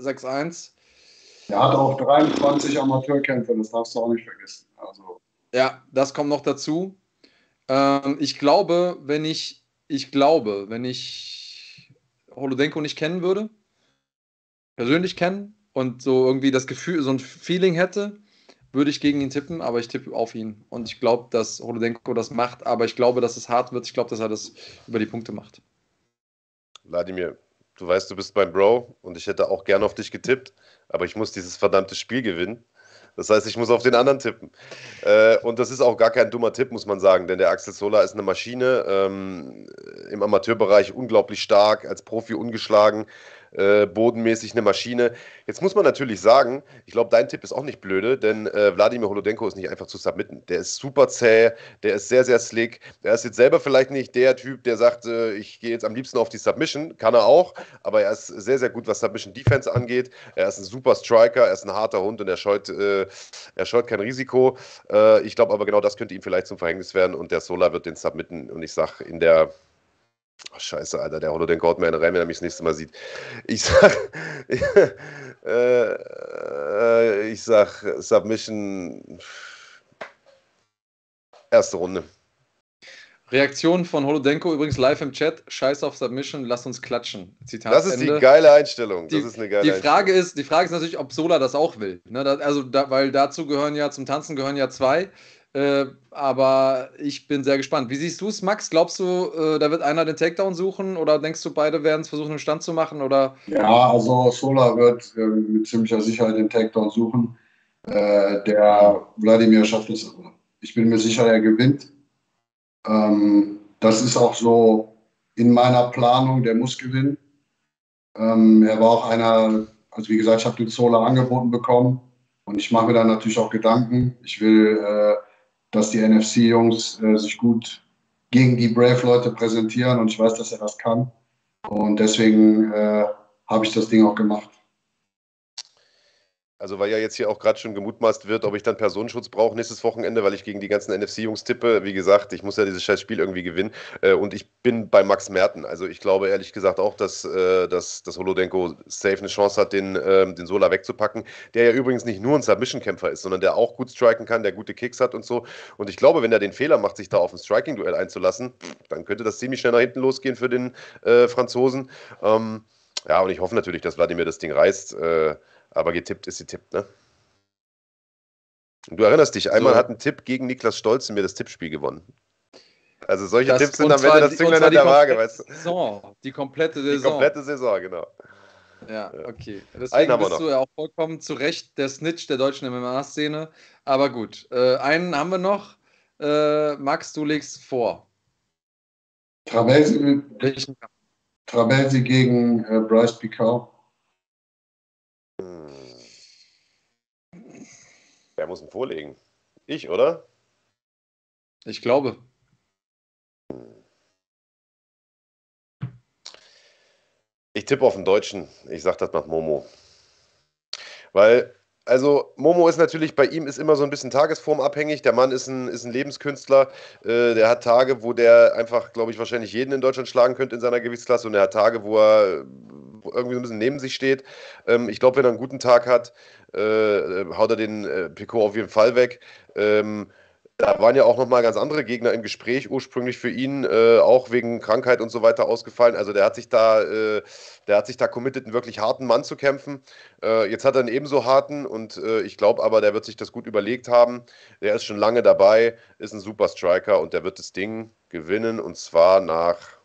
6-1. Er hat auch 23 Amateurkämpfe, das darfst du auch nicht vergessen. Also. Ja, das kommt noch dazu. Ähm, ich glaube, wenn ich, ich glaube, wenn ich Holodenko nicht kennen würde, persönlich kennen und so irgendwie das Gefühl, so ein Feeling hätte, würde ich gegen ihn tippen, aber ich tippe auf ihn. Und ich glaube, dass Holodenko das macht, aber ich glaube, dass es hart wird. Ich glaube, dass er das über die Punkte macht. Wladimir, du weißt, du bist mein Bro und ich hätte auch gerne auf dich getippt, aber ich muss dieses verdammte Spiel gewinnen. Das heißt, ich muss auf den anderen tippen. Äh, und das ist auch gar kein dummer Tipp, muss man sagen, denn der Axel Sola ist eine Maschine, ähm, im Amateurbereich unglaublich stark, als Profi ungeschlagen äh, bodenmäßig eine Maschine. Jetzt muss man natürlich sagen, ich glaube, dein Tipp ist auch nicht blöde, denn äh, Wladimir Holodenko ist nicht einfach zu submitten. Der ist super zäh, der ist sehr, sehr slick. Der ist jetzt selber vielleicht nicht der Typ, der sagt, äh, ich gehe jetzt am liebsten auf die Submission. Kann er auch, aber er ist sehr, sehr gut, was Submission Defense angeht. Er ist ein super Striker, er ist ein harter Hund und er scheut, äh, er scheut kein Risiko. Äh, ich glaube aber genau das könnte ihm vielleicht zum Verhängnis werden und der Solar wird den submitten. Und ich sage, in der Oh, scheiße, Alter, der Holodenk haut mir eine rein, wenn er mich das nächste Mal sieht. Ich sag, äh, äh, ich sag Submission erste Runde. Reaktion von Holodenko übrigens live im Chat. Scheiß auf Submission, lass uns klatschen. Zitat das ist Ende. die geile Einstellung. Die, das ist eine geile die Frage ist, die Frage ist natürlich, ob Sola das auch will. Ne, das, also, da, weil dazu gehören ja zum Tanzen gehören ja zwei. Äh, aber ich bin sehr gespannt. Wie siehst du es, Max? Glaubst du, äh, da wird einer den Takedown suchen oder denkst du, beide werden es versuchen, im Stand zu machen? Oder? Ja, also Sola wird äh, mit ziemlicher Sicherheit den Takedown suchen. Äh, der Wladimir schafft es. Ich bin mir sicher, er gewinnt. Ähm, das ist auch so in meiner Planung, der muss gewinnen. Ähm, er war auch einer, also wie gesagt, ich habe den Sola angeboten bekommen und ich mache mir da natürlich auch Gedanken. Ich will äh, dass die NFC-Jungs äh, sich gut gegen die Brave-Leute präsentieren und ich weiß, dass er das kann. Und deswegen äh, habe ich das Ding auch gemacht. Also weil ja jetzt hier auch gerade schon gemutmaßt wird, ob ich dann Personenschutz brauche nächstes Wochenende, weil ich gegen die ganzen NFC-Jungs tippe. Wie gesagt, ich muss ja dieses scheiß Spiel irgendwie gewinnen. Äh, und ich bin bei Max Merten. Also ich glaube ehrlich gesagt auch, dass, äh, dass, dass Holodenko safe eine Chance hat, den, ähm, den Sola wegzupacken. Der ja übrigens nicht nur ein Submission-Kämpfer ist, sondern der auch gut striken kann, der gute Kicks hat und so. Und ich glaube, wenn er den Fehler macht, sich da auf ein Striking-Duell einzulassen, dann könnte das ziemlich schnell nach hinten losgehen für den äh, Franzosen. Ähm, ja, und ich hoffe natürlich, dass Wladimir das Ding reißt. Äh, aber getippt ist getippt, ne? Du erinnerst dich, einmal so. hat ein Tipp gegen Niklas Stolz mir das Tippspiel gewonnen. Also solche das, Tipps sind am Ende das Zünglein an der Waage, weißt du? Saison, die komplette Saison. Die komplette Saison, genau. Ja, okay. Deswegen bist noch. du ja auch vollkommen zu Recht der Snitch der deutschen MMA-Szene. Aber gut, äh, einen haben wir noch. Äh, Max, du legst vor. Trabelsi, Trabelsi gegen äh, Bryce Picard. Wer muss ihn vorlegen? Ich, oder? Ich glaube. Ich tippe auf den Deutschen. Ich sage, das macht Momo. Weil, Also Momo ist natürlich, bei ihm ist immer so ein bisschen tagesformabhängig. Der Mann ist ein, ist ein Lebenskünstler. Äh, der hat Tage, wo der einfach, glaube ich, wahrscheinlich jeden in Deutschland schlagen könnte in seiner Gewichtsklasse. Und er hat Tage, wo er irgendwie so ein bisschen neben sich steht. Ähm, ich glaube, wenn er einen guten Tag hat, äh, haut er den äh, Pico auf jeden Fall weg. Ähm, da waren ja auch nochmal ganz andere Gegner im Gespräch, ursprünglich für ihn, äh, auch wegen Krankheit und so weiter ausgefallen. Also der hat sich da, äh, der hat sich da committed, einen wirklich harten Mann zu kämpfen. Äh, jetzt hat er einen ebenso harten und äh, ich glaube aber, der wird sich das gut überlegt haben. Der ist schon lange dabei, ist ein super Striker und der wird das Ding gewinnen und zwar nach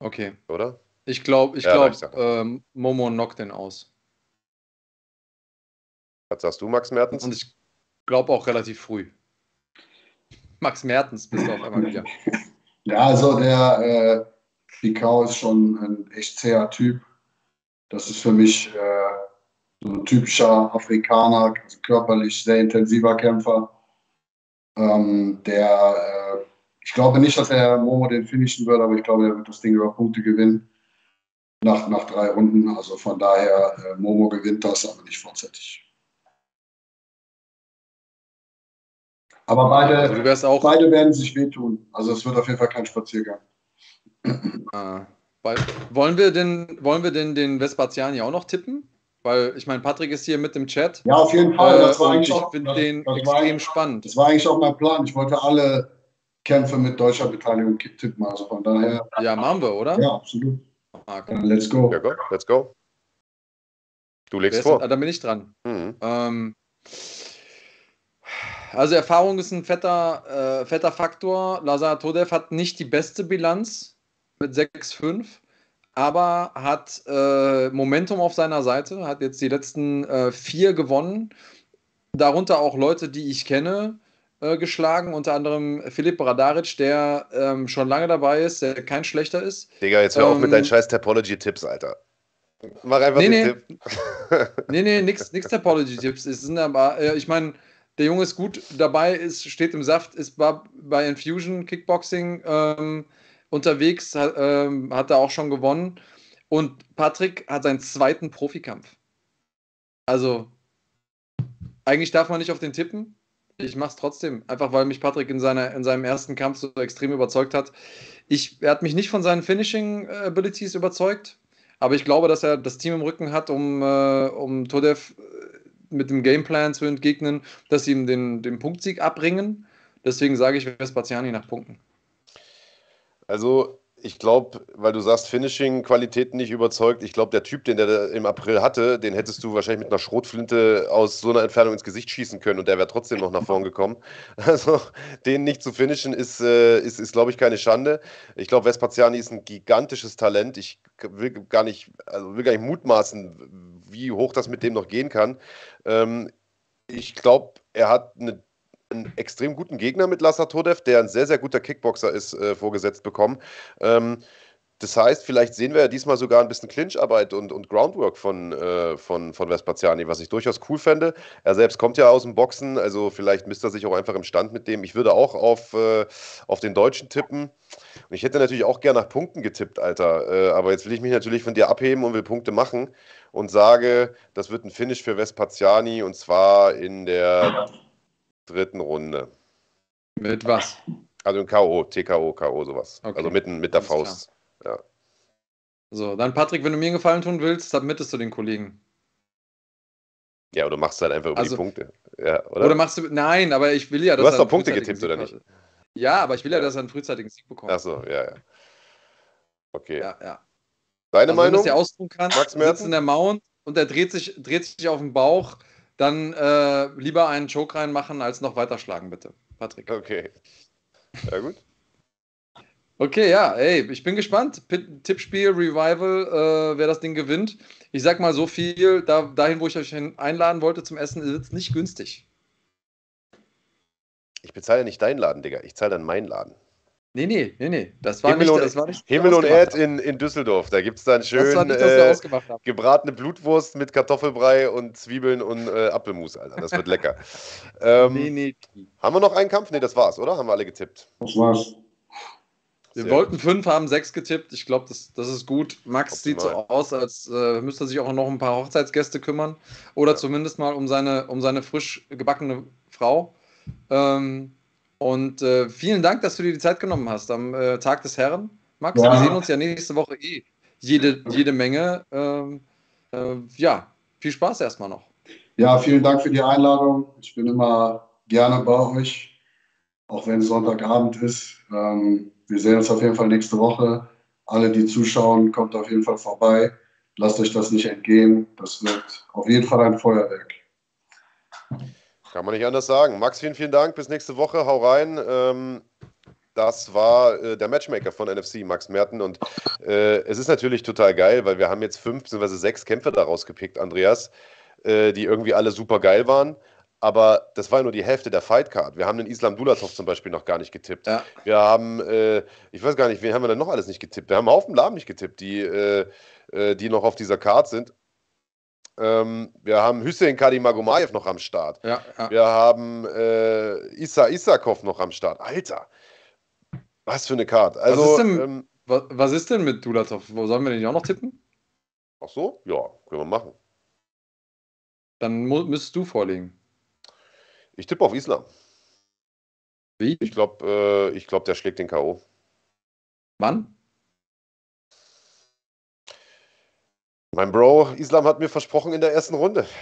Okay. Oder? Ich glaube, ich Ja, glaube, ähm, Momo knockt den aus. Was sagst du, Max Mertens? Und ich glaube auch relativ früh. Max Mertens bist du auf einmal wieder. Ja, also der äh, Picau ist schon ein echt zäher Typ. Das ist für mich äh, so ein typischer Afrikaner, also körperlich sehr intensiver Kämpfer. Ähm, der, äh, ich glaube nicht, dass er Momo den finishen wird, aber ich glaube, er wird das Ding über Punkte gewinnen. Nach, nach drei Runden. Also von daher, äh, Momo gewinnt das, aber nicht vorzeitig. Aber beide, Also beide werden sich wehtun. Also es wird auf jeden Fall kein Spaziergang. Ah, weil, wollen wir denn, wollen wir denn den Vespasiani auch noch tippen? Weil ich meine, Patrick ist hier mit im Chat. Ja, auf jeden Fall. Das Äh, war und eigentlich ich finde den extrem spannend. das war eigentlich auch mein Plan. Ich wollte alle Kämpfe mit deutscher Beteiligung tippen. Also von daher, Ja, machen wir, oder? ja, absolut. Ah, Dann let's go. Ja, go, let's go. Du legst vor. ah, dann bin ich dran. Mhm. Ähm, also Erfahrung ist ein fetter, äh, fetter Faktor. Lazar Todev hat nicht die beste Bilanz mit 6-5, aber hat äh, Momentum auf seiner Seite, hat jetzt die letzten äh, vier gewonnen. Darunter auch Leute, die ich kenne, äh, geschlagen, unter anderem Philipp Bradaric, der ähm, schon lange dabei ist, der kein schlechter ist. Digga, jetzt hör auf mit Ähm, deinen scheiß Topology-Tipps, Alter. Mach einfach Nee, den nee. Tipp. Nee, nee, nix, nix Topology-Tipps. Es sind aber, äh, ich meine, der Junge ist gut dabei, ist, steht im Saft, ist bei Infusion Kickboxing ähm, unterwegs, hat, ähm, hat er auch schon gewonnen. Und Patrick hat seinen zweiten Profikampf. Also, eigentlich darf man nicht auf den tippen. Ich mache es trotzdem, einfach weil mich Patrick in, seiner, in seinem ersten Kampf so extrem überzeugt hat. Ich, er hat mich nicht von seinen Finishing äh, Abilities überzeugt, aber ich glaube, dass er das Team im Rücken hat, um, äh, um Todev äh, mit dem Gameplan zu entgegnen, dass sie ihm den, den Punktsieg abbringen. Deswegen sage ich Vespasiani nach Punkten. Also, ich glaube, weil du sagst, Finishing-Qualitäten nicht überzeugt, ich glaube, der Typ, den der im April hatte, den hättest du wahrscheinlich mit einer Schrotflinte aus so einer Entfernung ins Gesicht schießen können und der wäre trotzdem noch nach vorn gekommen. Also, den nicht zu finishen, ist, äh, ist, ist glaube ich, keine Schande. Ich glaube, Vespasiani ist ein gigantisches Talent. Ich will gar nicht, also will gar nicht mutmaßen, wie hoch das mit dem noch gehen kann. Ähm, ich glaube, er hat eine einen extrem guten Gegner mit Lassar Todev, der ein sehr, sehr guter Kickboxer ist, äh, vorgesetzt bekommen. Ähm, das heißt, vielleicht sehen wir ja diesmal sogar ein bisschen Clincharbeit und, und Groundwork von, äh, von, von Vespasiani, was ich durchaus cool fände. Er selbst kommt ja aus dem Boxen, also vielleicht misst er sich auch einfach im Stand mit dem. Ich würde auch auf, äh, auf den Deutschen tippen. Und ich hätte natürlich auch gerne nach Punkten getippt, Alter. Äh, aber jetzt will ich mich natürlich von dir abheben und will Punkte machen und sage, das wird ein Finish für Vespasiani und zwar in der dritten Runde. Mit was? Also ein K.O., TKO, K.O., sowas. Okay. Also mitten mit der Faust. So, dann Patrick, wenn du mir einen Gefallen tun willst, submittest du den Kollegen. Ja, oder machst halt einfach über Also- die Punkte. Ja, oder? Oder, machst du. Nein, aber ich will ja, dass hast er doch Punkte getippt, oder hat. Ja, aber ich will ja, Ja. dass er einen frühzeitigen Sieg bekommt. Achso, ja, ja. Okay. Ja, ja. Deine Also, wenn du Meinung? es dir ausruhen kannst, Max sitzt in der Mount und er dreht sich, dreht sich auf den Bauch, dann äh, lieber einen Choke reinmachen, als noch weiterschlagen, bitte. Patrick. Okay. Ja, gut. Okay, ja, ey, ich bin gespannt. P Tippspiel, Revival, äh, wer das Ding gewinnt. Ich sag mal so viel, da, dahin, wo ich euch einladen wollte zum Essen, ist es nicht günstig. Ich bezahle nicht deinen Laden, Digga. Ich zahle dann meinen Laden. Nee, nee, nee, nee. Das war Himmel nicht, und- das war nicht Himmel und Erd in, in Düsseldorf. Da gibt es dann schön nicht, äh, gebratene Blutwurst mit Kartoffelbrei und Zwiebeln und äh, Apfelmus, Alter. Das wird lecker. ähm, Nee, nee. Haben wir noch einen Kampf? Nee, das war's, oder? Haben wir alle getippt. Das war's. Wir Sehr wollten fünf, haben sechs getippt. Ich glaube, das, das ist gut. Max Optimal. sieht so aus, als äh, müsste er sich auch noch um ein paar Hochzeitsgäste kümmern. Oder ja. zumindest mal um seine, um seine frisch gebackene Frau. Ähm, und äh, vielen Dank, dass du dir die Zeit genommen hast am äh, Tag des Herren. Max, ja. wir sehen uns ja nächste Woche eh jede, jede Menge. Ähm, äh, ja, viel Spaß erstmal noch. Ja, vielen Dank für die Einladung. Ich bin immer gerne bei euch, auch wenn Sonntagabend ist. Ähm, wir sehen uns auf jeden Fall nächste Woche. Alle, die zuschauen, kommt auf jeden Fall vorbei. Lasst euch das nicht entgehen. Das wird auf jeden Fall ein Feuerwerk. Kann man nicht anders sagen. Max, vielen, vielen Dank. Bis nächste Woche. Hau rein. Ähm, das war äh, der Matchmaker von NFC, Max Merten. Und äh, es ist natürlich total geil, weil wir haben jetzt fünf bzw. sechs Kämpfe daraus gepickt, Andreas, äh, die irgendwie alle super geil waren. Aber das war nur die Hälfte der Fightcard. Wir haben den Islam Dulatov zum Beispiel noch gar nicht getippt. Ja. Wir haben, äh, ich weiß gar nicht, wen haben wir denn noch alles nicht getippt? Wir haben einen Haufen Laben nicht getippt, die, äh, äh, die noch auf dieser Card sind. Ähm, wir haben Hüseyin Kadimagomayev noch am Start. Ja, ja. Wir haben äh, Issa Isakov noch am Start. Alter, was für eine Karte. Also, was, ist denn, ähm, was, was ist denn mit Dulatov? Wo sollen wir den auch noch tippen? Ach so? Ja, können wir machen. Dann müsstest du vorlegen. Ich tippe auf Islam. Wie? Ich glaube, äh, glaub, der schlägt den K.O. Wann? Mein Bro, Islam hat mir versprochen in der ersten Runde.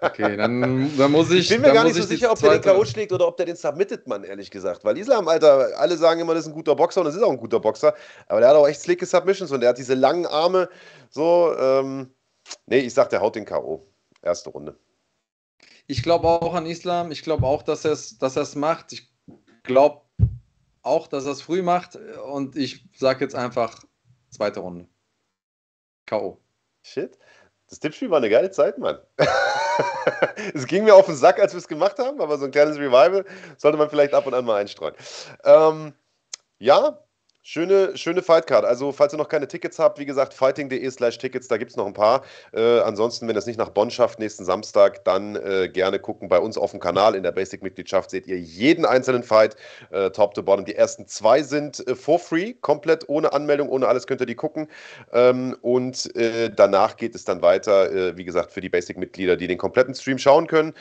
Okay, dann, dann muss ich. Ich bin mir gar nicht so sicher, ob der den K.O. schlägt oder ob der den submittet, man, ehrlich gesagt. Weil Islam, Alter, alle sagen immer, das ist ein guter Boxer und das ist auch ein guter Boxer. Aber der hat auch echt slicke Submissions und der hat diese langen Arme. So, ähm, nee, ich sag, der haut den K.O. Erste Runde. Ich glaube auch an Islam. Ich glaube auch, dass er es dass macht. Ich glaube auch, dass er es früh macht. Und ich sage jetzt einfach zweite Runde. K.O. Shit. Das Tippspiel war eine geile Zeit, Mann. es ging mir auf den Sack, als wir es gemacht haben, aber so ein kleines Revival sollte man vielleicht ab und an mal einstreuen. Ähm, ja, Schöne, schöne Fightcard. Also, falls ihr noch keine Tickets habt, wie gesagt, fighting.de slash Tickets, da gibt es noch ein paar. Äh, ansonsten, wenn es nicht nach Bonn schafft, nächsten Samstag, dann äh, gerne gucken bei uns auf dem Kanal. In der Basic-Mitgliedschaft seht ihr jeden einzelnen Fight, äh, top to bottom. Die ersten zwei sind äh, for free, komplett ohne Anmeldung, ohne alles könnt ihr die gucken. Ähm, und äh, danach geht es dann weiter, äh, wie gesagt, für die Basic-Mitglieder, die den kompletten Stream schauen können,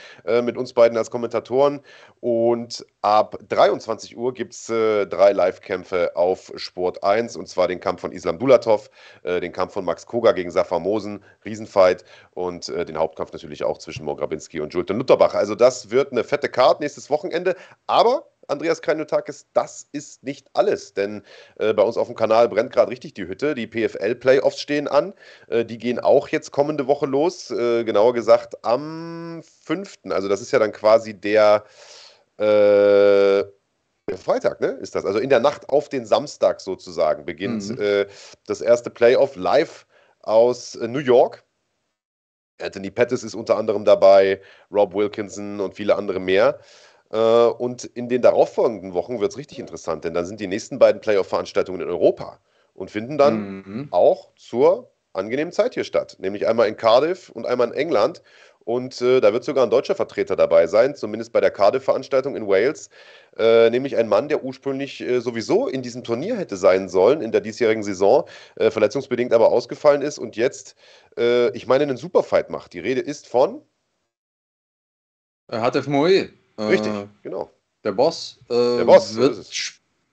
mit uns beiden als Kommentatoren. Und ab 23 Uhr gibt es drei Live-Kämpfe auf Sport 1 und zwar den Kampf von Islam Dulatov, äh, den Kampf von Max Koga gegen Safar Mosen, Riesenfight und äh, den Hauptkampf natürlich auch zwischen Grabinski und Julton Lutterbach. Also das wird eine fette Card nächstes Wochenende, aber Andreas Kreinotakis, das ist nicht alles, denn äh, bei uns auf dem Kanal brennt gerade richtig die Hütte. Die PFL-Playoffs stehen an. Äh, die gehen auch jetzt kommende Woche los, äh, genauer gesagt am 5. Also das ist ja dann quasi der äh, Freitag, ne? Ist das. Also in der Nacht auf den Samstag sozusagen beginnt mhm. äh, das erste Playoff live aus äh, New York. Anthony Pettis ist unter anderem dabei, Rob Wilkinson und viele andere mehr. Äh, und in den darauffolgenden Wochen wird es richtig interessant, denn dann sind die nächsten beiden Playoff-Veranstaltungen in Europa und finden dann mhm. auch zur angenehmen Zeit hier statt. Nämlich einmal in Cardiff und einmal in England. Und äh, da wird sogar ein deutscher Vertreter dabei sein, zumindest bei der Cardiff-Veranstaltung in Wales. Äh, nämlich ein Mann, der ursprünglich äh, sowieso in diesem Turnier hätte sein sollen, in der diesjährigen Saison, äh, verletzungsbedingt aber ausgefallen ist und jetzt, äh, ich meine, einen Superfight macht. Die Rede ist von. Hatef Moe. Richtig, genau. Der Boss. der Boss, wird,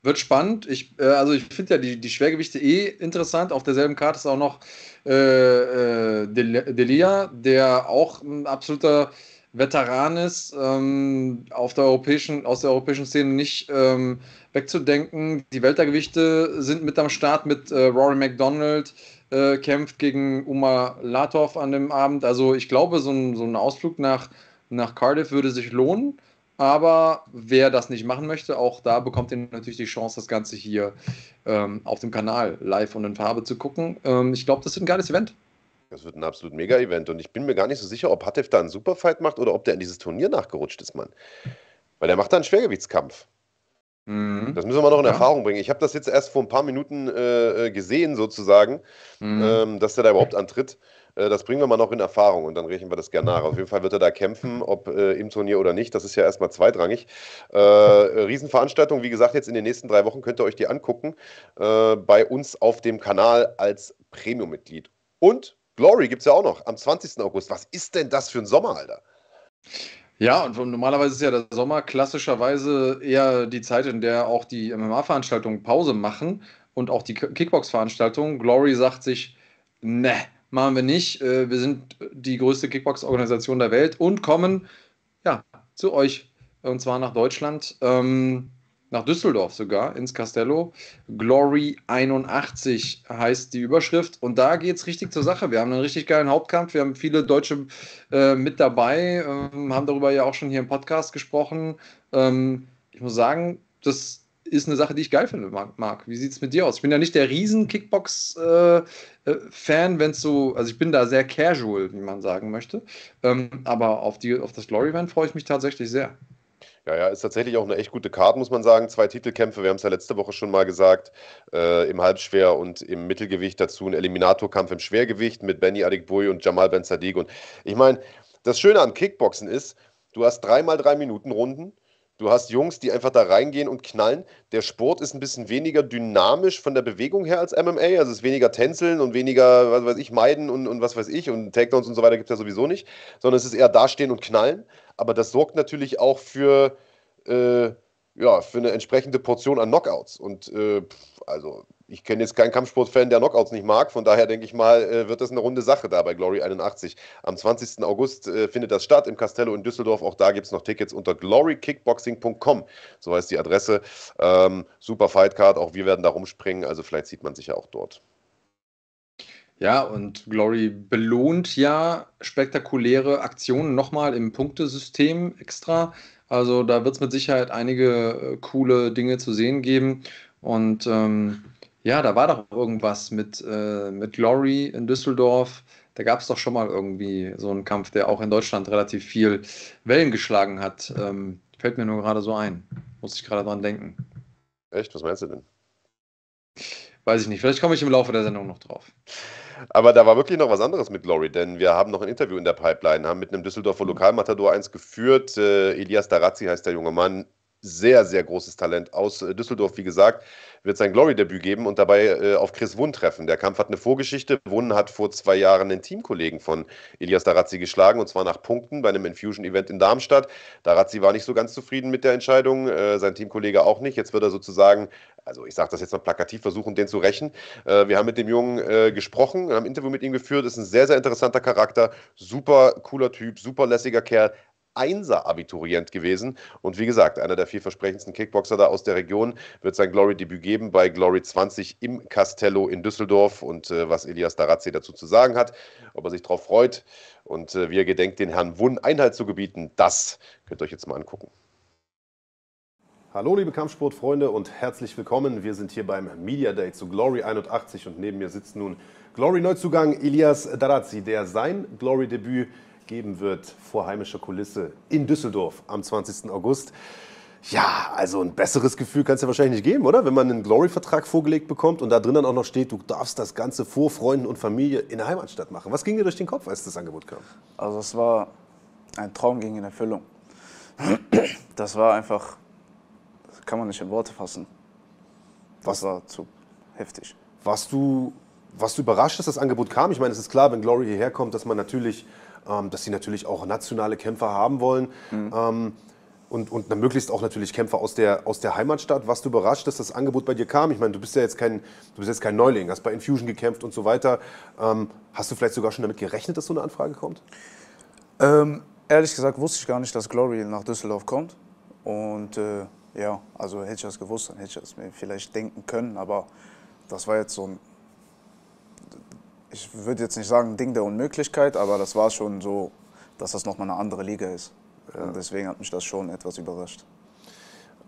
wird spannend. Ich, also ich finde ja die, die Schwergewichte eh interessant. Auf derselben Karte ist auch noch äh, äh, Delia, der auch ein absoluter Veteran ist, ähm, auf der europäischen, aus der europäischen Szene nicht ähm, wegzudenken. Die Weltergewichte sind mit am Start mit äh, Rory McDonald, äh, kämpft gegen Umar Latov an dem Abend. Also ich glaube, so ein, so ein Ausflug nach, nach Cardiff würde sich lohnen. Aber wer das nicht machen möchte, auch da bekommt ihr natürlich die Chance, das Ganze hier ähm, auf dem Kanal live und in Farbe zu gucken. Ähm, ich glaube, das wird ein geiles Event. Das wird ein absolut Mega-Event und ich bin mir gar nicht so sicher, ob Hatev da einen Superfight macht oder ob der in dieses Turnier nachgerutscht ist, Mann. Weil der macht da einen Schwergewichtskampf. Mhm. Das müssen wir noch in ja. Erfahrung bringen. Ich habe das jetzt erst vor ein paar Minuten äh, äh gesehen, sozusagen, mhm. ähm, dass der da überhaupt antritt. Äh, das bringen wir mal noch in Erfahrung und dann rechnen wir das gerne nach. Auf jeden Fall wird er da kämpfen, ob äh, im Turnier oder nicht. Das ist ja erstmal zweitrangig. Äh, Riesenveranstaltung, wie gesagt, jetzt in den nächsten drei Wochen könnt ihr euch die angucken. Äh, bei uns auf dem Kanal als Premium-Mitglied. Und Glory gibt es ja auch noch am 20. August. Was ist denn das für ein Sommer, Alter? Ja, und normalerweise ist ja der Sommer klassischerweise eher die Zeit, in der auch die MMA-Veranstaltungen Pause machen und auch die Kickbox-Veranstaltungen. Glory sagt sich, ne, machen wir nicht. Äh, wir sind die größte Kickbox-Organisation der Welt und kommen ja, zu euch. Und zwar nach Deutschland, ähm, nach Düsseldorf sogar, ins Castello. Glory 81 heißt die Überschrift. Und da geht es richtig zur Sache. Wir haben einen richtig geilen Hauptkampf. Wir haben viele Deutsche äh, mit dabei, ähm, haben darüber ja auch schon hier im Podcast gesprochen. Ähm, ich muss sagen, das ist eine Sache, die ich geil finde, Marc. Wie sieht es mit dir aus? Ich bin ja nicht der riesen Kickbox-Fan, äh, äh, wenn es so, also ich bin da sehr casual, wie man sagen möchte. Ähm, aber auf, die, auf das Glory-Event freue ich mich tatsächlich sehr. Ja, ja, ist tatsächlich auch eine echt gute Karte, muss man sagen. Zwei Titelkämpfe, wir haben es ja letzte Woche schon mal gesagt, äh, im Halbschwer und im Mittelgewicht dazu ein Eliminatorkampf im Schwergewicht mit Benny Adikboy und Jamal Ben Sadiq. Und ich meine, das Schöne am Kickboxen ist, du hast dreimal drei Minuten Runden Du hast Jungs, die einfach da reingehen und knallen. Der Sport ist ein bisschen weniger dynamisch von der Bewegung her als MMA. Also es ist weniger Tänzeln und weniger, was weiß ich, meiden und, und was weiß ich und Takedowns und so weiter gibt es ja sowieso nicht. Sondern es ist eher dastehen und knallen. Aber das sorgt natürlich auch für, äh, ja, für eine entsprechende Portion an Knockouts. Und äh, also ich kenne jetzt keinen Kampfsportfan, der Knockouts nicht mag. Von daher denke ich mal, äh, wird das eine runde Sache da bei Glory 81. Am 20. August äh, findet das statt im Castello in Düsseldorf. Auch da gibt es noch Tickets unter glorykickboxing.com. So heißt die Adresse. Ähm, super Fightcard. Auch wir werden da rumspringen. Also vielleicht sieht man sich ja auch dort. Ja, und Glory belohnt ja spektakuläre Aktionen nochmal im Punktesystem extra. Also da wird es mit Sicherheit einige äh, coole Dinge zu sehen geben. Und ähm, ja, da war doch irgendwas mit, äh, mit Glory in Düsseldorf. Da gab es doch schon mal irgendwie so einen Kampf, der auch in Deutschland relativ viel Wellen geschlagen hat. Ähm, fällt mir nur gerade so ein. Muss ich gerade dran denken. Echt? Was meinst du denn? Weiß ich nicht. Vielleicht komme ich im Laufe der Sendung noch drauf. Aber da war wirklich noch was anderes mit Glory, denn wir haben noch ein Interview in der Pipeline, haben mit einem Düsseldorfer Lokalmatador eins geführt. Äh, Elias Darazzi heißt der junge Mann. Sehr, sehr großes Talent aus äh, Düsseldorf, wie gesagt wird sein Glory-Debüt geben und dabei äh, auf Chris Wund treffen. Der Kampf hat eine Vorgeschichte. Wund hat vor zwei Jahren einen Teamkollegen von Elias Darazzi geschlagen und zwar nach Punkten bei einem Infusion-Event in Darmstadt. Darazzi war nicht so ganz zufrieden mit der Entscheidung, äh, sein Teamkollege auch nicht. Jetzt wird er sozusagen also ich sage das jetzt mal plakativ, versuchen, den zu rächen. Äh, wir haben mit dem Jungen äh, gesprochen, haben ein Interview mit ihm geführt. Ist ein sehr, sehr interessanter Charakter, super cooler Typ, super lässiger Kerl, Einser-Abiturient gewesen. Und wie gesagt, einer der vielversprechendsten Kickboxer da aus der Region wird sein Glory-Debüt geben bei Glory 20 im Castello in Düsseldorf. Und äh, was Elias Darazzi dazu zu sagen hat, ob er sich darauf freut und äh, wie er gedenkt, den Herrn Wun Einhalt zu gebieten, das könnt ihr euch jetzt mal angucken. Hallo liebe Kampfsportfreunde und herzlich willkommen. Wir sind hier beim Media Day zu Glory 81 und neben mir sitzt nun Glory-Neuzugang Elias Darazzi, der sein Glory-Debüt geben wird vor heimischer Kulisse in Düsseldorf am 20. August. Ja, also ein besseres Gefühl kann es ja wahrscheinlich nicht geben, oder? Wenn man einen Glory-Vertrag vorgelegt bekommt und da drin dann auch noch steht, du darfst das Ganze vor Freunden und Familie in der Heimatstadt machen. Was ging dir durch den Kopf, als das Angebot kam? Also es war ein Traum ging in Erfüllung. Das war einfach, das kann man nicht in Worte fassen. Das Was? war zu heftig. Warst du, warst du überrascht, dass das Angebot kam? Ich meine, es ist klar, wenn Glory hierher kommt, dass man natürlich dass sie natürlich auch nationale Kämpfer haben wollen. Mhm. Ähm, und, und dann möglichst auch natürlich Kämpfer aus der, aus der Heimatstadt. Warst du überrascht, dass das Angebot bei dir kam? Ich meine, du bist ja jetzt kein, du bist jetzt kein Neuling, hast bei Infusion gekämpft und so weiter. Ähm, hast du vielleicht sogar schon damit gerechnet, dass so eine Anfrage kommt? Ähm, ehrlich gesagt wusste ich gar nicht, dass Glory nach Düsseldorf kommt. Und äh, ja, also hätte ich das gewusst, dann hätte ich das mir vielleicht denken können. Aber das war jetzt so ein ich würde jetzt nicht sagen Ding der Unmöglichkeit, aber das war schon so, dass das nochmal eine andere Liga ist. Ja. Und deswegen hat mich das schon etwas überrascht.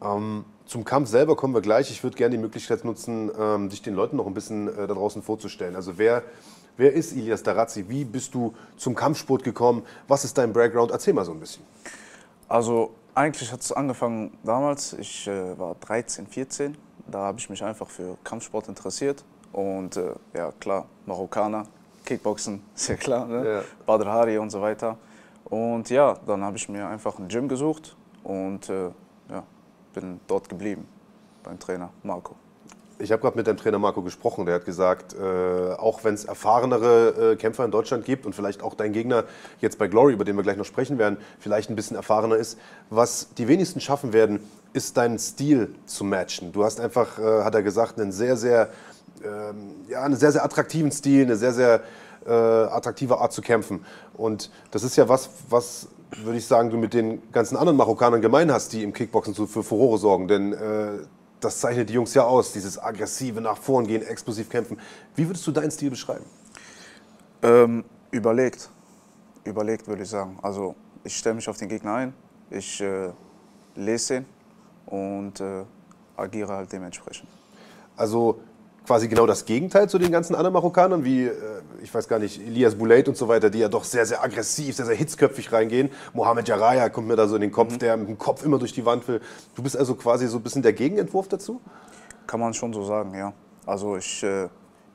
Ähm, zum Kampf selber kommen wir gleich. Ich würde gerne die Möglichkeit nutzen, ähm, dich den Leuten noch ein bisschen äh, da draußen vorzustellen. Also wer, wer ist Ilias Darazzi? Wie bist du zum Kampfsport gekommen? Was ist dein Background? Erzähl mal so ein bisschen. Also eigentlich hat es angefangen damals. Ich äh, war 13, 14. Da habe ich mich einfach für Kampfsport interessiert. Und äh, ja, klar, Marokkaner, Kickboxen, ja klar, ne? Ja. Badr Hari und so weiter. Und ja, dann habe ich mir einfach ein Gym gesucht und äh, ja, bin dort geblieben beim Trainer Marco. Ich habe gerade mit dem Trainer Marco gesprochen. Der hat gesagt, äh, auch wenn es erfahrenere äh, Kämpfer in Deutschland gibt und vielleicht auch dein Gegner jetzt bei Glory, über den wir gleich noch sprechen werden, vielleicht ein bisschen erfahrener ist, was die wenigsten schaffen werden, ist deinen Stil zu matchen. Du hast einfach, äh, hat er gesagt, einen sehr, sehr, ja, einen sehr, sehr attraktiven Stil, eine sehr, sehr äh, attraktive Art zu kämpfen. Und das ist ja was, was würde ich sagen, du mit den ganzen anderen Marokkanern gemein hast, die im Kickboxen so für Furore sorgen. Denn äh, das zeichnet die Jungs ja aus, dieses aggressive nach vorn gehen, explosiv kämpfen. Wie würdest du deinen Stil beschreiben? Ähm, überlegt. Überlegt, würde ich sagen. Also, ich stelle mich auf den Gegner ein, ich äh, lese ihn und äh, agiere halt dementsprechend. Also quasi genau das Gegenteil zu den ganzen anderen Marokkanern, wie, äh, ich weiß gar nicht, Elias Boulait und so weiter, die ja doch sehr, sehr aggressiv, sehr, sehr hitzköpfig reingehen. Mohamed Jaraya kommt mir da so in den Kopf, der mit dem Kopf immer durch die Wand will. Du bist also quasi so ein bisschen der Gegenentwurf dazu? Kann man schon so sagen, ja. Also, ich äh,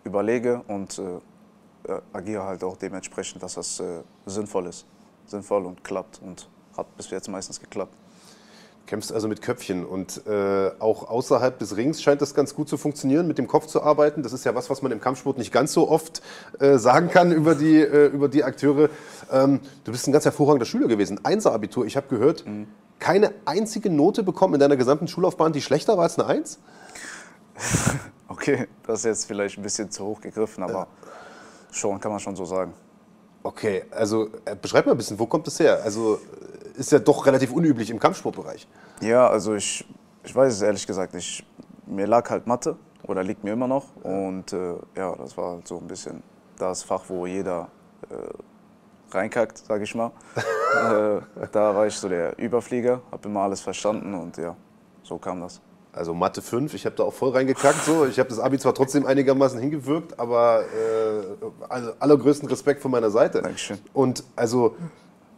überlege und äh, äh, agiere halt auch dementsprechend, dass das äh, sinnvoll ist. Sinnvoll und klappt und hat bis jetzt meistens geklappt. Kämpfst also mit Köpfchen und äh, auch außerhalb des Rings scheint das ganz gut zu funktionieren, mit dem Kopf zu arbeiten. Das ist ja was, was man im Kampfsport nicht ganz so oft äh, sagen kann über die, äh, über die Akteure. Ähm, du bist ein ganz hervorragender Schüler gewesen. Einser-Abitur, ich habe gehört, keine einzige Note bekommen in deiner gesamten Schullaufbahn, die schlechter war als eine Eins? Okay, das ist jetzt vielleicht ein bisschen zu hoch gegriffen, aber schon, kann man schon so sagen. Okay, also äh, beschreib mal ein bisschen, wo kommt das her? Also äh, ist ja doch relativ unüblich im Kampfsportbereich. Ja, also ich, ich weiß es ehrlich gesagt nicht. Mir lag halt Mathe oder liegt mir immer noch. Und äh, ja, das war halt so ein bisschen das Fach, wo jeder äh, reinkackt, sag ich mal. äh, da war ich so der Überflieger, habe immer alles verstanden und ja, so kam das. Also Mathe 5, ich habe da auch voll reingekackt. So. Ich habe das Abi zwar trotzdem einigermaßen hingewirkt, aber äh, also allergrößten Respekt von meiner Seite. Dankeschön. Und also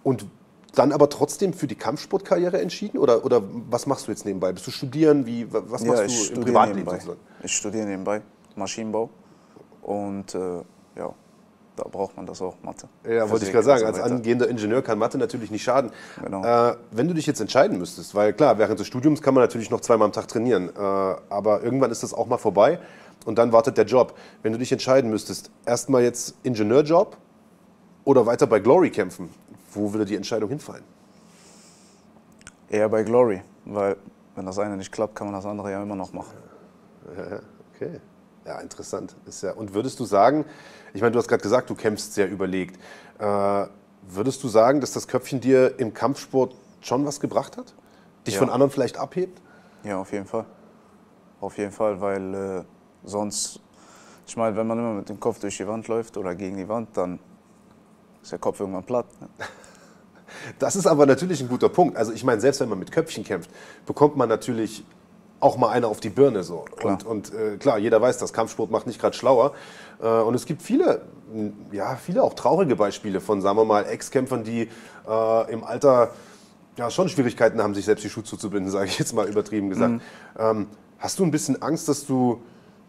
und dann aber trotzdem für die Kampfsportkarriere entschieden oder, oder was machst du jetzt nebenbei? Bist du studieren? Wie, was machst ja, du im Privatleben nebenbei. sozusagen? Ich studiere nebenbei Maschinenbau und äh, ja, da braucht man das auch, Mathe. Ja, wollte ich gerade sagen, so als angehender Ingenieur kann Mathe natürlich nicht schaden. Genau. Äh, wenn du dich jetzt entscheiden müsstest, weil klar, während des Studiums kann man natürlich noch zweimal am Tag trainieren, äh, aber irgendwann ist das auch mal vorbei und dann wartet der Job. Wenn du dich entscheiden müsstest, erstmal jetzt Ingenieurjob oder weiter bei Glory kämpfen, wo würde die Entscheidung hinfallen? Eher bei Glory, weil wenn das eine nicht klappt, kann man das andere ja immer noch machen. Okay. Ja, interessant. Ist ja, und würdest du sagen, ich meine, du hast gerade gesagt, du kämpfst sehr überlegt. Äh, würdest du sagen, dass das Köpfchen dir im Kampfsport schon was gebracht hat? Dich Ja. von anderen vielleicht abhebt? Ja, auf jeden Fall. Auf jeden Fall, weil äh, sonst, ich meine, wenn man immer mit dem Kopf durch die Wand läuft oder gegen die Wand, dann ist der Kopf irgendwann platt. Ne? Das ist aber natürlich ein guter Punkt. Also ich meine, selbst wenn man mit Köpfchen kämpft, bekommt man natürlich auch mal eine auf die Birne so. Klar. Und, und äh, klar, jeder weiß, das Kampfsport macht nicht gerade schlauer. Äh, und es gibt viele, m, ja, viele auch traurige Beispiele von, sagen wir mal, Ex-Kämpfern, die äh, im Alter ja schon Schwierigkeiten haben, sich selbst die Schuhe zuzubinden, sage ich jetzt mal übertrieben gesagt. Ähm, hast du ein bisschen Angst, dass du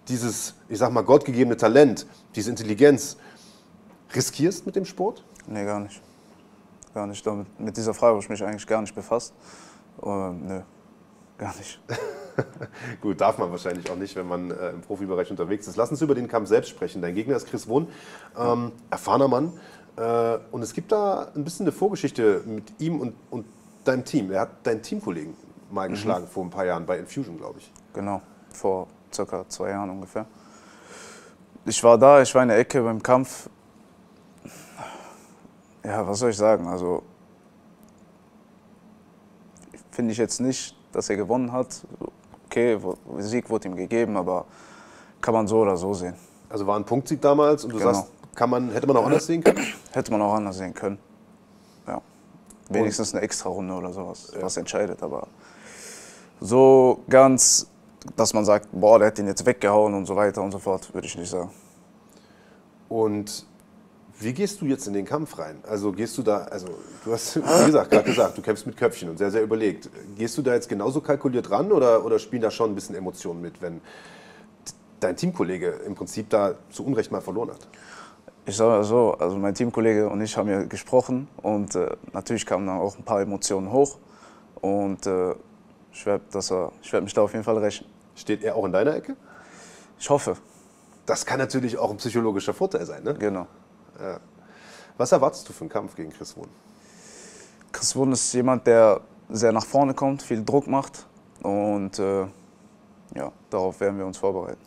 dieses, ich sag mal, gottgegebene Talent, diese Intelligenz riskierst mit dem Sport? Nee, gar nicht. Gar nicht. Damit, mit dieser Frage habe ich mich eigentlich gar nicht befasst. Ähm, nö, gar nicht. Gut, darf man wahrscheinlich auch nicht, wenn man äh, im Profibereich unterwegs ist. Lass uns über den Kampf selbst sprechen. Dein Gegner ist Chris Wohn, ähm, erfahrener Mann. Äh, und es gibt da ein bisschen eine Vorgeschichte mit ihm und, und deinem Team. Er hat deinen Teamkollegen mal geschlagen vor ein paar Jahren bei Infusion, glaube ich. Genau, vor circa zwei Jahren ungefähr. Ich war da, ich war in der Ecke beim Kampf. Ja, was soll ich sagen? Also, finde ich jetzt nicht, dass er gewonnen hat. Okay, Sieg wurde ihm gegeben, aber kann man so oder so sehen. Also war ein Punktsieg damals und du Genau. sagst, kann man, hätte man auch anders sehen können? Hätte man auch anders sehen können. Ja. Wenigstens eine Extra-Runde oder sowas, was entscheidet. Aber so ganz, dass man sagt, boah, der hat ihn jetzt weggehauen und so weiter und so fort, würde ich nicht sagen. Und wie gehst du jetzt in den Kampf rein? Also gehst du da, also du hast, wie gesagt, gerade gesagt, du kämpfst mit Köpfchen und sehr, sehr überlegt. Gehst du da jetzt genauso kalkuliert ran oder, oder spielen da schon ein bisschen Emotionen mit, wenn dein Teamkollege im Prinzip da zu Unrecht mal verloren hat? Ich sage so, also mein Teamkollege und ich haben ja gesprochen und äh, natürlich kamen dann auch ein paar Emotionen hoch und äh, ich werde werd mich da auf jeden Fall rächen. Steht er auch in deiner Ecke? Ich hoffe. Das kann natürlich auch ein psychologischer Vorteil sein, ne? Genau. Ja. Was erwartest du für einen Kampf gegen Chris Wohn? Chris Wohn ist jemand, der sehr nach vorne kommt, viel Druck macht und äh, ja, darauf werden wir uns vorbereiten.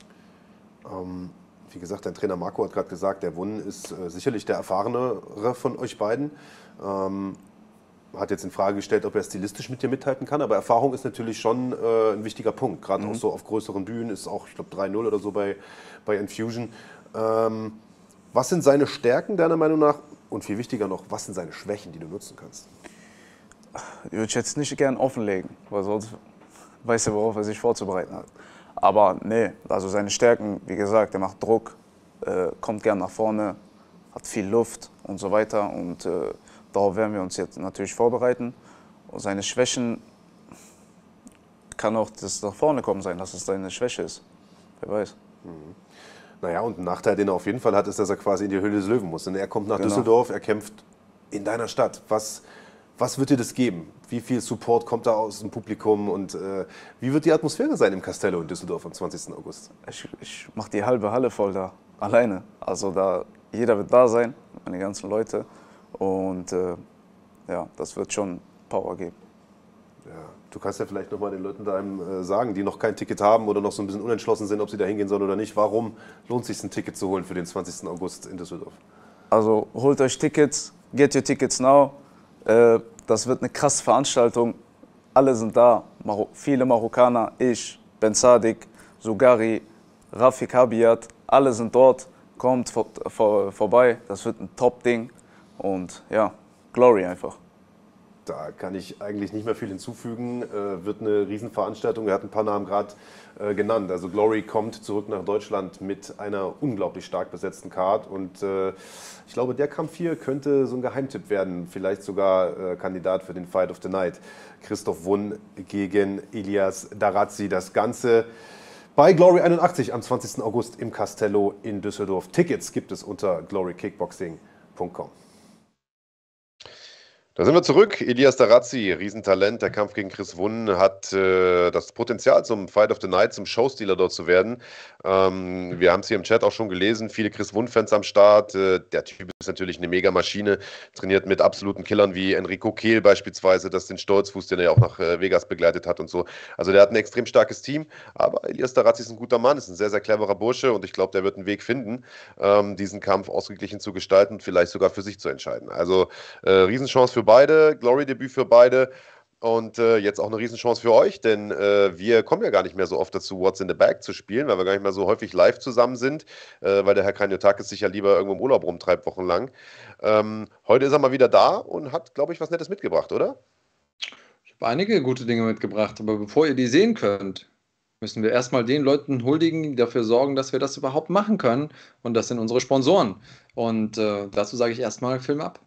Ähm, wie gesagt, dein Trainer Marco hat gerade gesagt, der Wun ist äh, sicherlich der erfahrenere von euch beiden. Ähm, hat jetzt in Frage gestellt, ob er stilistisch mit dir mithalten kann, aber Erfahrung ist natürlich schon äh, ein wichtiger Punkt. Gerade mhm. auch so auf größeren Bühnen ist auch, ich glaube, 3-0 oder so bei, bei Infusion. Ähm, was sind seine Stärken deiner Meinung nach? Und viel wichtiger noch, was sind seine Schwächen, die du nutzen kannst? Ich würde jetzt nicht gern offenlegen, weil sonst weiß er, worauf er sich vorzubereiten hat. Aber nee, also seine Stärken, wie gesagt, er macht Druck, äh, kommt gern nach vorne, hat viel Luft und so weiter. Und äh, darauf werden wir uns jetzt natürlich vorbereiten. Und seine Schwächen kann auch das nach vorne kommen sein, dass es seine Schwäche ist. Wer weiß. Mhm. Naja, und ein Nachteil, den er auf jeden Fall hat, ist, dass er quasi in die Höhle des Löwen muss. Denn er kommt nach genau. Düsseldorf, er kämpft in deiner Stadt. Was, was wird dir das geben? Wie viel Support kommt da aus dem Publikum und äh, wie wird die Atmosphäre sein im Castello in Düsseldorf am 20. August? Ich, ich mache die halbe Halle voll da, alleine. Also da, jeder wird da sein, meine ganzen Leute. Und äh, ja, das wird schon Power geben. Du kannst ja vielleicht nochmal den Leuten da äh, sagen, die noch kein Ticket haben oder noch so ein bisschen unentschlossen sind, ob sie da hingehen sollen oder nicht. Warum lohnt es sich, ein Ticket zu holen für den 20. August in Düsseldorf? Also holt euch Tickets, get your tickets now. Äh, das wird eine krasse Veranstaltung. Alle sind da. Mar viele Marokkaner, ich, Ben Sadik, Sugari, Rafik Habiat, alle sind dort. Kommt vor, vor, vorbei. Das wird ein Top-Ding. Und ja, Glory einfach. Da kann ich eigentlich nicht mehr viel hinzufügen. Äh, wird eine Riesenveranstaltung. Er hat ein paar Namen gerade äh, genannt. Also Glory kommt zurück nach Deutschland mit einer unglaublich stark besetzten Card. Und äh, ich glaube, der Kampf hier könnte so ein Geheimtipp werden. Vielleicht sogar äh, Kandidat für den Fight of the Night. Christoph Wunn gegen Elias Darazzi. Das Ganze bei Glory 81 am 20. August im Castello in Düsseldorf. Tickets gibt es unter glorykickboxing.com. Da sind wir zurück. Elias Darazzi, Riesentalent. Der Kampf gegen Chris Wunn hat äh, das Potenzial zum Fight of the Night, zum Showstealer dort zu werden. Ähm, wir haben es hier im Chat auch schon gelesen. Viele Chris Wunn-Fans am Start. Äh, der Typ ist natürlich eine Mega-Maschine. Trainiert mit absoluten Killern wie Enrico Kehl beispielsweise. Das den Stolzfuß, den er ja auch nach äh, Vegas begleitet hat und so. Also der hat ein extrem starkes Team. Aber Elias Darazzi ist ein guter Mann, ist ein sehr, sehr cleverer Bursche und ich glaube, der wird einen Weg finden, ähm, diesen Kampf ausgeglichen zu gestalten und vielleicht sogar für sich zu entscheiden. Also äh, Riesenchance für beide, Glory-Debüt für beide. Und äh, jetzt auch eine Riesenchance für euch, denn äh, wir kommen ja gar nicht mehr so oft dazu, What's in the Bag zu spielen, weil wir gar nicht mehr so häufig live zusammen sind, äh, weil der Herr Kranjotakis sich ja lieber irgendwo im Urlaub rumtreibt, wochenlang. Ähm, heute ist er mal wieder da und hat, glaube ich, was Nettes mitgebracht, oder? Ich habe einige gute Dinge mitgebracht, aber bevor ihr die sehen könnt, müssen wir erstmal den Leuten huldigen, die dafür sorgen, dass wir das überhaupt machen können. Und das sind unsere Sponsoren. Und äh, dazu sage ich erstmal Film ab.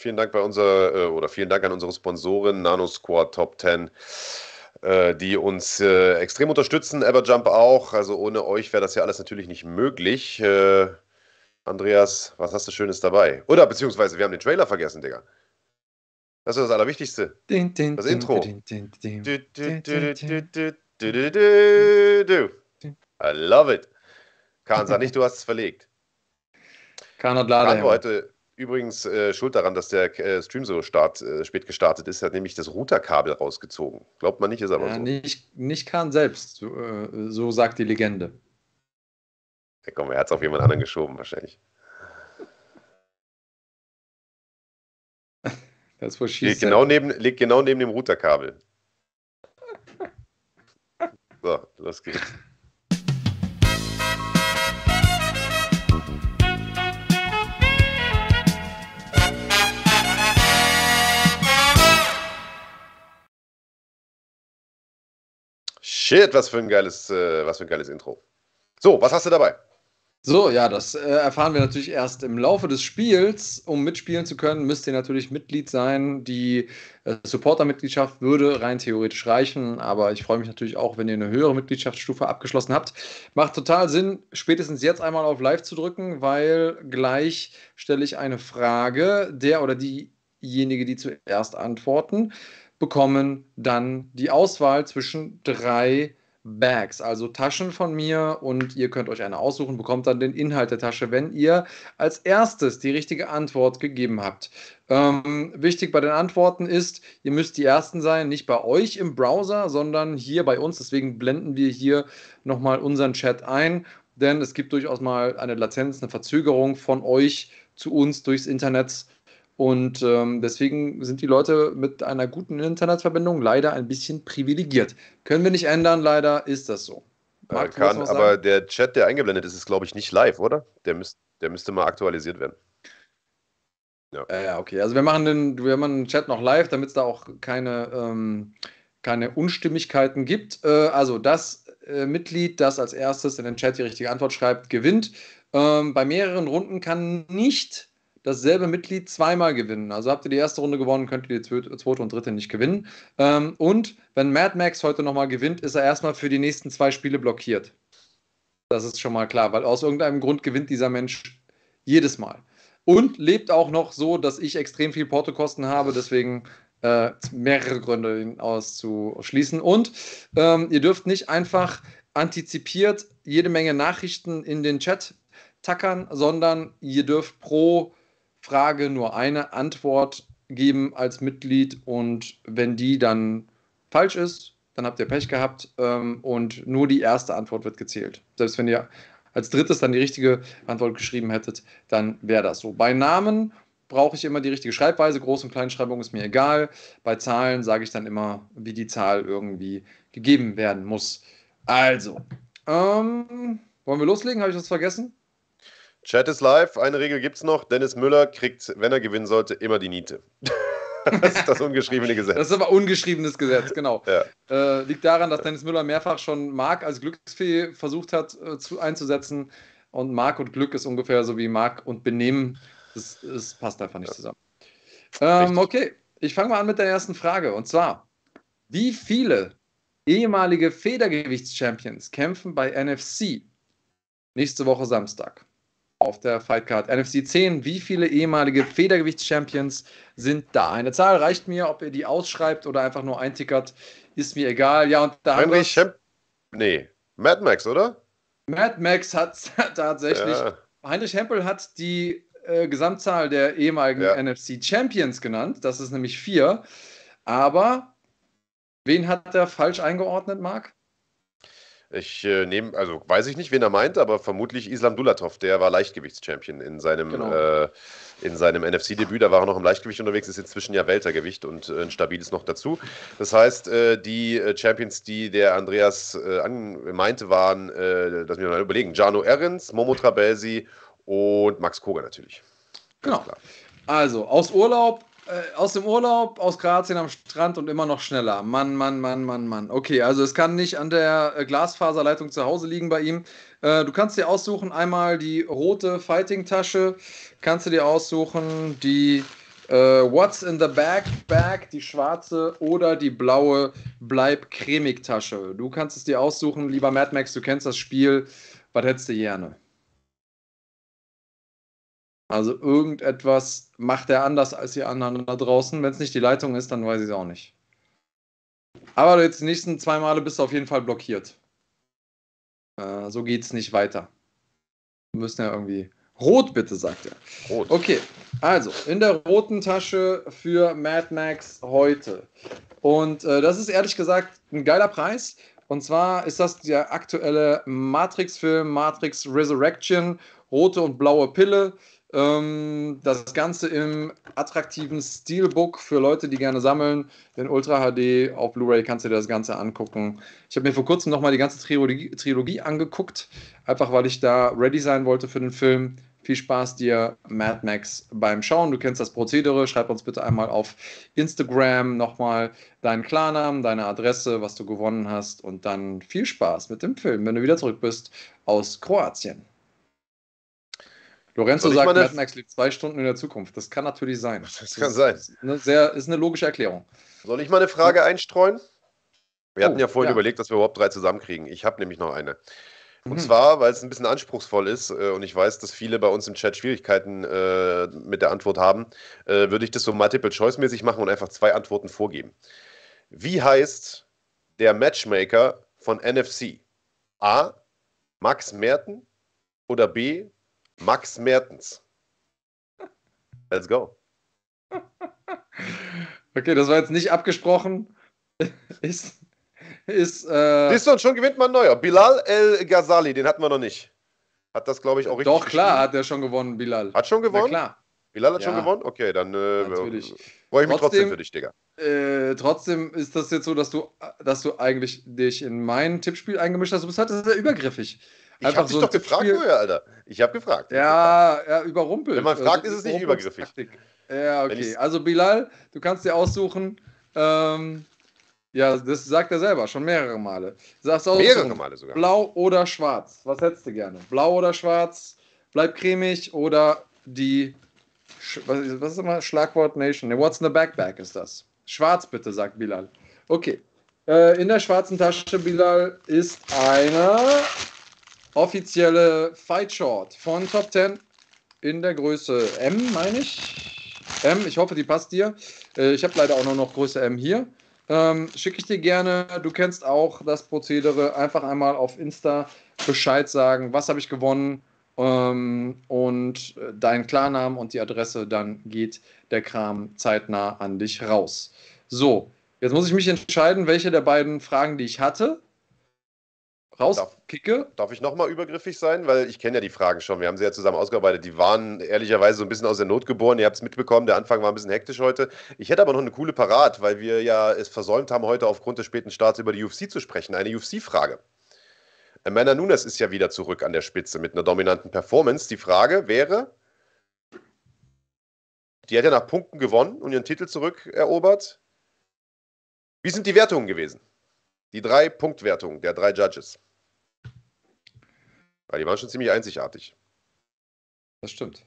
Vielen Dank bei unserer, äh, oder vielen Dank an unsere Sponsorin Nano Squad Top 10. äh, die uns äh, extrem unterstützen. Everjump auch. Also ohne euch wäre das ja alles natürlich nicht möglich. Äh, Andreas, was hast du Schönes dabei? Oder beziehungsweise wir haben den Trailer vergessen, Digga. Das ist das Allerwichtigste. Das Intro. I love it. Kahn, sag nicht, du hast es verlegt. Kahn hat Lader. heute übrigens äh, schuld daran, dass der äh, Stream so start, äh, spät gestartet ist. Er hat nämlich das Routerkabel rausgezogen. Glaubt man nicht, ist aber ja, so. Nicht, nicht Kahn selbst, so, äh, so sagt die Legende. Ja, komm, er hat es auf jemand anderen geschoben, wahrscheinlich. Das liegt genau, neben, liegt genau neben dem Routerkabel. So, los geht's. Shit, was für ein geiles, äh, was für ein geiles Intro. So, was hast du dabei? So, ja, das äh, erfahren wir natürlich erst im Laufe des Spiels. Um mitspielen zu können, müsst ihr natürlich Mitglied sein. Die äh, Supporter-Mitgliedschaft würde rein theoretisch reichen, aber ich freue mich natürlich auch, wenn ihr eine höhere Mitgliedschaftsstufe abgeschlossen habt. Macht total Sinn, spätestens jetzt einmal auf Live zu drücken, weil gleich stelle ich eine Frage. Der oder diejenige, die zuerst antworten, bekommen dann die Auswahl zwischen drei Bags, also Taschen von mir und ihr könnt euch eine aussuchen, bekommt dann den Inhalt der Tasche, wenn ihr als erstes die richtige Antwort gegeben habt. Ähm, wichtig bei den Antworten ist, ihr müsst die Ersten sein, nicht bei euch im Browser, sondern hier bei uns. Deswegen blenden wir hier nochmal unseren Chat ein, denn es gibt durchaus mal eine Latenz, eine Verzögerung von euch zu uns durchs Internet. Und ähm, deswegen sind die Leute mit einer guten Internetverbindung leider ein bisschen privilegiert. Können wir nicht ändern, leider ist das so. Marc, kann, aber der Chat, der eingeblendet ist, ist, glaube ich, nicht live, oder? Der, müsst, der müsste mal aktualisiert werden. Ja. ja, okay. Also wir machen den, wir machen den Chat noch live, damit es da auch keine, ähm, keine Unstimmigkeiten gibt. Äh, also das äh, Mitglied, das als erstes in den Chat die richtige Antwort schreibt, gewinnt. Ähm, bei mehreren Runden kann nicht dasselbe Mitglied zweimal gewinnen. Also habt ihr die erste Runde gewonnen, könnt ihr die zweite und dritte nicht gewinnen. Ähm, und wenn Mad Max heute nochmal gewinnt, ist er erstmal für die nächsten zwei Spiele blockiert. Das ist schon mal klar, weil aus irgendeinem Grund gewinnt dieser Mensch jedes Mal. Und lebt auch noch so, dass ich extrem viel Portokosten habe, deswegen äh, mehrere Gründe, ihn auszuschließen. Und ähm, ihr dürft nicht einfach antizipiert jede Menge Nachrichten in den Chat tackern, sondern ihr dürft pro Frage nur eine Antwort geben als Mitglied und wenn die dann falsch ist, dann habt ihr Pech gehabt ähm, und nur die erste Antwort wird gezählt. Selbst wenn ihr als drittes dann die richtige Antwort geschrieben hättet, dann wäre das so. Bei Namen brauche ich immer die richtige Schreibweise. Groß- und Kleinschreibung ist mir egal. Bei Zahlen sage ich dann immer, wie die Zahl irgendwie gegeben werden muss. Also, ähm, wollen wir loslegen? Habe ich was vergessen? Chat ist live. Eine Regel gibt es noch. Dennis Müller kriegt, wenn er gewinnen sollte, immer die Niete. das ist das ungeschriebene Gesetz. Das ist aber ungeschriebenes Gesetz, genau. Ja. Äh, liegt daran, dass Dennis Müller mehrfach schon Mark als Glücksfee versucht hat äh, zu, einzusetzen. Und Mark und Glück ist ungefähr so wie Mark und Benehmen. Das, das passt einfach nicht ja. zusammen. Ähm, okay, ich fange mal an mit der ersten Frage. Und zwar, wie viele ehemalige Federgewichts-Champions kämpfen bei NFC nächste Woche Samstag? Auf der Fightcard. NFC 10, wie viele ehemalige Federgewichts-Champions sind da? Eine Zahl reicht mir, ob ihr die ausschreibt oder einfach nur eintickert, ist mir egal. Ja, und da Heinrich Champ Nee, Mad Max, oder? Mad Max hat tatsächlich. Ja. Heinrich Hempel hat die äh, Gesamtzahl der ehemaligen ja. NFC Champions genannt. Das ist nämlich vier. Aber wen hat er falsch eingeordnet, Marc? Ich äh, nehme, also weiß ich nicht, wen er meint, aber vermutlich Islam Dulatov, der war Leichtgewichtschampion in seinem, genau. äh, seinem NFC-Debüt. Da war er noch im Leichtgewicht unterwegs, ist inzwischen ja Weltergewicht und äh, ein stabiles noch dazu. Das heißt, äh, die äh, Champions, die der Andreas äh, meinte, waren, äh, lass mich mal überlegen, Jano Ehrens, Momo Trabelsi und Max Koga natürlich. Ganz genau. Klar. Also, aus Urlaub äh, aus dem Urlaub, aus Kroatien am Strand und immer noch schneller. Mann, Mann, Mann, Mann, Mann. Okay, also es kann nicht an der äh, Glasfaserleitung zu Hause liegen bei ihm. Äh, du kannst dir aussuchen, einmal die rote Fighting-Tasche, kannst du dir aussuchen, die Äh, what's in the bag? Bag, die schwarze oder die blaue Bleib cremig Tasche. Du kannst es dir aussuchen, lieber Mad Max, du kennst das Spiel. Was hättest du gerne? Also irgendetwas macht er anders als die anderen da draußen. Wenn es nicht die Leitung ist, dann weiß ich es auch nicht. Aber jetzt die nächsten zwei Male bist du auf jeden Fall blockiert. Äh, so geht es nicht weiter. Wir müssen ja irgendwie. Rot bitte, sagt er. Rot. Okay, also in der roten Tasche für Mad Max heute. Und äh, das ist ehrlich gesagt ein geiler Preis. Und zwar ist das der aktuelle Matrix-Film Matrix Resurrection, rote und blaue Pille. Ähm, das Ganze im attraktiven Steelbook für Leute, die gerne sammeln. In Ultra HD auf Blu-ray kannst du dir das Ganze angucken. Ich habe mir vor kurzem nochmal die ganze Trilogie, Trilogie angeguckt, einfach weil ich da ready sein wollte für den Film. Viel Spaß dir, Mad Max, beim Schauen. Du kennst das Prozedere. Schreib uns bitte einmal auf Instagram nochmal deinen Klarnamen, deine Adresse, was du gewonnen hast und dann viel Spaß mit dem Film, wenn du wieder zurück bist aus Kroatien. Lorenzo sagt, Mad Max liegt zwei Stunden in der Zukunft. Das kann natürlich sein. Das, das kann sein. Ist eine, sehr, ist eine logische Erklärung. Soll ich mal eine Frage einstreuen? Wir oh, hatten ja vorhin ja. überlegt, dass wir überhaupt drei zusammenkriegen. Ich habe nämlich noch eine. Und mhm. zwar, weil es ein bisschen anspruchsvoll ist äh, und ich weiß, dass viele bei uns im Chat Schwierigkeiten äh, mit der Antwort haben, äh, würde ich das so multiple-choice-mäßig machen und einfach zwei Antworten vorgeben. Wie heißt der Matchmaker von NFC? A. Max Merten oder B. Max Mertens. Let's go. Okay, das war jetzt nicht abgesprochen. ist. ist äh Siehst du, und schon gewinnt man neuer. Bilal El Ghazali, den hatten wir noch nicht. Hat das, glaube ich, auch richtig. Doch, klar, hat er schon gewonnen, Bilal. Hat schon gewonnen? Na klar. Bilal hat ja. schon gewonnen? Okay, dann äh, freue ich mich trotzdem für dich, Digga. Äh, trotzdem ist das jetzt so, dass du, dass du eigentlich dich in mein Tippspiel eingemischt hast. Du bist halt sehr übergriffig. Ich habe dich so doch gefragt vorher, Alter. Ich habe gefragt. Ja, ja, überrumpelt. Wenn man fragt, ist es nicht übergriffig. Ja, okay. Also Bilal, du kannst dir aussuchen. Ähm, ja, das sagt er selber schon mehrere Male. Sagst du mehrere Male sogar. Blau oder schwarz? Was hättest du gerne? Blau oder schwarz? Bleib cremig oder die. Was ist immer Schlagwort Nation? What's in the backpack ist das? Schwarz bitte, sagt Bilal. Okay. Äh, in der schwarzen Tasche, Bilal, ist eine offizielle Fight Short von Top 10 in der Größe M, meine ich. M, ich hoffe, die passt dir. Äh, ich habe leider auch nur noch Größe M hier. Ähm, Schicke ich dir gerne. Du kennst auch das Prozedere. Einfach einmal auf Insta Bescheid sagen, was habe ich gewonnen ähm, und äh, deinen Klarnamen und die Adresse. Dann geht der Kram zeitnah an dich raus. So, jetzt muss ich mich entscheiden, welche der beiden Fragen, die ich hatte, rauskicke. Darf, ich nochmal übergriffig sein? Weil ich kenne ja die Fragen schon. Wir haben sie ja zusammen ausgearbeitet. Die waren ehrlicherweise so ein bisschen aus der Not geboren. Ihr habt es mitbekommen. Der Anfang war ein bisschen hektisch heute. Ich hätte aber noch eine coole Parat, weil wir ja es versäumt haben, heute aufgrund des späten Starts über die UFC zu sprechen. Eine UFC-Frage. Amanda Nunes ist ja wieder zurück an der Spitze mit einer dominanten Performance. Die Frage wäre, die hat ja nach Punkten gewonnen und ihren Titel zurückerobert. Wie sind die Wertungen gewesen? Die drei Punktwertungen der drei Judges. Weil die waren schon ziemlich einzigartig. Das stimmt.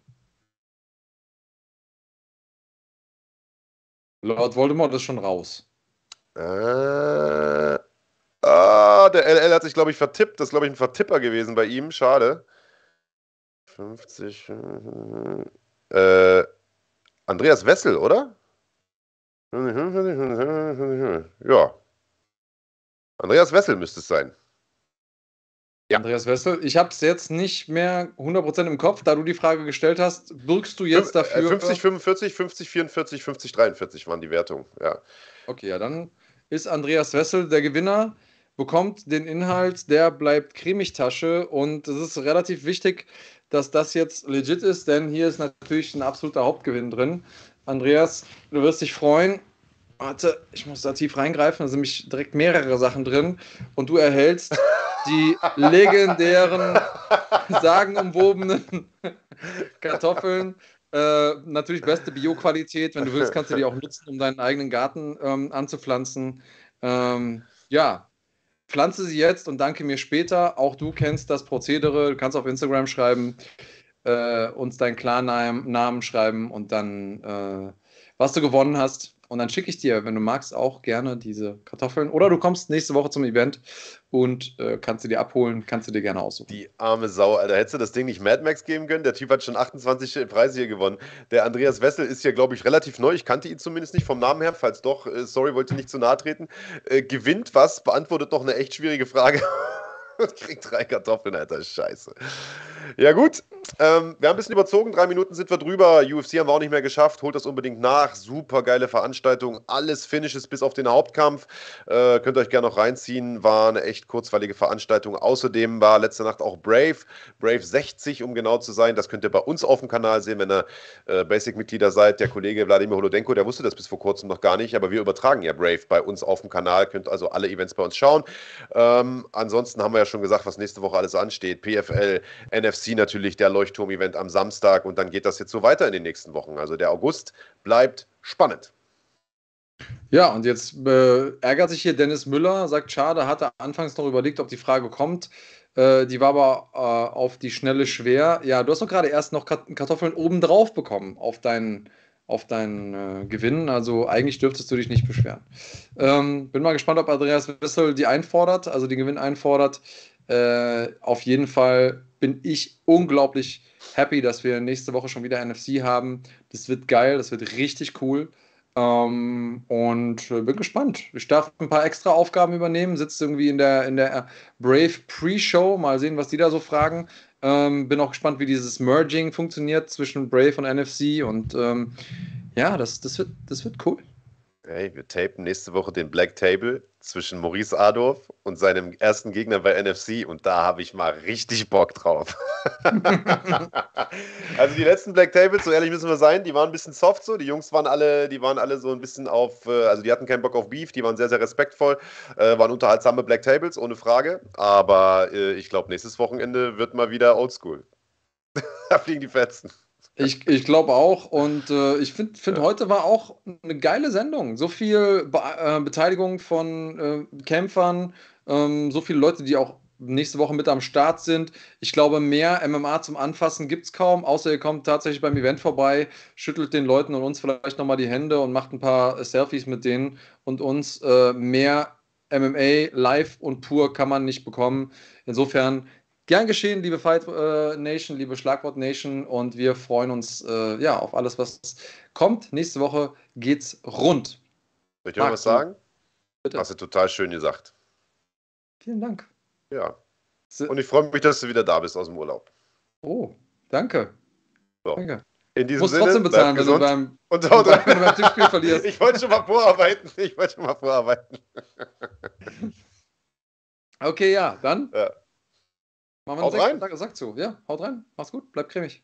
Lord Voldemort ist schon raus. Äh, ah, der LL hat sich, glaube ich, vertippt. Das ist, glaube ich, ein Vertipper gewesen bei ihm. Schade. 50. Äh, Andreas Wessel, oder? Ja. Andreas Wessel müsste es sein. Ja. Andreas Wessel, ich habe es jetzt nicht mehr 100% im Kopf, da du die Frage gestellt hast, wirkst du jetzt dafür. 50, 45, 50, 44, 50, 43 waren die Wertungen, ja. Okay, ja, dann ist Andreas Wessel der Gewinner, bekommt den Inhalt der bleibt Cremig-Tasche und es ist relativ wichtig, dass das jetzt legit ist, denn hier ist natürlich ein absoluter Hauptgewinn drin. Andreas, du wirst dich freuen. Warte, ich muss da tief reingreifen, da sind nämlich direkt mehrere Sachen drin und du erhältst die legendären, sagenumwobenen Kartoffeln. Äh, natürlich beste Bio-Qualität. Wenn du willst, kannst du die auch nutzen, um deinen eigenen Garten ähm, anzupflanzen. Ähm, ja, pflanze sie jetzt und danke mir später. Auch du kennst das Prozedere. Du kannst auf Instagram schreiben, äh, uns deinen Klarnamen schreiben und dann äh, was du gewonnen hast. Und dann schicke ich dir, wenn du magst, auch gerne diese Kartoffeln. Oder du kommst nächste Woche zum Event und äh, kannst sie dir abholen, kannst du dir gerne aussuchen. Die arme Sau, Alter. Hättest du das Ding nicht Mad Max geben können? Der Typ hat schon 28 Preise hier gewonnen. Der Andreas Wessel ist hier, glaube ich, relativ neu. Ich kannte ihn zumindest nicht vom Namen her. Falls doch, äh, sorry, wollte nicht zu nahe treten. Äh, gewinnt was, beantwortet noch eine echt schwierige Frage. und kriegt drei Kartoffeln, Alter. Scheiße. Ja, gut. Ähm, wir haben ein bisschen überzogen. Drei Minuten sind wir drüber. UFC haben wir auch nicht mehr geschafft. Holt das unbedingt nach. Super geile Veranstaltung. Alles Finishes bis auf den Hauptkampf. Äh, könnt ihr euch gerne noch reinziehen. War eine echt kurzweilige Veranstaltung. Außerdem war letzte Nacht auch Brave. Brave 60, um genau zu sein. Das könnt ihr bei uns auf dem Kanal sehen, wenn ihr äh, Basic-Mitglieder seid. Der Kollege Wladimir Holodenko, der wusste das bis vor kurzem noch gar nicht. Aber wir übertragen ja Brave bei uns auf dem Kanal. Könnt also alle Events bei uns schauen. Ähm, ansonsten haben wir ja schon gesagt, was nächste Woche alles ansteht. PFL, NFC natürlich, der Leuchtturm-Event am Samstag und dann geht das jetzt so weiter in den nächsten Wochen. Also der August bleibt spannend. Ja, und jetzt äh, ärgert sich hier Dennis Müller, sagt, schade, hatte anfangs noch überlegt, ob die Frage kommt. Äh, die war aber äh, auf die Schnelle schwer. Ja, du hast doch gerade erst noch Kartoffeln obendrauf bekommen auf deinen, auf deinen äh, Gewinn. Also eigentlich dürftest du dich nicht beschweren. Ähm, bin mal gespannt, ob Andreas Wissel die einfordert, also den Gewinn einfordert. Äh, auf jeden Fall bin ich unglaublich happy, dass wir nächste Woche schon wieder NFC haben. Das wird geil, das wird richtig cool. Ähm, und äh, bin gespannt. Ich darf ein paar extra Aufgaben übernehmen, sitze irgendwie in der, in der Brave Pre-Show, mal sehen, was die da so fragen. Ähm, bin auch gespannt, wie dieses Merging funktioniert zwischen Brave und NFC. Und ähm, ja, das, das, wird, das wird cool. Hey, wir tapen nächste Woche den Black Table zwischen Maurice Adorf und seinem ersten Gegner bei NFC und da habe ich mal richtig Bock drauf. also die letzten Black Tables, so ehrlich müssen wir sein, die waren ein bisschen soft so. Die Jungs waren alle, die waren alle so ein bisschen auf, äh, also die hatten keinen Bock auf Beef, die waren sehr, sehr respektvoll, äh, waren unterhaltsame Black Tables, ohne Frage. Aber äh, ich glaube, nächstes Wochenende wird mal wieder Oldschool. da fliegen die Fetzen. Ich, ich glaube auch. Und äh, ich finde, find, heute war auch eine geile Sendung. So viel Be äh, Beteiligung von äh, Kämpfern, ähm, so viele Leute, die auch nächste Woche mit am Start sind. Ich glaube, mehr MMA zum Anfassen gibt es kaum, außer ihr kommt tatsächlich beim Event vorbei, schüttelt den Leuten und uns vielleicht nochmal die Hände und macht ein paar Selfies mit denen und uns. Äh, mehr MMA live und pur kann man nicht bekommen. Insofern Gern geschehen, liebe Fight äh, Nation, liebe Schlagwort Nation und wir freuen uns äh, ja, auf alles, was kommt. Nächste Woche geht's rund. Soll ich dir noch was sagen? Bitte. Hast du total schön gesagt. Vielen Dank. Ja. Und ich freue mich, dass du wieder da bist aus dem Urlaub. Oh, danke. So. Danke. In diesem Musst Sinne, trotzdem bezahlen, wenn du beim, und haut wenn du beim Tippspiel verlierst. Ich wollte schon mal vorarbeiten. Ich wollte schon mal vorarbeiten. okay, ja, dann. Ja. Machen wir haut rein. Sag, sag zu, ja, haut rein, mach's gut, bleibt cremig.